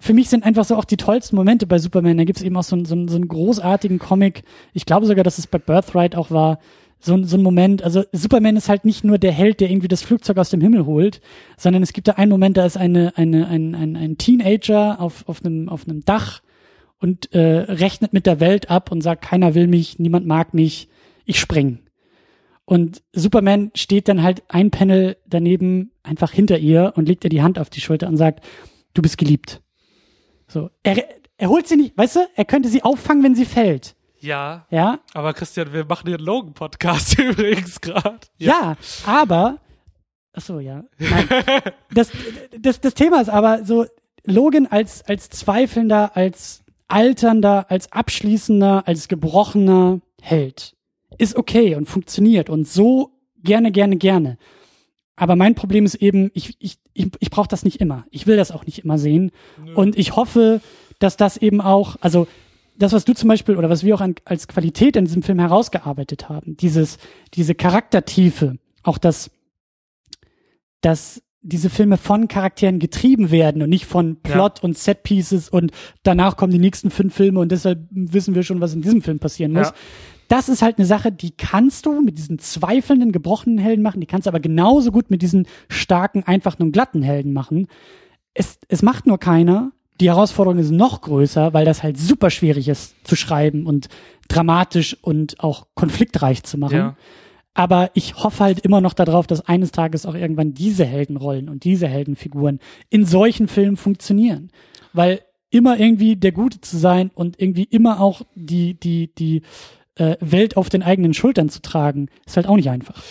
für mich sind einfach so auch die tollsten Momente bei Superman. Da gibt's eben auch so, einen- so, einen- so einen großartigen Comic. Ich glaube sogar, dass es bei Birthright auch war. So, ein- so ein Moment. Also Superman ist halt nicht nur der Held, der irgendwie das Flugzeug aus dem Himmel holt, sondern es gibt da einen Moment, da ist eine, eine, ein, ein, ein Teenager auf, auf, einem, auf einem Dach und äh, rechnet mit der Welt ab und sagt, keiner will mich, niemand mag mich, ich spring. Und Superman steht dann halt ein Panel daneben einfach hinter ihr und legt ihr die Hand auf die Schulter und sagt, du bist geliebt. So, er, er holt sie nicht, weißt du, er könnte sie auffangen, wenn sie fällt. Ja, Ja, aber Christian, wir machen hier einen Logan-Podcast übrigens gerade. ja, aber, ach so, ja. Nein. Das, das, das Thema ist aber so, Logan als, als zweifelnder, als alternder, als abschließender, als gebrochener Held ist okay und funktioniert und so gerne, gerne, gerne. Aber mein Problem ist eben, ich, ich, ich, ich brauche das nicht immer. Ich will das auch nicht immer sehen. Und ich hoffe, dass das eben auch, also das, was du zum Beispiel oder was wir auch an, als Qualität in diesem Film herausgearbeitet haben, dieses, diese Charaktertiefe, auch das, dass diese Filme von Charakteren getrieben werden und nicht von Plot und Setpieces und danach kommen die nächsten fünf Filme und deshalb wissen wir schon, was in diesem Film passieren muss. Ja. Das ist halt eine Sache, die kannst du mit diesen zweifelnden, gebrochenen Helden machen, die kannst du aber genauso gut mit diesen starken, einfachen und glatten Helden machen. Es, es macht nur keiner. Die Herausforderung ist noch größer, weil das halt super schwierig ist zu schreiben und dramatisch und auch konfliktreich zu machen. Ja. Aber ich hoffe halt immer noch darauf, dass eines Tages auch irgendwann diese Heldenrollen und diese Heldenfiguren in solchen Filmen funktionieren. Weil immer irgendwie der Gute zu sein und irgendwie immer auch die, die, die äh, Welt auf den eigenen Schultern zu tragen, ist halt auch nicht einfach.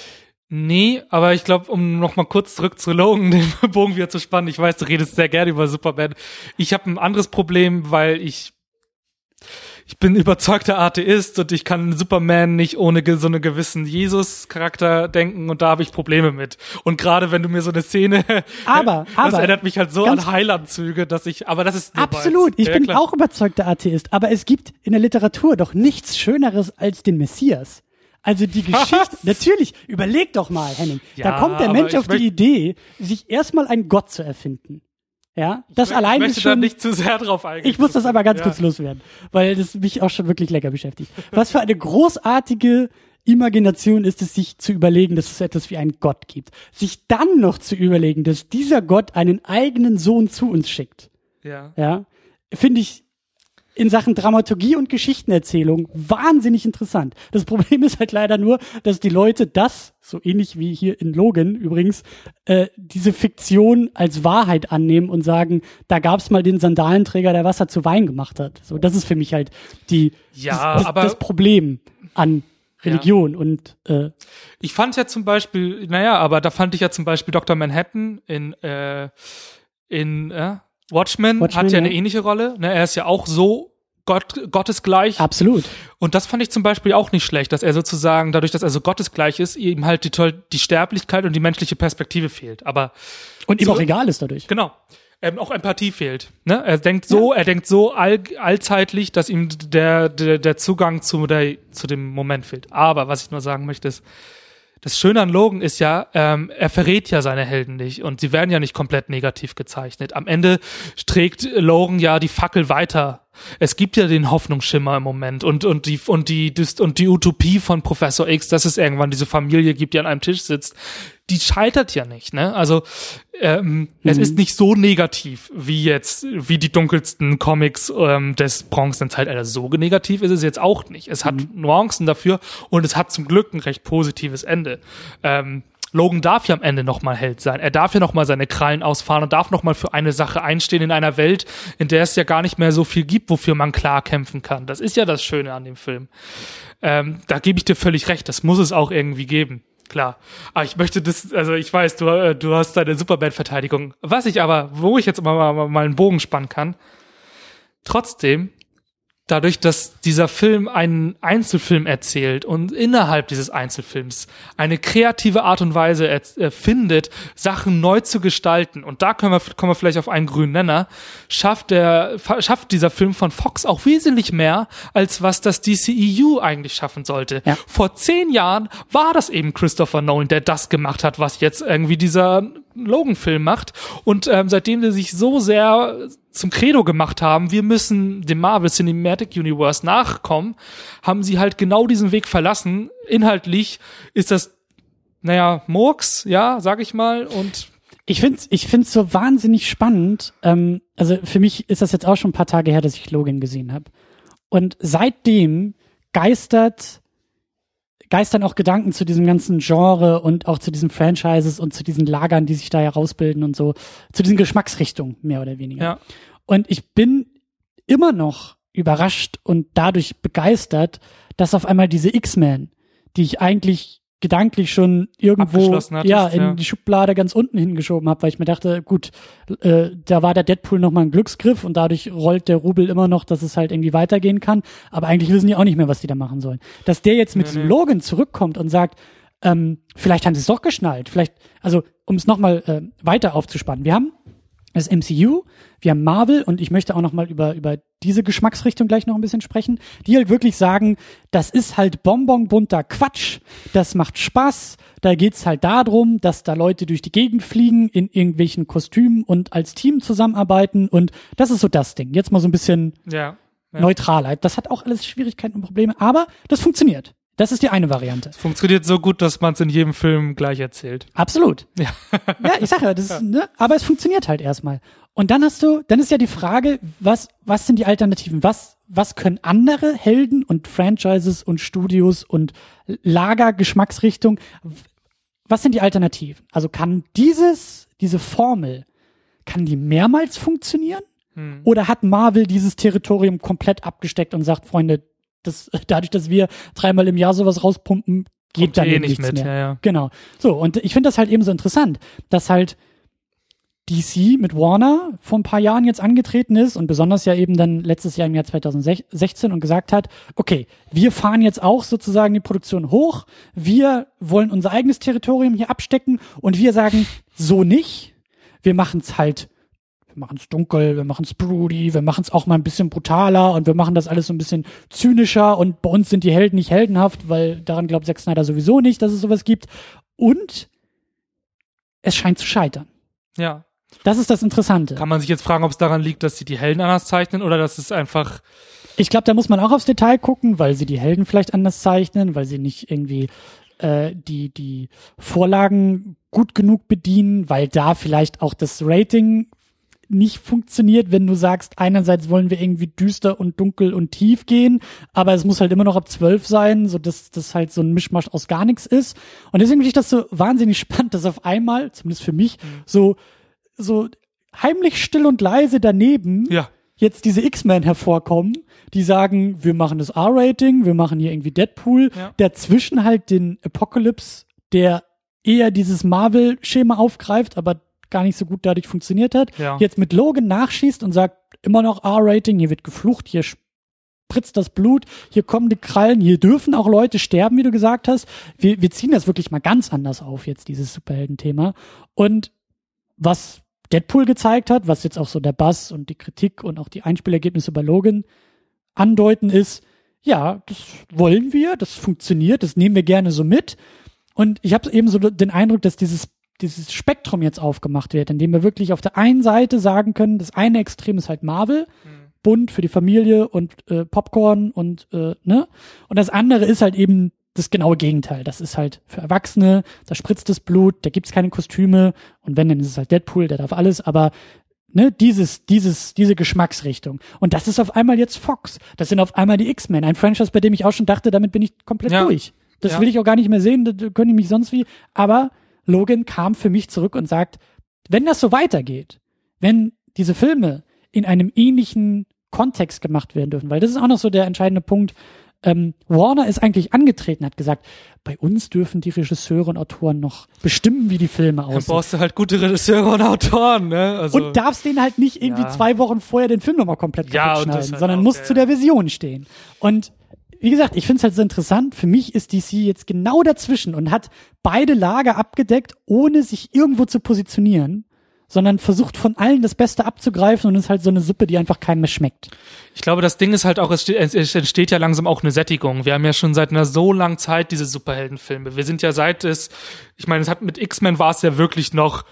Nee, aber ich glaube, um noch mal kurz zurück zu Logan, den Bogen wieder zu spannen, ich weiß, du redest sehr gerne über Superman. Ich habe ein anderes Problem, weil ich ich bin überzeugter Atheist und ich kann Superman nicht ohne so einen gewissen Jesus-Charakter denken und da habe ich Probleme mit. Und gerade wenn du mir so eine Szene, Aber- das aber- erinnert mich halt so an Heilandzüge, dass ich, aber das ist Absolut. Ich Ja, bin klar. auch überzeugter Atheist. Aber es gibt in der Literatur doch nichts Schöneres als den Messias. Also die Geschichte, Was? natürlich, überleg doch mal, Henning. da Ja, kommt der Mensch auf die Idee, sich erstmal einen Gott zu erfinden. Ja, das ich allein möchte ist da schon. nicht zu sehr drauf eingehen. Ich muss das aber ganz Ja. kurz loswerden, weil das mich auch schon wirklich lecker beschäftigt. Was für eine großartige Imagination ist es, sich zu überlegen, dass es etwas wie einen Gott gibt. Sich dann noch zu überlegen, dass dieser Gott einen eigenen Sohn zu uns schickt. Ja. Ja, finde ich in Sachen Dramaturgie und Geschichtenerzählung wahnsinnig interessant. Das Problem ist halt leider nur, dass die Leute das, so ähnlich wie hier in Logan übrigens, äh, diese Fiktion als Wahrheit annehmen und sagen, da gab's mal den Sandalenträger, der Wasser zu Wein gemacht hat. So, das ist für mich halt die Ja, das, das, aber- das Problem an Religion und äh, Ich fand ja zum Beispiel, naja, aber da fand ich ja zum Beispiel Dr. Manhattan in, äh, in äh, Watchmen, Watchmen, hat ja eine ja. ähnliche Rolle. Ne? Er ist ja auch so Gott, gottesgleich. absolut. Und das fand ich zum Beispiel auch nicht schlecht, dass er sozusagen, dadurch, dass er so gottesgleich ist, ihm halt die, die Sterblichkeit und die menschliche Perspektive fehlt. Aber Und ihm So- auch egal ist dadurch. Genau. Ähm, auch Empathie fehlt. Ne? Er denkt so, er denkt so all, allzeitlich, dass ihm der, der, der Zugang zu, der, zu dem Moment fehlt. Aber was ich nur sagen möchte, ist, das Schöne an Logan ist ja, ähm, er verrät ja seine Helden nicht und sie werden ja nicht komplett negativ gezeichnet. Am Ende trägt Logan ja die Fackel weiter. Es gibt ja den Hoffnungsschimmer im Moment und, und die, und die, und die Utopie von Professor X, dass es irgendwann diese Familie gibt, die an einem Tisch sitzt, die scheitert ja nicht, ne? Also, ähm, es ist nicht so negativ wie jetzt, wie die dunkelsten Comics ähm, des Bronzezeitalters. So negativ ist es jetzt auch nicht. Es hat Nuancen dafür und es hat zum Glück ein recht positives Ende. Ähm, Logan darf ja am Ende nochmal Held sein. Er darf ja nochmal seine Krallen ausfahren und darf nochmal für eine Sache einstehen in einer Welt, in der es ja gar nicht mehr so viel gibt, wofür man klar kämpfen kann. Das ist ja das Schöne an dem Film. Ähm, da gebe ich dir völlig recht. Das muss es auch irgendwie geben. Klar. Aber ich möchte das, also ich weiß, du, äh, du hast deine Superman-Verteidigung. Was ich aber, wo ich jetzt mal, mal, mal einen Bogen spannen kann, trotzdem, dadurch, dass dieser Film einen Einzelfilm erzählt und innerhalb dieses Einzelfilms eine kreative Art und Weise er, äh, findet, Sachen neu zu gestalten, und da können wir, kommen wir vielleicht auf einen grünen Nenner, schafft der, schafft dieser Film von Fox auch wesentlich mehr, als was das DCEU eigentlich schaffen sollte. Ja. Vor zehn Jahren war das eben Christopher Nolan, der das gemacht hat, was jetzt irgendwie dieser Logan-Film macht. Und ähm, seitdem sie sich so sehr zum Credo gemacht haben, wir müssen dem Marvel Cinematic Universe nachkommen, haben sie halt genau diesen Weg verlassen. Inhaltlich ist das, naja, Murks, ja, sag ich mal, und ich finde ich find's so wahnsinnig spannend. Ähm, also für mich ist das jetzt auch schon ein paar Tage her, dass ich Logan gesehen habe. Und seitdem geistert geistern auch Gedanken zu diesem ganzen Genre und auch zu diesen Franchises und zu diesen Lagern, die sich da herausbilden und so, zu diesen Geschmacksrichtungen, mehr oder weniger. Ja. Und ich bin immer noch überrascht und dadurch begeistert, dass auf einmal diese X-Men, die ich eigentlich gedanklich schon irgendwo hattest, ja in ja. die Schublade ganz unten hingeschoben habe, weil ich mir dachte, gut, äh, da war der Deadpool noch mal ein Glücksgriff und dadurch rollt der Rubel immer noch, dass es halt irgendwie weitergehen kann. Aber eigentlich wissen die auch nicht mehr, was die da machen sollen. Dass der jetzt mit Nee, diesem nee. Logan zurückkommt und sagt, ähm, vielleicht haben sie es doch geschnallt, vielleicht, also um es noch mal äh, weiter aufzuspannen. Wir haben das MCU, wir haben Marvel und ich möchte auch noch mal über über diese Geschmacksrichtung gleich noch ein bisschen sprechen, die halt wirklich sagen, das ist halt bonbonbunter Quatsch, das macht Spaß, da geht's halt darum, dass da Leute durch die Gegend fliegen in irgendwelchen Kostümen und als Team zusammenarbeiten und das ist so das Ding. Jetzt mal so ein bisschen ja. ja. neutraler. Das hat auch alles Schwierigkeiten und Probleme, aber das funktioniert. Das ist die eine Variante. Funktioniert so gut, dass man es in jedem Film gleich erzählt. Absolut. Ja. Ja, ich sag ja, das ist, ne, aber es funktioniert halt erstmal. Und dann hast du, dann ist ja die Frage, was, was sind die Alternativen? Was, was können andere Helden und Franchises und Studios und Lager, Geschmacksrichtung, was sind die Alternativen? Also kann dieses, diese Formel, kann die mehrmals funktionieren? Hm. Oder hat Marvel dieses Territorium komplett abgesteckt und sagt, Freunde, das, dadurch, dass wir dreimal im Jahr sowas rauspumpen, geht Kommt da eh eben nicht nichts mit, mehr. ja, ja. Genau. So, und ich finde das halt eben so interessant, dass halt DC mit Warner vor ein paar Jahren jetzt angetreten ist und besonders ja eben dann letztes Jahr im Jahr 2016 und gesagt hat, okay, wir fahren jetzt auch sozusagen die Produktion hoch, wir wollen unser eigenes Territorium hier abstecken und wir sagen, so nicht, wir machen es halt wir machen es dunkel, wir machen es broody, wir machen es auch mal ein bisschen brutaler und wir machen das alles so ein bisschen zynischer und bei uns sind die Helden nicht heldenhaft, weil daran glaubt Zack Snyder sowieso nicht, dass es sowas gibt. Und es scheint zu scheitern. Ja. Das ist das Interessante. Kann man sich jetzt fragen, ob es daran liegt, dass sie die Helden anders zeichnen oder dass es einfach Ich glaube, da muss man auch aufs Detail gucken, weil sie die Helden vielleicht anders zeichnen, weil sie nicht irgendwie äh, die, die Vorlagen gut genug bedienen, weil da vielleicht auch das Rating nicht funktioniert, wenn du sagst, einerseits wollen wir irgendwie düster und dunkel und tief gehen, aber es muss halt immer noch ab zwölf sein, so dass das halt so ein Mischmasch aus gar nichts ist. Und deswegen finde ich das so wahnsinnig spannend, dass auf einmal, zumindest für mich, so, so heimlich still und leise daneben ja. jetzt diese X-Men hervorkommen, die sagen, wir machen das R-Rating, wir machen hier irgendwie Deadpool, Ja. dazwischen halt den Apocalypse, der eher dieses Marvel-Schema aufgreift, aber gar nicht so gut dadurch funktioniert hat, Ja. jetzt mit Logan nachschießt und sagt, immer noch R-Rating, hier wird geflucht, hier spritzt das Blut, hier kommen die Krallen, hier dürfen auch Leute sterben, wie du gesagt hast. Wir, wir ziehen das wirklich mal ganz anders auf, jetzt dieses Superhelden-Thema. Und was Deadpool gezeigt hat, was jetzt auch so der Bass und die Kritik und auch die Einspielergebnisse bei Logan andeuten, ist, ja, das wollen wir, das funktioniert, das nehmen wir gerne so mit. Und ich habe eben so den Eindruck, dass dieses, dieses Spektrum jetzt aufgemacht wird, indem wir wirklich auf der einen Seite sagen können, das eine Extrem ist halt Marvel, bunt für die Familie und äh, Popcorn und äh, ne? Und das andere ist halt eben das genaue Gegenteil. Das ist halt für Erwachsene, da spritzt das Blut, da gibt's keine Kostüme und wenn, dann ist es halt Deadpool, der darf alles, aber ne, dieses, dieses, diese Geschmacksrichtung. Und das ist auf einmal jetzt Fox. Das sind auf einmal die X-Men, ein Franchise, bei dem ich auch schon dachte, damit bin ich komplett Ja. durch. Das Ja. will ich auch gar nicht mehr sehen, da können die mich sonst wie. Aber Logan kam für mich zurück und sagt, wenn das so weitergeht, wenn diese Filme in einem ähnlichen Kontext gemacht werden dürfen, weil das ist auch noch so der entscheidende Punkt. Ähm, Warner ist eigentlich angetreten, hat gesagt, bei uns dürfen die Regisseure und Autoren noch bestimmen, wie die Filme Dann aussehen. brauchst du halt gute Regisseure und Autoren, ne? Also, Und darfst den halt nicht irgendwie Ja. zwei Wochen vorher den Film nochmal komplett Ja, schneiden, halt sondern auch, muss ja, zu der Version stehen. Und wie gesagt, ich finde es halt so interessant. Für mich ist DC jetzt genau dazwischen und hat beide Lager abgedeckt, ohne sich irgendwo zu positionieren, sondern versucht von allen das Beste abzugreifen und ist halt so eine Suppe, die einfach keinem mehr schmeckt. ich glaube, das Ding ist halt auch, es, ste- es es entsteht ja langsam auch eine Sättigung. Wir haben ja schon seit einer so langen Zeit diese Superheldenfilme. Wir sind ja seit es, ich meine, es hat mit X-Men war es ja wirklich noch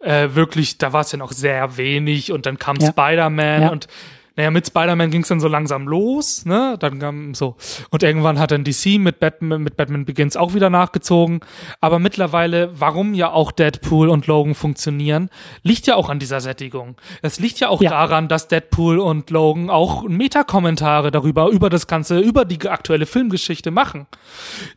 äh, wirklich, da war es ja noch sehr wenig und dann kam Ja. Spider-Man Ja. und naja, mit Spider-Man ging es dann so langsam los, ne? Dann kam so. Und irgendwann hat dann DC mit Batman, mit Batman Begins auch wieder nachgezogen. Aber mittlerweile, warum ja auch Deadpool und Logan funktionieren, liegt ja auch an dieser Sättigung. Es liegt ja auch Ja. daran, dass Deadpool und Logan auch Metakommentare darüber, über das Ganze, über die aktuelle Filmgeschichte machen.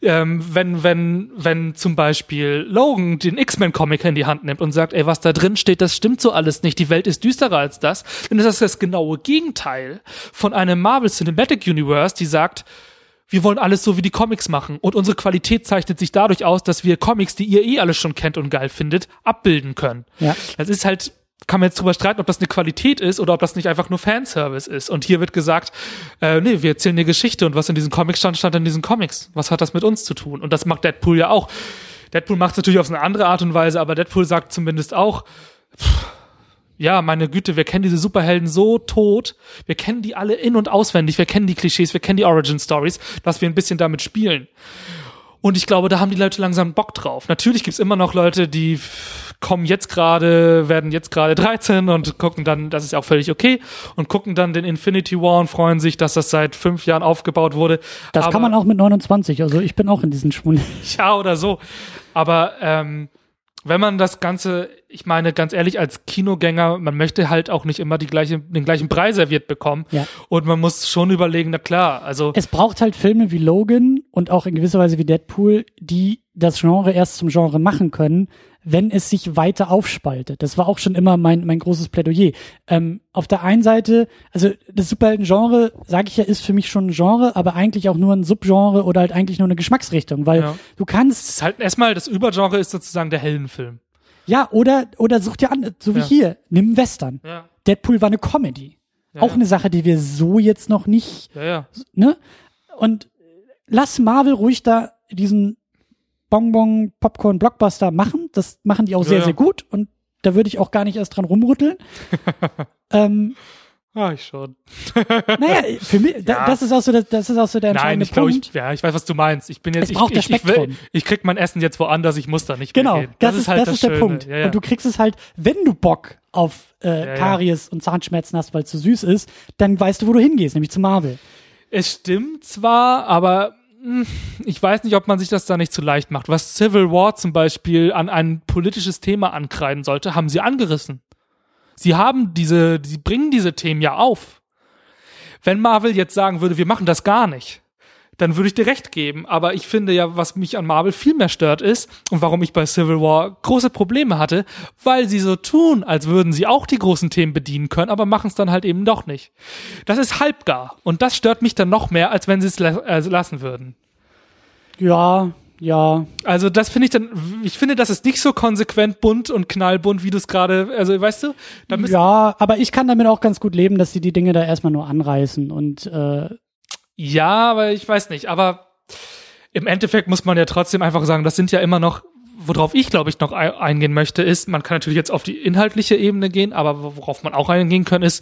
Ähm, wenn, wenn, wenn zum Beispiel Logan den X-Men-Comic in die Hand nimmt und sagt, ey, was da drin steht, das stimmt so alles nicht, die Welt ist düsterer als das, dann ist das das genaue Gegenteil von einem Marvel Cinematic Universe, die sagt, wir wollen alles so wie die Comics machen und unsere Qualität zeichnet sich dadurch aus, dass wir Comics, die ihr eh alle schon kennt und geil findet, abbilden können. Ja. Das ist halt, kann man jetzt drüber streiten, ob das eine Qualität ist oder ob das nicht einfach nur Fanservice ist. Und hier wird gesagt, äh, nee, wir erzählen eine Geschichte und was in diesen Comics stand, stand in diesen Comics. Was hat das mit uns zu tun? Und das macht Deadpool ja auch. Deadpool macht es natürlich auf eine andere Art und Weise, aber Deadpool sagt zumindest auch, pff, ja, meine Güte, wir kennen diese Superhelden so tot, wir kennen die alle in- und auswendig, wir kennen die Klischees, wir kennen die Origin-Stories, dass wir ein bisschen damit spielen. Und ich glaube, da haben die Leute langsam Bock drauf. Natürlich gibt's immer noch Leute, die kommen jetzt gerade, werden jetzt gerade 13 und gucken dann, das ist ja auch völlig okay, und gucken dann den Infinity War und freuen sich, dass das seit fünf Jahren aufgebaut wurde. Das Aber- kann man auch mit 29. Also ich bin auch in diesen Schwund. ja oder so. Aber ähm, wenn man das Ganze, ich meine ganz ehrlich, als Kinogänger, man möchte halt auch nicht immer die gleiche, den gleichen Brei serviert bekommen. Ja. Und man muss schon überlegen, na klar, also Es braucht halt Filme wie Logan und auch in gewisser Weise wie Deadpool, die das Genre erst zum Genre machen können, wenn es sich weiter aufspaltet. Das war auch schon immer mein, mein großes Plädoyer. Ähm, auf der einen Seite, also das Superhelden-Genre, sage ich ja, ist für mich schon ein Genre, aber eigentlich auch nur ein Subgenre oder halt eigentlich nur eine Geschmacksrichtung, weil Ja. du kannst es ist halt erstmal das Übergenre ist sozusagen der Heldenfilm. Ja, oder, oder such dir an, so wie Ja. hier, nimm einen Western. Ja. Deadpool war eine Comedy. Auch eine Sache, die wir so jetzt noch nicht, Ja, ja. ne? Und lass Marvel ruhig da diesen Bonbon, Popcorn, Blockbuster machen. Das machen die auch sehr, ja. sehr gut. Und da würde ich auch gar nicht erst dran rumrütteln. ähm, Ah, ich schon. naja, für mich, da, Ja. das ist auch so, der, das ist auch so der Nein, entscheidende ich glaube, Punkt. ich, ja, ich weiß, was du meinst. Ich bin jetzt, ich, das ich, ich, will, ich krieg mein Essen jetzt woanders, ich muss da nicht mehr Genau, gehen. das, ist, halt das ist der Schöne. Punkt. Ja, ja. Und du kriegst es halt, wenn du Bock auf äh. Karies und Zahnschmerzen hast, weil es zu süß ist, dann weißt du, wo du hingehst, nämlich zu Marvel. Es stimmt zwar, aber ich weiß nicht, ob man sich das da nicht zu leicht macht. Was Civil War zum Beispiel an ein politisches Thema ankreiden sollte, haben sie angerissen. Sie haben diese, sie bringen diese Themen ja auf. Wenn Marvel jetzt sagen würde, wir machen das gar nicht, dann würde ich dir recht geben. Aber ich finde ja, was mich an Marvel viel mehr stört ist und warum ich bei Civil War große Probleme hatte, weil sie so tun, als würden sie auch die großen Themen bedienen können, aber machen es dann halt eben doch nicht. Das ist halbgar und das stört mich dann noch mehr, als wenn sie es la äh, lassen würden. Ja, ja. Also das finde ich dann, ich finde, das ist nicht so konsequent bunt und knallbunt, wie du es gerade, also weißt du, Ja, aber ich kann damit auch ganz gut leben, dass sie die Dinge da erstmal nur anreißen und äh, Ja, aber ich weiß nicht. Aber im Endeffekt muss man ja trotzdem einfach sagen, das sind ja immer noch, worauf ich glaube ich noch ei- eingehen möchte, ist, man kann natürlich jetzt auf die inhaltliche Ebene gehen, aber worauf man auch eingehen kann, ist,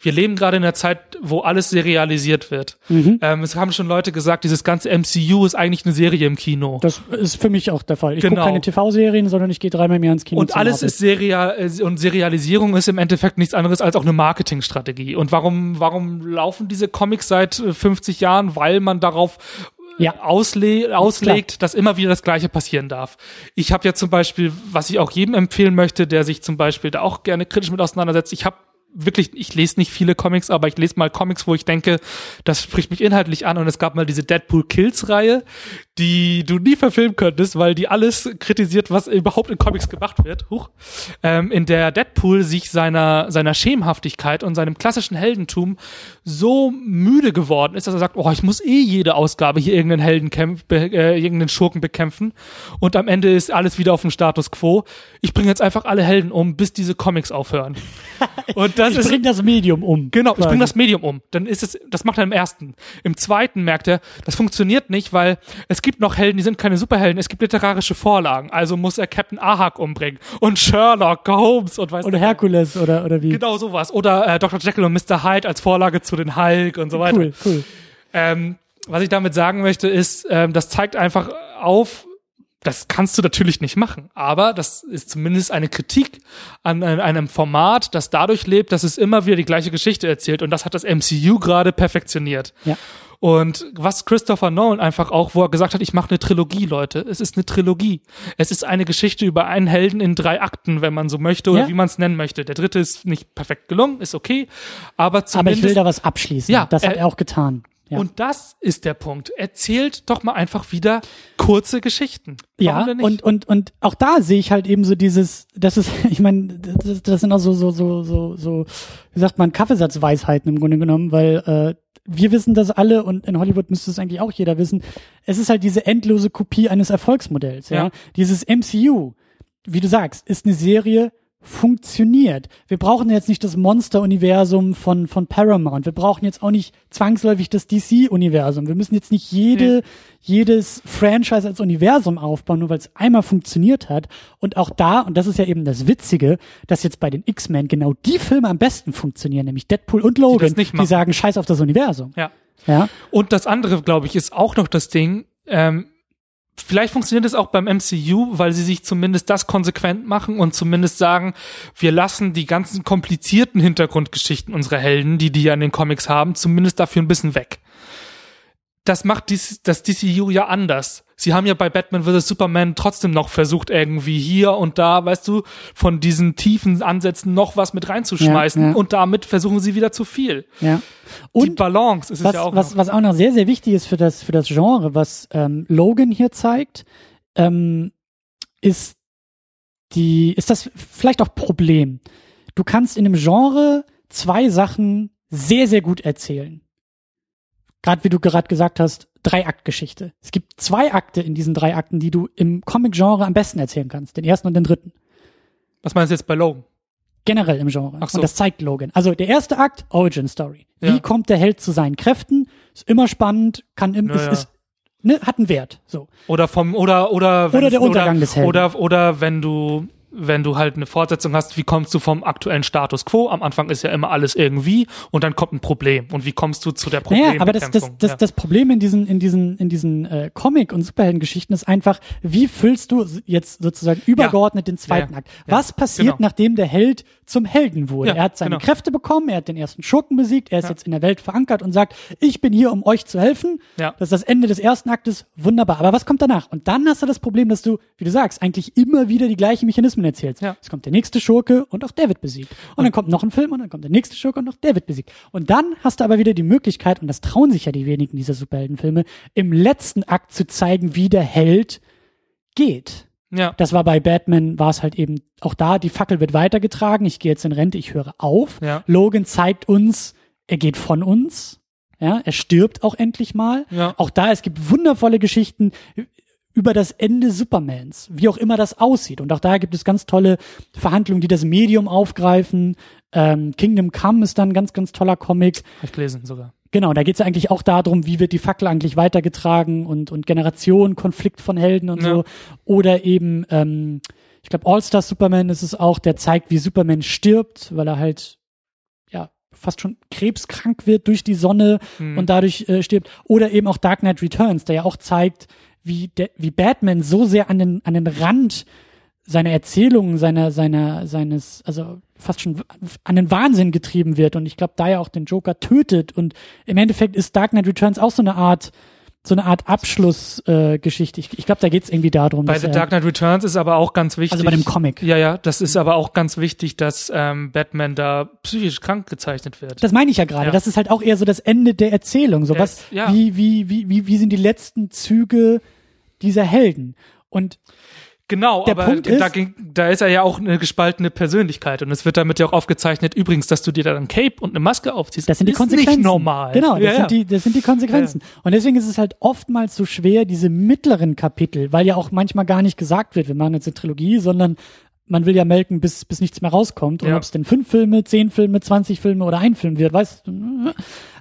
wir leben gerade in einer Zeit, wo alles serialisiert wird. Mhm. Ähm, es haben schon Leute gesagt, dieses ganze MCU ist eigentlich eine Serie im Kino. das ist für mich auch der Fall. Ich gucke Genau. keine TV-Serien, sondern ich gehe dreimal im Jahr ins Kino. Und alles Marvel. ist Serial äh, und Serialisierung ist im Endeffekt nichts anderes als auch eine Marketingstrategie. Und warum warum laufen diese Comics seit äh, 50 Jahren? Weil man darauf äh, Ja. ausle auslegt, dass immer wieder das Gleiche passieren darf. Ich habe ja zum Beispiel, was ich auch jedem empfehlen möchte, der sich zum Beispiel da auch gerne kritisch mit auseinandersetzt. Ich habe wirklich, ich lese nicht viele Comics, aber ich lese mal Comics, wo ich denke, das spricht mich inhaltlich an. Und es gab mal diese Deadpool Kills Reihe, die du nie verfilmen könntest, weil die alles kritisiert, was überhaupt in Comics gemacht wird. Huch. Ähm, in der Deadpool sich seiner, seiner Schemenhaftigkeit und seinem klassischen Heldentum so müde geworden ist, dass er sagt, oh, ich muss eh jede Ausgabe hier irgendeinen Helden äh, irgendeinen Schurken bekämpfen. Und am Ende ist alles wieder auf dem Status quo. Ich bringe jetzt einfach alle Helden um, bis diese Comics aufhören. Und das ich ist bring das Medium um. Genau, ich quasi. bringe das Medium um. Dann ist es, das macht er im ersten. Im zweiten merkt er, das funktioniert nicht, weil es gibt noch Helden, die sind keine Superhelden, es gibt literarische Vorlagen. Also muss er Captain Ahak umbringen und Sherlock Holmes und weiß Oder Herkules oder, oder wie. Genau sowas. Oder äh, Dr. Jekyll und Mr. Hyde als Vorlage zu den Hulk und so weiter. Cool, cool. Ähm, was ich damit sagen möchte, ist, ähm, das zeigt einfach auf, Das kannst du natürlich nicht machen, aber das ist zumindest eine Kritik an, an einem Format, das dadurch lebt, dass es immer wieder die gleiche Geschichte erzählt und das hat das MCU gerade perfektioniert. Ja. Und was Christopher Nolan einfach auch, wo er gesagt hat, ich mache eine Trilogie, Leute. Es ist eine Trilogie. Es ist eine Geschichte über einen Helden in drei Akten, wenn man so möchte, oder Ja. wie man es nennen möchte. Der dritte ist nicht perfekt gelungen, ist okay, aber Aber zumindest. ich will da was abschließen. Ja, das hat er auch getan. Ja. Und das ist der Punkt. Erzählt doch mal einfach wieder kurze Geschichten. Warum Ja, und, und, und auch da sehe ich halt eben so dieses, das ist, ich meine, das, das sind auch so, so, so, so, so, wie sagt man, Kaffeesatzweisheiten im Grunde genommen, weil äh, wir wissen das alle und in Hollywood müsste es eigentlich auch jeder wissen. Es ist halt diese endlose Kopie eines Erfolgsmodells, ja. Ja. Dieses MCU, wie du sagst, ist eine Serie, funktioniert. Wir brauchen jetzt nicht das Monster-Universum von, von Paramount. Wir brauchen jetzt auch nicht zwangsläufig das DC-Universum. Wir müssen jetzt nicht jede, jedes Franchise als Universum aufbauen, nur weil es einmal funktioniert hat. Und auch da, und das ist ja eben das Witzige, dass jetzt bei den X-Men genau die Filme am besten funktionieren, nämlich Deadpool und Logan, die machen. sagen, scheiß auf das Universum. ja. Ja. Und das andere, glaube ich, ist auch noch das Ding, ähm, vielleicht funktioniert es auch beim MCU, weil sie sich zumindest das konsequent machen und zumindest sagen, wir lassen die ganzen komplizierten Hintergrundgeschichten unserer Helden, die die ja in den Comics haben, zumindest dafür ein bisschen weg. Das macht dies, das DCU ja anders. Sie haben ja bei Batman vs. Superman trotzdem noch versucht, irgendwie hier und da, weißt du, von diesen tiefen Ansätzen noch was mit reinzuschmeißen Ja, ja. und damit versuchen sie wieder zu viel. Ja. die Und Balance ist es was, ja auch was, noch. was auch noch sehr, sehr wichtig ist für das, für das Genre, was ähm, Logan hier zeigt, ähm, ist die, ist das vielleicht auch Problem. Du kannst in einem Genre zwei Sachen sehr, sehr gut erzählen. Gerade wie du gerade gesagt hast, Drei-Akt-Geschichte. Es gibt zwei Akte in diesen drei Akten, die du im Comic-Genre am besten erzählen kannst. Den ersten und den dritten. Was meinst du jetzt bei Logan? Generell im Genre. Ach so. Und das zeigt Logan. Also der erste Akt, Origin Story. Wie Ja. kommt der Held zu seinen Kräften? Ist immer spannend, kann im, Naja. ist, ist, ne, hat einen Wert. So. Oder vom oder oder Oder der Untergang oder, des Helden. Oder oder wenn du wenn du halt eine Fortsetzung hast, wie kommst du vom aktuellen Status quo? Am Anfang ist ja immer alles irgendwie und dann kommt ein Problem. Und wie kommst du zu der Naja, aber das, das, Problembekämpfung? das, ja. das Problem in diesen, in diesen, in diesen äh, Comic- und Superheldengeschichten ist einfach, wie füllst du jetzt sozusagen übergeordnet den zweiten Ja, Akt? ja. Was passiert, Genau. nachdem der Held zum Helden wurde? Ja, er hat seine genau. Kräfte bekommen, er hat den ersten Schurken besiegt, er ist Ja. jetzt in der Welt verankert und sagt, ich bin hier, um euch zu helfen. Ja. Das ist das Ende des ersten Aktes, wunderbar. Aber was kommt danach? Und dann hast du das Problem, dass du, wie du sagst, eigentlich immer wieder die gleichen Mechanismen erzählst. Ja. Es kommt der nächste Schurke und auch der wird besiegt. Und dann kommt noch ein Film und dann kommt der nächste Schurke und auch der wird besiegt. Und dann hast du aber wieder die Möglichkeit, und das trauen sich ja die wenigen dieser Superheldenfilme, im letzten Akt zu zeigen, wie der Held geht. ja. Das war bei Batman, war es halt eben auch da, die Fackel wird weitergetragen, ich gehe jetzt in Rente, ich höre auf. Ja. Logan zeigt uns, er geht von uns. Ja, er stirbt auch endlich mal. Ja. Auch da, es gibt wundervolle Geschichten über das Ende Supermans, wie auch immer das aussieht. Und auch da gibt es ganz tolle Verhandlungen, die das Medium aufgreifen. Ähm, Kingdom Come ist dann ein ganz, ganz toller Comic. Hab ich gelesen sogar. Genau, da geht es eigentlich auch darum, wie wird die Fackel eigentlich weitergetragen und, und Generation, Konflikt von Helden und Ja. so. Oder eben, ähm, ich glaube, All-Star Superman ist es auch, der zeigt, wie Superman stirbt, weil er halt ja fast schon krebskrank wird durch die Sonne Hm. und dadurch äh, stirbt. Oder eben auch Dark Knight Returns, der ja auch zeigt, wie, der, wie Batman so sehr an den, an den Rand seiner Erzählungen, seiner, seiner, seines, also fast schon an den Wahnsinn getrieben wird und ich glaube, da ja auch den Joker tötet und im Endeffekt ist Dark Knight Returns auch so eine Art, so eine Art Abschlussgeschichte. Äh, ich ich glaube, da geht es irgendwie darum. Bei The Dark Knight Returns ist aber auch ganz wichtig. Also bei dem Comic. Ja, ja, das ist aber auch ganz wichtig, dass ähm, Batman da psychisch krank gezeichnet wird. Das meine ich ja gerade. Ja. Das ist halt auch eher so das Ende der Erzählung. So was, ja. wie, wie, wie, wie, wie sind die letzten Züge dieser Helden? Und Genau, Der aber Punkt da, ist- ging, da ist er ja auch eine gespaltene Persönlichkeit und es wird damit ja auch aufgezeichnet, übrigens, dass du dir dann ein Cape und eine Maske aufziehst. Das sind die ist Konsequenzen. nicht normal. Genau, das, ja, ja. Sind, die, das sind die Konsequenzen. Und deswegen ist es halt oftmals so schwer, diese mittleren Kapitel, weil ja auch manchmal gar nicht gesagt wird, wir machen jetzt eine Trilogie, sondern man will ja melken, bis, bis nichts mehr rauskommt. Und Ja. ob es denn fünf Filme, zehn Filme, zwanzig Filme oder ein Film wird, weißt du.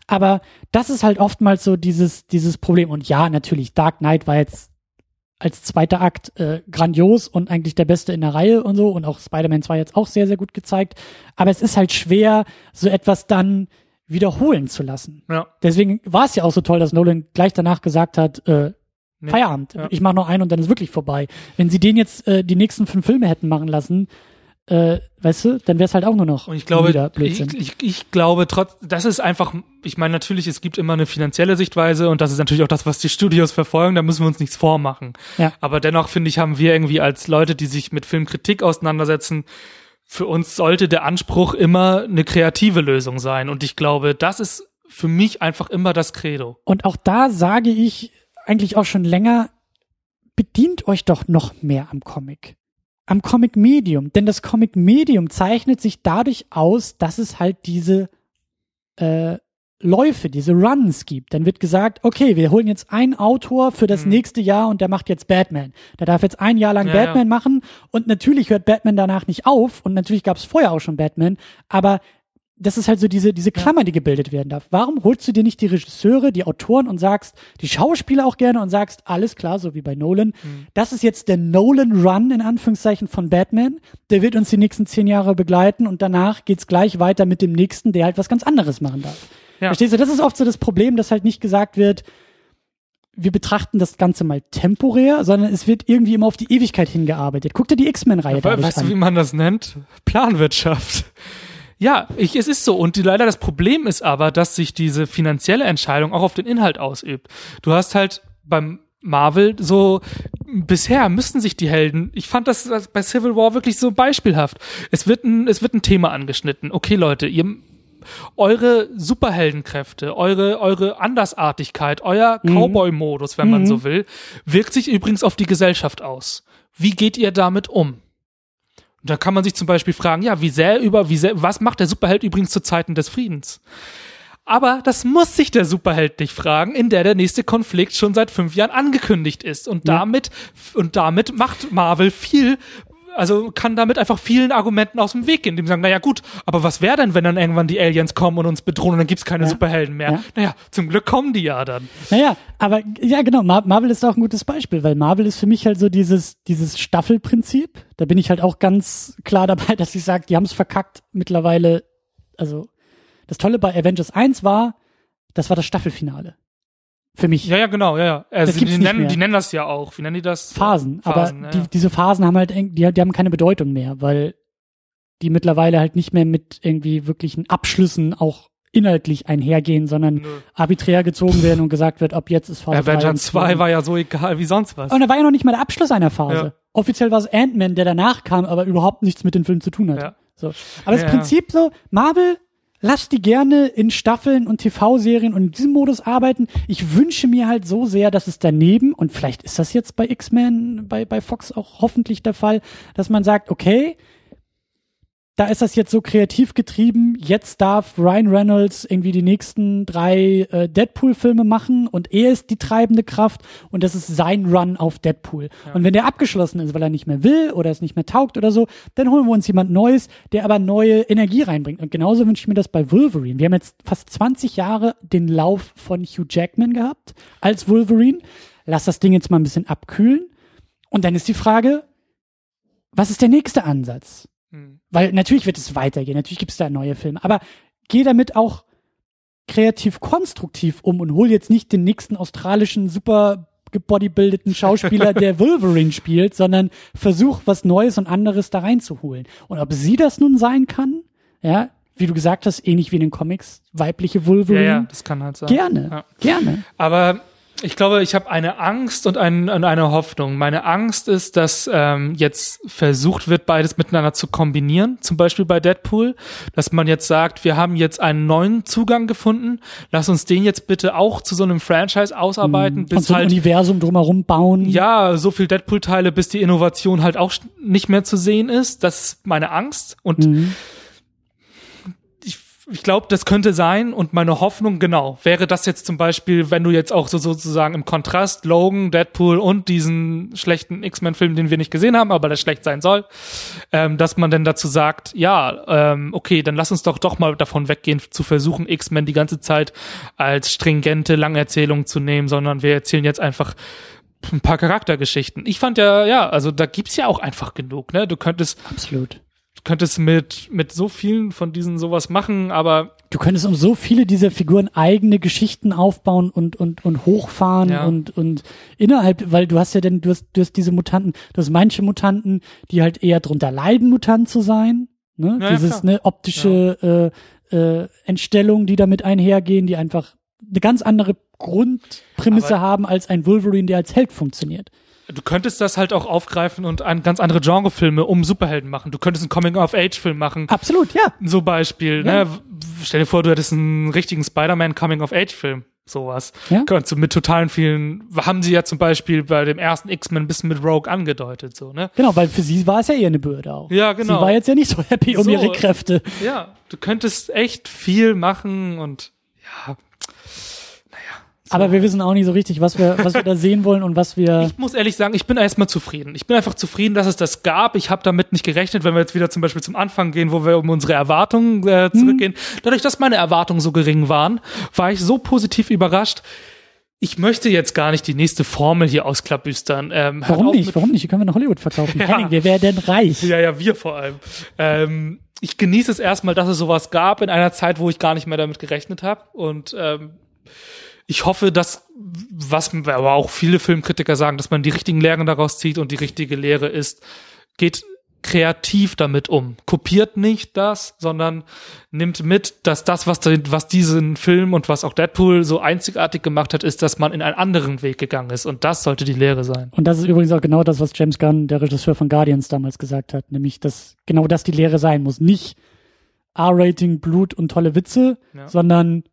Aber das ist halt oftmals so dieses, dieses Problem. Und ja, natürlich, Dark Knight war jetzt als zweiter Akt äh, grandios und eigentlich der beste in der Reihe und so und auch Spider-Man 2 jetzt auch sehr, sehr gut gezeigt. Aber es ist halt schwer, so etwas dann wiederholen zu lassen. ja. Deswegen war es ja auch so toll, dass Nolan gleich danach gesagt hat, äh, Nee. Feierabend. Ja. Ich mache noch einen und dann ist wirklich vorbei. Wenn sie den jetzt äh, die nächsten fünf Filme hätten machen lassen, äh, weißt du, dann wäre es halt auch nur noch Und ich glaube, ich, Blödsinn. ich, ich glaube trotz, das ist einfach, ich meine, natürlich, es gibt immer eine finanzielle Sichtweise und das ist natürlich auch das, was die Studios verfolgen, da müssen wir uns nichts vormachen. Ja. Aber dennoch, finde ich, haben wir irgendwie als Leute, die sich mit Filmkritik auseinandersetzen, für uns sollte der Anspruch immer eine kreative Lösung sein. Und ich glaube, das ist für mich einfach immer das Credo. Und auch da sage ich eigentlich auch schon länger, bedient euch doch noch mehr am Comic. Am Comic-Medium. Denn das Comic-Medium zeichnet sich dadurch aus, dass es halt diese äh, Läufe, diese Runs gibt. Dann wird gesagt, okay, wir holen jetzt einen Autor für das Mhm. nächste Jahr und der macht jetzt Batman. Der darf jetzt ein Jahr lang Ja, Batman machen und natürlich hört Batman danach nicht auf und natürlich gab es vorher auch schon Batman, aber das ist halt so diese, diese Klammer, die gebildet werden darf. Warum holst du dir nicht die Regisseure, die Autoren und sagst, die Schauspieler auch gerne und sagst, alles klar, so wie bei Nolan, Mhm. das ist jetzt der Nolan-Run in Anführungszeichen von Batman, der wird uns die nächsten zehn Jahre begleiten und danach geht's gleich weiter mit dem nächsten, der halt was ganz anderes machen darf. Ja. Verstehst du? Das ist oft so das Problem, dass halt nicht gesagt wird, wir betrachten das Ganze mal temporär, sondern es wird irgendwie immer auf die Ewigkeit hingearbeitet. Guck dir die X-Men-Reihe We dadurch weißt du, an. wie man das nennt? Planwirtschaft. Ja, ich, es ist so. Und die, leider das Problem ist aber, dass sich diese finanzielle Entscheidung auch auf den Inhalt ausübt. Du hast halt beim Marvel so, bisher müssten sich die Helden, ich fand das bei Civil War wirklich so beispielhaft. Es wird ein, es wird ein Thema angeschnitten. Okay, Leute, ihr, eure Superheldenkräfte, eure, eure Andersartigkeit, euer Cowboy-Modus, wenn man Mhm. so will, wirkt sich übrigens auf die Gesellschaft aus. Wie geht ihr damit um? Und da kann man sich zum Beispiel fragen, ja, wie sehr über, wie sehr, was macht der Superheld übrigens zu Zeiten des Friedens? Aber das muss sich der Superheld nicht fragen, in der der nächste Konflikt schon seit fünf Jahren angekündigt ist. Und Ja. damit, und damit macht Marvel viel, also kann damit einfach vielen Argumenten aus dem Weg gehen, die sagen, naja gut, aber was wäre denn, wenn dann irgendwann die Aliens kommen und uns bedrohen und dann gibt's keine Ja. Superhelden mehr? Ja. Naja, zum Glück kommen die ja dann. Naja, aber ja, genau, Mar Marvel ist auch ein gutes Beispiel, weil Marvel ist für mich halt so dieses, dieses Staffelprinzip. Da bin ich halt auch ganz klar dabei, dass ich sage, die haben es verkackt mittlerweile. Also, das Tolle bei Avengers 1 war, das war das Staffelfinale. Für mich. Ja, ja, genau, ja, ja. Also, Das gibt's die, nicht nennen, mehr. die nennen das ja auch. Wie nennen die das? Phasen. Phasen, aber ja, die, diese Phasen haben halt, die, die haben keine Bedeutung mehr, weil die mittlerweile halt nicht mehr mit irgendwie wirklichen Abschlüssen auch inhaltlich einhergehen, sondern Nö. arbiträr gezogen werden und gesagt wird, ab jetzt ist Phase Avengers und 2 vier. war ja so egal wie sonst was. Und da war ja noch nicht mal der Abschluss einer Phase. Ja. Offiziell war es Ant-Man, der danach kam, aber überhaupt nichts mit dem Film zu tun hat. Ja. So. Aber das. Prinzip so, Marvel, lasst die gerne in Staffeln und TV-Serien und in diesem Modus arbeiten. Ich wünsche mir halt so sehr, dass es daneben, und vielleicht ist das jetzt bei X-Men, bei, bei Fox auch hoffentlich der Fall, dass man sagt, okay, da ist das jetzt so kreativ getrieben, jetzt darf Ryan Reynolds irgendwie die nächsten drei äh, Deadpool-Filme machen und er ist die treibende Kraft und das ist sein Run auf Deadpool. Und wenn der abgeschlossen ist, weil er nicht mehr will oder es nicht mehr taugt oder so, dann holen wir uns jemand Neues, der aber neue Energie reinbringt. Und genauso wünsche ich mir das bei Wolverine. Wir haben jetzt fast 20 Jahre den Lauf von Hugh Jackman gehabt als Wolverine. Lass das Ding jetzt mal ein bisschen abkühlen. Und dann ist die Frage, was ist der nächste Ansatz? Weil natürlich wird es weitergehen, natürlich gibt es da neue Filme, aber geh damit auch kreativ konstruktiv um und hol jetzt nicht den nächsten australischen super gebodybildeten Schauspieler, der Wolverine spielt, sondern versuch was Neues und anderes da reinzuholen. Und ob sie das nun sein kann, ja, wie du gesagt hast, ähnlich wie in den Comics, weibliche Ja, Wolverine, ja, das kann halt sein. gerne, Ja. gerne. Aber ich glaube, ich habe eine Angst und, ein, und eine Hoffnung. Meine Angst ist, dass ähm, jetzt versucht wird, beides miteinander zu kombinieren. Zum Beispiel bei Deadpool, dass man jetzt sagt, wir haben jetzt einen neuen Zugang gefunden. Lass uns den jetzt bitte auch zu so einem Franchise ausarbeiten, und bis so ein halt Universum drumherum bauen. ja, so viel Deadpool-Teile, bis die Innovation halt auch nicht mehr zu sehen ist. Das ist meine Angst. Und Mhm. Ich, glaube, das könnte sein. Und meine Hoffnung, genau, wäre das jetzt zum Beispiel, wenn du jetzt auch so sozusagen im Kontrast Logan, Deadpool und diesen schlechten X-Men-Film, den wir nicht gesehen haben, aber der schlecht sein soll, ähm, dass man dann dazu sagt, ja, ähm, okay, dann lass uns doch doch mal davon weggehen, zu versuchen, X-Men die ganze Zeit als stringente Langerzählung zu nehmen, sondern wir erzählen jetzt einfach ein paar Charaktergeschichten. Ich fand ja, ja, also da gibt's ja auch einfach genug, ne? Du könntest Absolut. Könntest mit, mit so vielen von diesen sowas machen, aber. Du könntest um so viele dieser Figuren eigene Geschichten aufbauen und, und, und hochfahren Ja. und, und innerhalb, weil du hast ja denn, du hast, du hast diese Mutanten, du hast manche Mutanten, die halt eher drunter leiden, Mutant zu sein. Ne? Ja, ja, Dieses, klar. ne, optische äh, äh, Entstellungen, die damit einhergehen, die einfach eine ganz andere Grundprämisse Aber- haben als ein Wolverine, der als Held funktioniert. Du könntest das halt auch aufgreifen und an ganz andere Genrefilme um Superhelden machen. Du könntest einen Coming-of-Age-Film machen. Absolut, ja. So Beispiel, Ja. ne? Stell dir vor, du hättest einen richtigen Spider-Man Coming-of-Age-Film. Sowas. Ja. Kannst du mit totalen vielen, haben sie ja zum Beispiel bei dem ersten X-Men ein bisschen mit Rogue angedeutet, so, ne? Genau, weil für sie war es ja eher eine Bürde auch. Ja, genau. Sie war jetzt ja nicht so happy um So. ihre Kräfte. Ja, du könntest echt viel machen und ja, Aber wir wissen auch nicht so richtig, was wir, was wir da sehen wollen und was wir. Ich muss ehrlich sagen, ich bin erstmal zufrieden. Ich bin einfach zufrieden, dass es das gab. Ich habe damit nicht gerechnet, wenn wir jetzt wieder zum Beispiel zum Anfang gehen, wo wir um unsere Erwartungen äh, zurückgehen. Dadurch, dass meine Erwartungen so gering waren, war ich so positiv überrascht. Ich möchte jetzt gar nicht die nächste Formel hier ausklabüstern. Ähm, Warum nicht? Warum nicht? Die können wir nach Hollywood verkaufen. Ja. Henning, wir werden reich. Ja, ja, wir vor allem. Ähm, ich genieße es erstmal, dass es sowas gab in einer Zeit, wo ich gar nicht mehr damit gerechnet habe. Und ähm, ich hoffe, dass, was aber auch viele Filmkritiker sagen, dass man die richtigen Lehren daraus zieht und die richtige Lehre ist, geht kreativ damit um. Kopiert nicht das, sondern nimmt mit, dass das, was, den- was diesen Film und was auch Deadpool so einzigartig gemacht hat, ist, dass man in einen anderen Weg gegangen ist. Und das sollte die Lehre sein. Und das ist übrigens auch genau das, was James Gunn, der Regisseur von Guardians, damals gesagt hat. Nämlich, dass genau das die Lehre sein muss. Nicht R-Rating, Blut und tolle Witze, Ja. sondern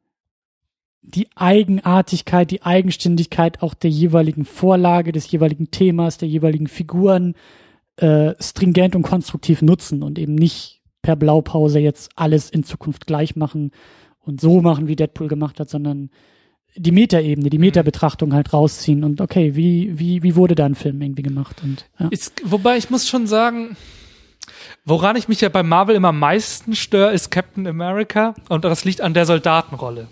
die Eigenartigkeit, die Eigenständigkeit auch der jeweiligen Vorlage, des jeweiligen Themas, der jeweiligen Figuren äh, stringent und konstruktiv nutzen und eben nicht per Blaupause jetzt alles in Zukunft gleich machen und so machen, wie Deadpool gemacht hat, sondern die Metaebene, die Metabetrachtung halt rausziehen und okay, wie, wie, wie wurde da ein Film irgendwie gemacht und ja. Ist, wobei ich muss schon sagen, woran ich mich ja bei Marvel immer am meisten störe, ist Captain America und das liegt an der Soldatenrolle.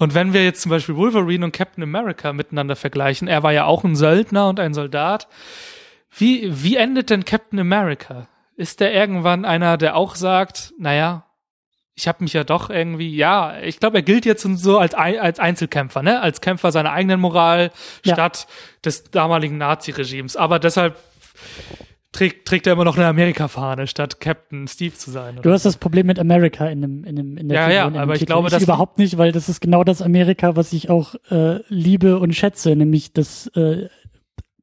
Und wenn wir jetzt zum Beispiel Wolverine und Captain America miteinander vergleichen, er war ja auch ein Söldner und ein Soldat. Wie, wie endet denn Captain America? Ist der irgendwann einer, der auch sagt, naja, ich habe mich ja doch irgendwie, ja, ich glaube, er gilt jetzt so als, als Einzelkämpfer, ne? Als Kämpfer seiner eigenen Moral Ja. statt des damaligen Nazi-Regimes. Aber deshalb trägt, trägt er immer noch eine Amerika-Fahne, statt Captain Steve zu sein. Du hast das Problem mit Amerika in dem, in dem, in der Ja, Figur, ja, in aber ich Titel. glaube, ich das- überhaupt nicht, weil das ist genau das Amerika, was ich auch äh, liebe und schätze, nämlich das, äh,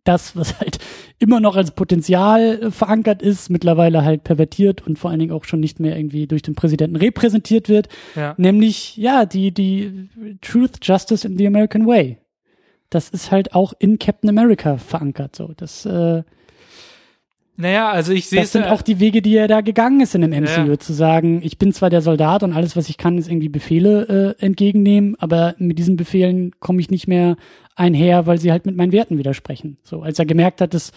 das, was halt immer noch als Potenzial verankert ist, mittlerweile halt pervertiert und vor allen Dingen auch schon nicht mehr irgendwie durch den Präsidenten repräsentiert wird, Ja. nämlich ja die die Truth, Justice in the American Way. Das ist halt auch in Captain America verankert. So, das äh, Naja, also ich sehe das sind auch die Wege, die er da gegangen ist in dem MCU, Ja. zu sagen, ich bin zwar der Soldat und alles, was ich kann, ist irgendwie Befehle äh, entgegennehmen, aber mit diesen Befehlen komme ich nicht mehr einher, weil sie halt mit meinen Werten widersprechen. So, als er gemerkt hat, dass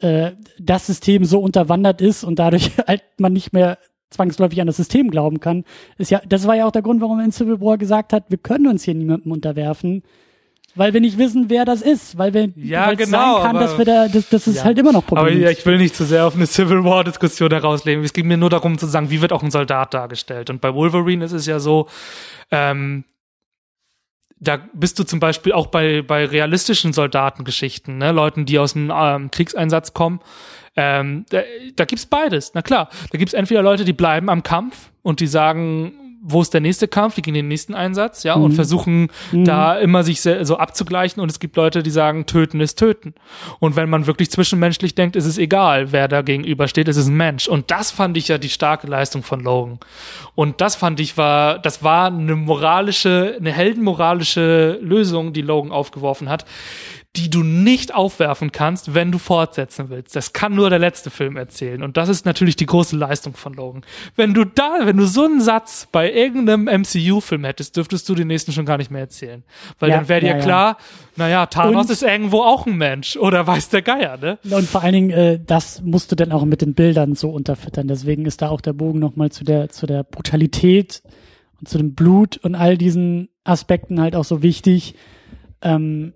äh, das System so unterwandert ist und dadurch halt man nicht mehr zwangsläufig an das System glauben kann, ist ja, das war ja auch der Grund, warum er in Civil War gesagt hat, wir können uns hier niemandem unterwerfen, weil wir nicht wissen, wer das ist, weil wir Ja, weil genau, sein kann, aber- dass wir da, das, das ist Ja. halt immer noch Aber Problem. ja, ich will nicht zu sehr auf eine Civil War Diskussion herauslegen. Es ging mir nur darum zu sagen, wie wird auch ein Soldat dargestellt. Und bei Wolverine ist es ja so, ähm, da bist du zum Beispiel auch bei, bei realistischen Soldatengeschichten, ne? Leuten, die aus einem ähm, Kriegseinsatz kommen. Ähm, da, da gibt's beides. Na klar, da gibt's entweder Leute, die bleiben am Kampf und die sagen, wo ist der nächste Kampf, die gehen in den nächsten Einsatz, ja, und Mhm. versuchen da immer sich so abzugleichen. Und es gibt Leute, die sagen, töten ist töten. Und wenn man wirklich zwischenmenschlich denkt, ist es egal, wer da gegenübersteht, es ist ein Mensch. Und das fand ich ja die starke Leistung von Logan. Und das fand ich war, das war eine moralische, eine heldenmoralische Lösung, die Logan aufgeworfen hat, die du nicht aufwerfen kannst, wenn du fortsetzen willst. Das kann nur der letzte Film erzählen. Und das ist natürlich die große Leistung von Logan. Wenn du da, wenn du so einen Satz bei irgendeinem MCU-Film hättest, dürftest du den nächsten schon gar nicht mehr erzählen. Weil Ja, dann wäre dir ja, klar, naja, Thanos Und- ist irgendwo auch ein Mensch. Oder weiß der Geier, ne? Und vor allen Dingen, äh, das musst du dann auch mit den Bildern so unterfüttern. Deswegen ist da auch der Bogen nochmal zu der, zu der Brutalität und zu dem Blut und all diesen Aspekten halt auch so wichtig, ähm,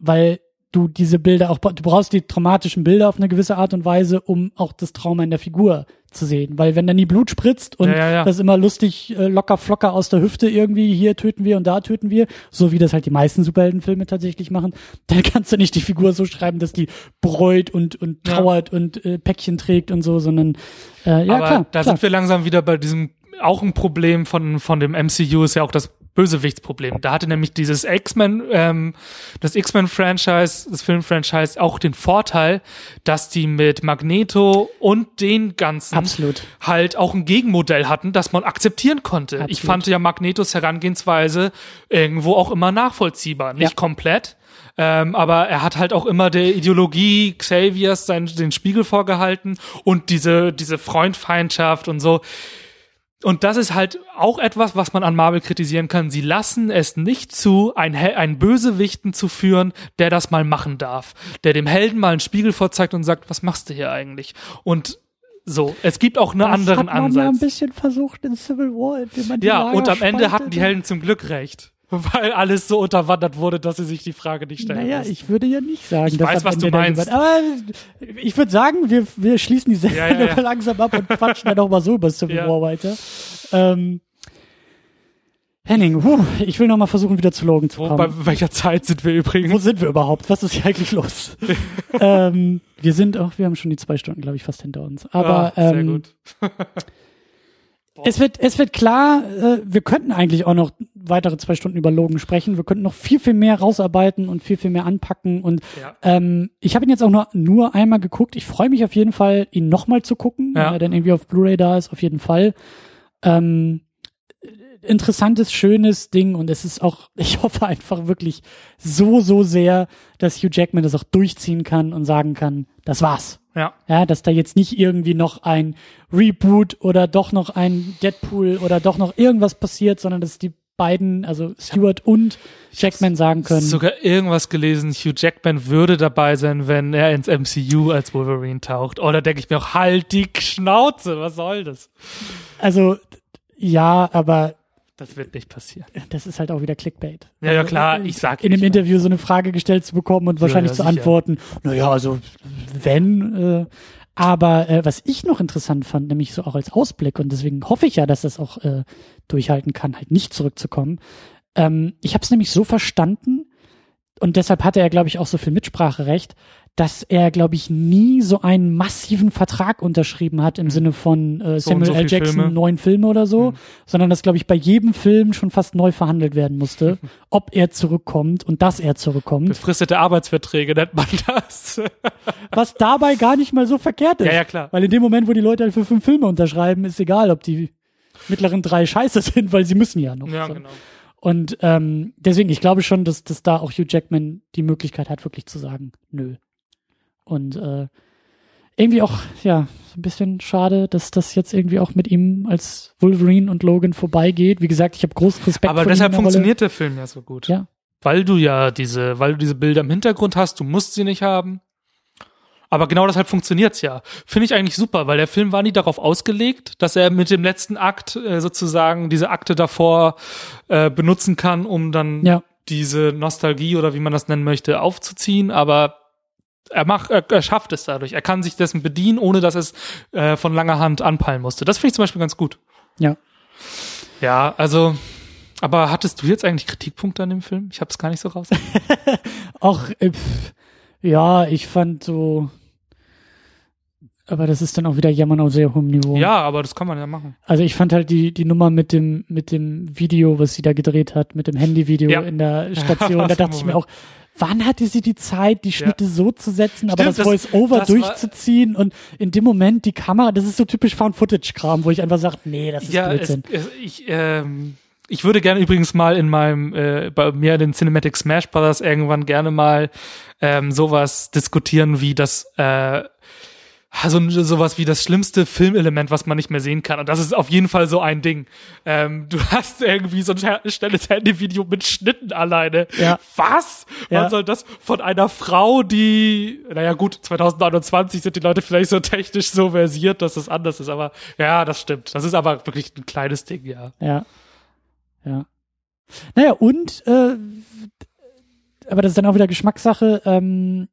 weil du diese Bilder auch, du brauchst die traumatischen Bilder auf eine gewisse Art und Weise, um auch das Trauma in der Figur zu sehen. Weil wenn da nie Blut spritzt und Ja, ja, ja. das immer lustig äh, locker flocker aus der Hüfte irgendwie, hier töten wir und da töten wir, so wie das halt die meisten Superheldenfilme tatsächlich machen, dann kannst du nicht die Figur so schreiben, dass die bereut und, und trauert und äh, Päckchen trägt und so, sondern äh, ja Aber klar. da klar. sind wir langsam wieder bei diesem, auch ein Problem von, von dem MCU ist ja auch das Bösewichtsproblem. Da hatte nämlich dieses X-Men, ähm, das X-Men-Franchise, das Film-Franchise auch den Vorteil, dass die mit Magneto und den ganzen Absolut. halt auch ein Gegenmodell hatten, das man akzeptieren konnte. Ich Absolut. fand ja Magnetos Herangehensweise irgendwo auch immer nachvollziehbar. Nicht Ja. komplett, ähm, aber er hat halt auch immer der Ideologie Xaviers seinen, den Spiegel vorgehalten und diese, diese Freundfeindschaft und so. Und das ist halt auch etwas, was man an Marvel kritisieren kann. Sie lassen es nicht zu, einen, Hel- einen Bösewichten zu führen, der das mal machen darf. Der dem Helden mal einen Spiegel vorzeigt und sagt, was machst du hier eigentlich? Und so, es gibt auch einen anderen das hat man ja ein Ansatz. bisschen versucht in Civil War, indem man die Ja, Lager und am Ende hatten die Helden zum Glück recht. Weil alles so unterwandert wurde, dass sie sich die Frage nicht stellen Naja, mussten. ich würde ja nicht sagen, Ich dass weiß, was du meinst. jemand- Aber ich würde sagen, wir, wir schließen die Sendung Ja, ja, ja. langsam ab und quatschen dann auch mal so über Civil Ja. War weiter. Ähm, Henning, puh, ich will noch mal versuchen, wieder zu Logan zu Wo, kommen. bei welcher Zeit sind wir Wo übrigens? sind wir überhaupt? Was ist hier eigentlich los? ähm, wir sind auch, wir haben schon die zwei Stunden, glaube ich, fast hinter uns. Aber Ah, sehr ähm, gut. es wird, es wird klar, äh, wir könnten eigentlich auch noch weitere zwei Stunden über Logan sprechen. Wir könnten noch viel, viel mehr rausarbeiten und viel, viel mehr anpacken. Und Ja. ähm, ich habe ihn jetzt auch nur, nur einmal geguckt. Ich freue mich auf jeden Fall, ihn nochmal zu gucken, Ja. wenn er dann irgendwie auf Blu-ray da ist, auf jeden Fall. Ähm, interessantes, schönes Ding und es ist auch, ich hoffe einfach wirklich so, so sehr, dass Hugh Jackman das auch durchziehen kann und sagen kann, das war's. Ja. Ja, dass da jetzt nicht irgendwie noch ein Reboot oder doch noch ein Deadpool oder doch noch irgendwas passiert, sondern dass die beiden, also Stewart und Jackman sagen können. Sogar irgendwas gelesen, Hugh Jackman würde dabei sein, wenn er ins MCU als Wolverine taucht. Oh, da denke ich mir auch, halt die Schnauze, was soll das? Also, ja, aber Das wird nicht passieren. das ist halt auch wieder Clickbait. Ja, ja, Also, klar, äh, ich sag In dem Interview so eine Frage gestellt zu bekommen und wahrscheinlich ja, zu sicher. antworten, naja, also wenn, äh, aber äh, was ich noch interessant fand, nämlich so auch als Ausblick und deswegen hoffe ich ja, dass das auch äh, durchhalten kann, halt nicht zurückzukommen. Ähm, ich habe es nämlich so verstanden und deshalb hatte er, glaube ich, auch so viel Mitspracherecht, dass er, glaube ich, nie so einen massiven Vertrag unterschrieben hat im Sinne von äh, So Samuel so L. viel Jackson Filme. neun Filme oder so, Mhm. sondern dass, glaube ich, bei jedem Film schon fast neu verhandelt werden musste, ob er zurückkommt und dass er zurückkommt, Befristete Arbeitsverträge nennt man das. was dabei gar nicht mal so verkehrt ist. ja, ja, klar. Weil in dem Moment, wo die Leute halt für fünf Filme unterschreiben, ist egal, ob die mittleren drei scheiße sind, weil sie müssen ja noch. Ja, so. genau. Und ähm, deswegen, ich glaube schon, dass, dass da auch Hugh Jackman die Möglichkeit hat, wirklich zu sagen, nö. Und äh, irgendwie auch, ja, so ein bisschen schade, dass das jetzt irgendwie auch mit ihm als Wolverine und Logan vorbeigeht. Wie gesagt, ich habe großen Respekt Aber vor deshalb funktioniert der Film ja so gut. Ja. Weil du ja diese, weil du diese Bilder im Hintergrund hast, du musst sie nicht haben. Aber genau deshalb funktioniert's ja. Finde ich eigentlich super, weil der Film war nie darauf ausgelegt, dass er mit dem letzten Akt äh, sozusagen diese Akte davor äh, benutzen kann, um dann. Ja, diese Nostalgie oder wie man das nennen möchte aufzuziehen. Aber er macht, er, er schafft es dadurch. Er kann sich dessen bedienen, ohne dass es äh, von langer Hand anpeilen musste. Das finde ich zum Beispiel ganz gut. ja. Ja, also, aber hattest du jetzt eigentlich Kritikpunkte an dem Film? Ich habe es gar nicht so raus. Auch, äh, pff, ja, ich fand so, aber das ist dann auch wieder Jammern auf sehr hohem Niveau. ja, aber das kann man ja machen. Also ich fand halt die, die Nummer mit dem, mit dem Video, was sie da gedreht hat, mit dem Handyvideo Ja. in der Station, da dachte ich mir auch, wann hatte sie die Zeit, die Schnitte so zu setzen, aber Stimmt, das das- Voice-Over das war- durchzuziehen und in dem Moment die Kamera, das ist so typisch Found-Footage-Kram, wo ich einfach sage, nee, das ist Ja, es, Blödsinn. es, ich, ähm, ich würde gerne übrigens mal in meinem, äh, bei mir den Cinematic Smash Brothers irgendwann gerne mal ähm, sowas diskutieren wie das, äh, also sowas wie das schlimmste Filmelement, was man nicht mehr sehen kann. Und das ist auf jeden Fall so ein Ding. Ähm, du hast irgendwie so ein schnelles Handyvideo mit Schnitten alleine. Ja. Was? Ja. Man soll das von einer Frau, die, naja gut, 2029 sind die Leute vielleicht so technisch so versiert, dass das anders ist. Aber ja, das stimmt. Das ist aber wirklich ein kleines Ding, ja. Ja. Ja. Naja, und äh, aber das ist dann auch wieder Geschmackssache. Ähm,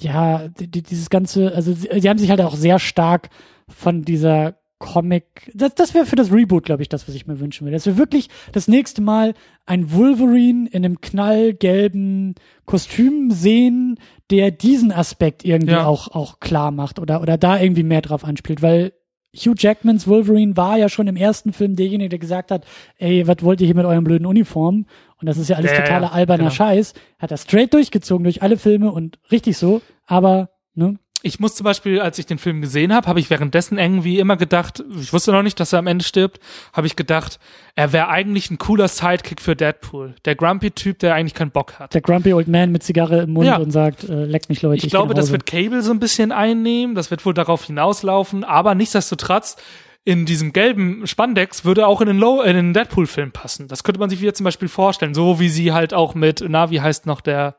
ja, die, die, dieses ganze, also sie, haben sich halt auch sehr stark von dieser Comic, das, das wäre für das Reboot, glaube ich, das, was ich mir wünschen will. Dass wir wirklich das nächste Mal ein Wolverine in einem knallgelben Kostüm sehen, der diesen Aspekt irgendwie Ja. auch, auch klar macht oder, oder da irgendwie mehr drauf anspielt, weil Hugh Jackmans Wolverine war ja schon im ersten Film derjenige, der gesagt hat, ey, was wollt ihr hier mit euren blöden Uniformen? Und das ist ja alles Ja, ja, totaler ja, alberner genau. Scheiß. Hat er straight durchgezogen durch alle Filme und richtig so, aber, ne? Ich muss zum Beispiel, als ich den Film gesehen habe, habe ich währenddessen irgendwie immer gedacht, ich wusste noch nicht, dass er am Ende stirbt, habe ich gedacht, er wäre eigentlich ein cooler Sidekick für Deadpool. Der Grumpy-Typ, der eigentlich keinen Bock hat. Der Grumpy Old Man mit Zigarre im Mund Ja. und sagt, äh, leckt mich Leute. Ich geh glaube, das wird Cable so ein bisschen einnehmen, das wird wohl darauf hinauslaufen, aber nichtsdestotrotz, in diesem gelben Spandex würde auch in den, Low, in den Deadpool-Film passen. Das könnte man sich wieder zum Beispiel vorstellen, so wie sie halt auch mit, na, wie heißt noch der,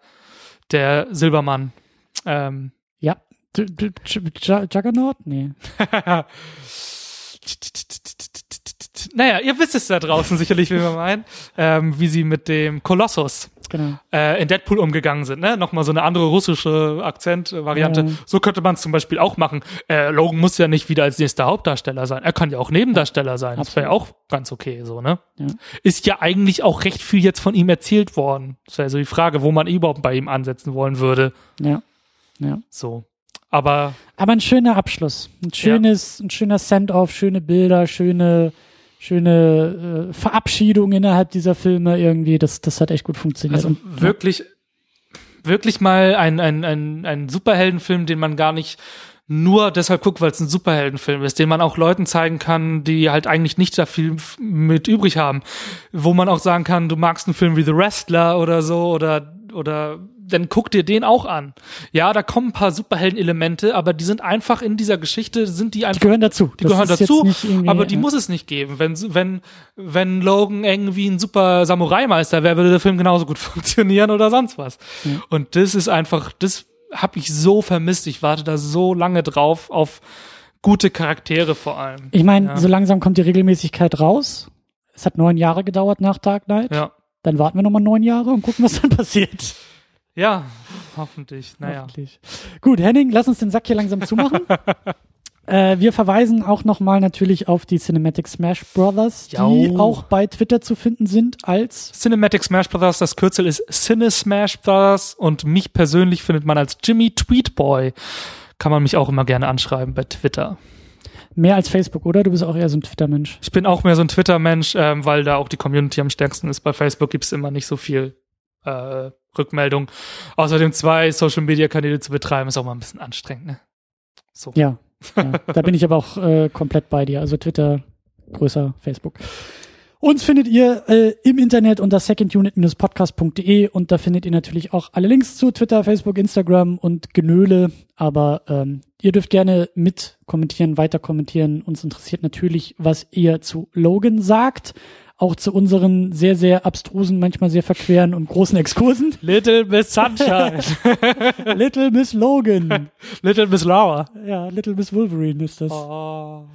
der Silbermann? Ähm, Juggernaut? Nee. naja, ihr wisst es da draußen sicherlich, wie wir meinen, ähm, wie sie mit dem Kolossus Genau. äh, in Deadpool umgegangen sind. Ne? Nochmal so eine andere russische Akzentvariante. Ja. So könnte man es zum Beispiel auch machen. Äh, Logan muss ja nicht wieder als nächster Hauptdarsteller sein. Er kann ja auch Nebendarsteller sein. Das wäre ja auch ganz okay so, ne? Ja. Ist ja eigentlich auch recht viel jetzt von ihm erzählt worden. Das wäre so die Frage, wo man überhaupt bei ihm ansetzen wollen würde. Ja. Ja. So. Aber Aber ein schöner Abschluss. Ein schönes, ein schöner Send-off, schöne Bilder, schöne, schöne äh, Verabschiedung innerhalb dieser Filme irgendwie. Das, das hat echt gut funktioniert. Also Und, wirklich, wirklich mal ein, ein, ein, ein Superheldenfilm, den man gar nicht nur deshalb guckt, weil es ein Superheldenfilm ist, den man auch Leuten zeigen kann, die halt eigentlich nicht da viel mit übrig haben. Wo man auch sagen kann, du magst einen Film wie The Wrestler oder so oder, oder, dann guck dir den auch an. Ja, da kommen ein paar Superhelden-Elemente, aber die sind einfach in dieser Geschichte, sind die die einfach gehören dazu. die Das gehören dazu, aber die ja. muss es nicht geben. Wenn, wenn, wenn Logan irgendwie ein super Samurai-Meister wäre, würde der Film genauso gut funktionieren oder sonst was. Und das ist einfach, das habe ich so vermisst. Ich warte da so lange drauf, auf gute Charaktere vor allem. Ich meine, Ja. so langsam kommt die Regelmäßigkeit raus. Es hat neun Jahre gedauert nach Dark Knight. Ja. Dann warten wir nochmal neun Jahre und gucken, was dann passiert. Ja, hoffentlich. Naja. Hoffentlich. Gut, Henning, lass uns den Sack hier langsam zumachen. äh, wir verweisen auch nochmal natürlich auf die Cinematic Smash Brothers, die Jau. auch bei Twitter zu finden sind als Cinematic Smash Brothers, das Kürzel ist Cine Smash Brothers und mich persönlich findet man als Jimmy Tweetboy. Kann man mich auch immer gerne anschreiben bei Twitter. mehr als Facebook, oder? Du bist auch eher so ein Twitter-Mensch. Ich bin auch mehr so ein Twitter-Mensch, ähm, weil da auch die Community am stärksten ist. Bei Facebook gibt's immer nicht so viel äh, Rückmeldung. Außerdem zwei Social-Media-Kanäle zu betreiben, ist auch mal ein bisschen anstrengend. Ne? So. Ja, ja. da bin ich aber auch äh, komplett bei dir. Also Twitter größer Facebook. Uns findet ihr äh, im Internet unter secondunit-podcast.de und da findet ihr natürlich auch alle Links zu Twitter, Facebook, Instagram und Genöle. Aber ähm, ihr dürft gerne mit kommentieren, weiter kommentieren. Uns interessiert natürlich, was ihr zu Logan sagt. Auch zu unseren sehr, sehr abstrusen, manchmal sehr verqueren und großen Exkursen. Little Miss Sunshine. Little Miss Logan. Little Miss Laura. Ja, Little Miss Wolverine ist das. Oh.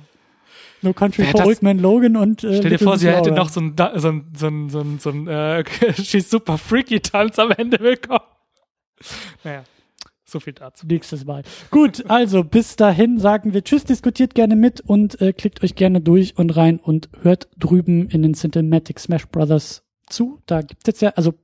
No Country for Old Man Logan und äh, Stell dir Little vor, Miss sie hätte Laura. noch so ein, Da- so ein, so ein, so ein, so ein äh, She's Super Freaky Tanz am Ende bekommen. Naja, so viel dazu. nächstes Mal. Gut, also bis dahin sagen wir Tschüss, diskutiert gerne mit und äh, klickt euch gerne durch und rein und hört drüben in den Cinematic Smash Brothers zu. Da gibt's jetzt ja, also,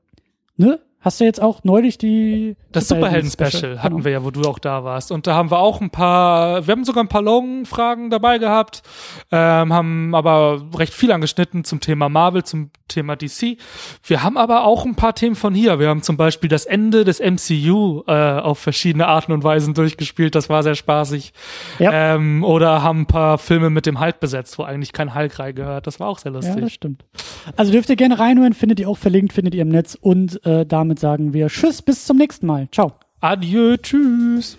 ne? Hast du jetzt auch neulich die Das Superhelden-Special hatten genau. wir ja, wo du auch da warst. Und da haben wir auch ein paar, wir haben sogar ein paar Logan-Fragen dabei gehabt, ähm, haben aber recht viel angeschnitten zum Thema Marvel, zum Thema DC. Wir haben aber auch ein paar Themen von hier. Wir haben zum Beispiel das Ende des MCU äh, auf verschiedene Arten und Weisen durchgespielt. Das war sehr spaßig. Ja. Ähm, oder haben ein paar Filme mit dem Hulk besetzt, wo eigentlich kein Hulk reingehört. Das war auch sehr Ja, lustig. das stimmt. Also dürft ihr gerne reinhören, findet ihr auch verlinkt, findet ihr im Netz und äh, damit sagen wir Tschüss, bis zum nächsten Mal. Ciao. Adieu, tschüss.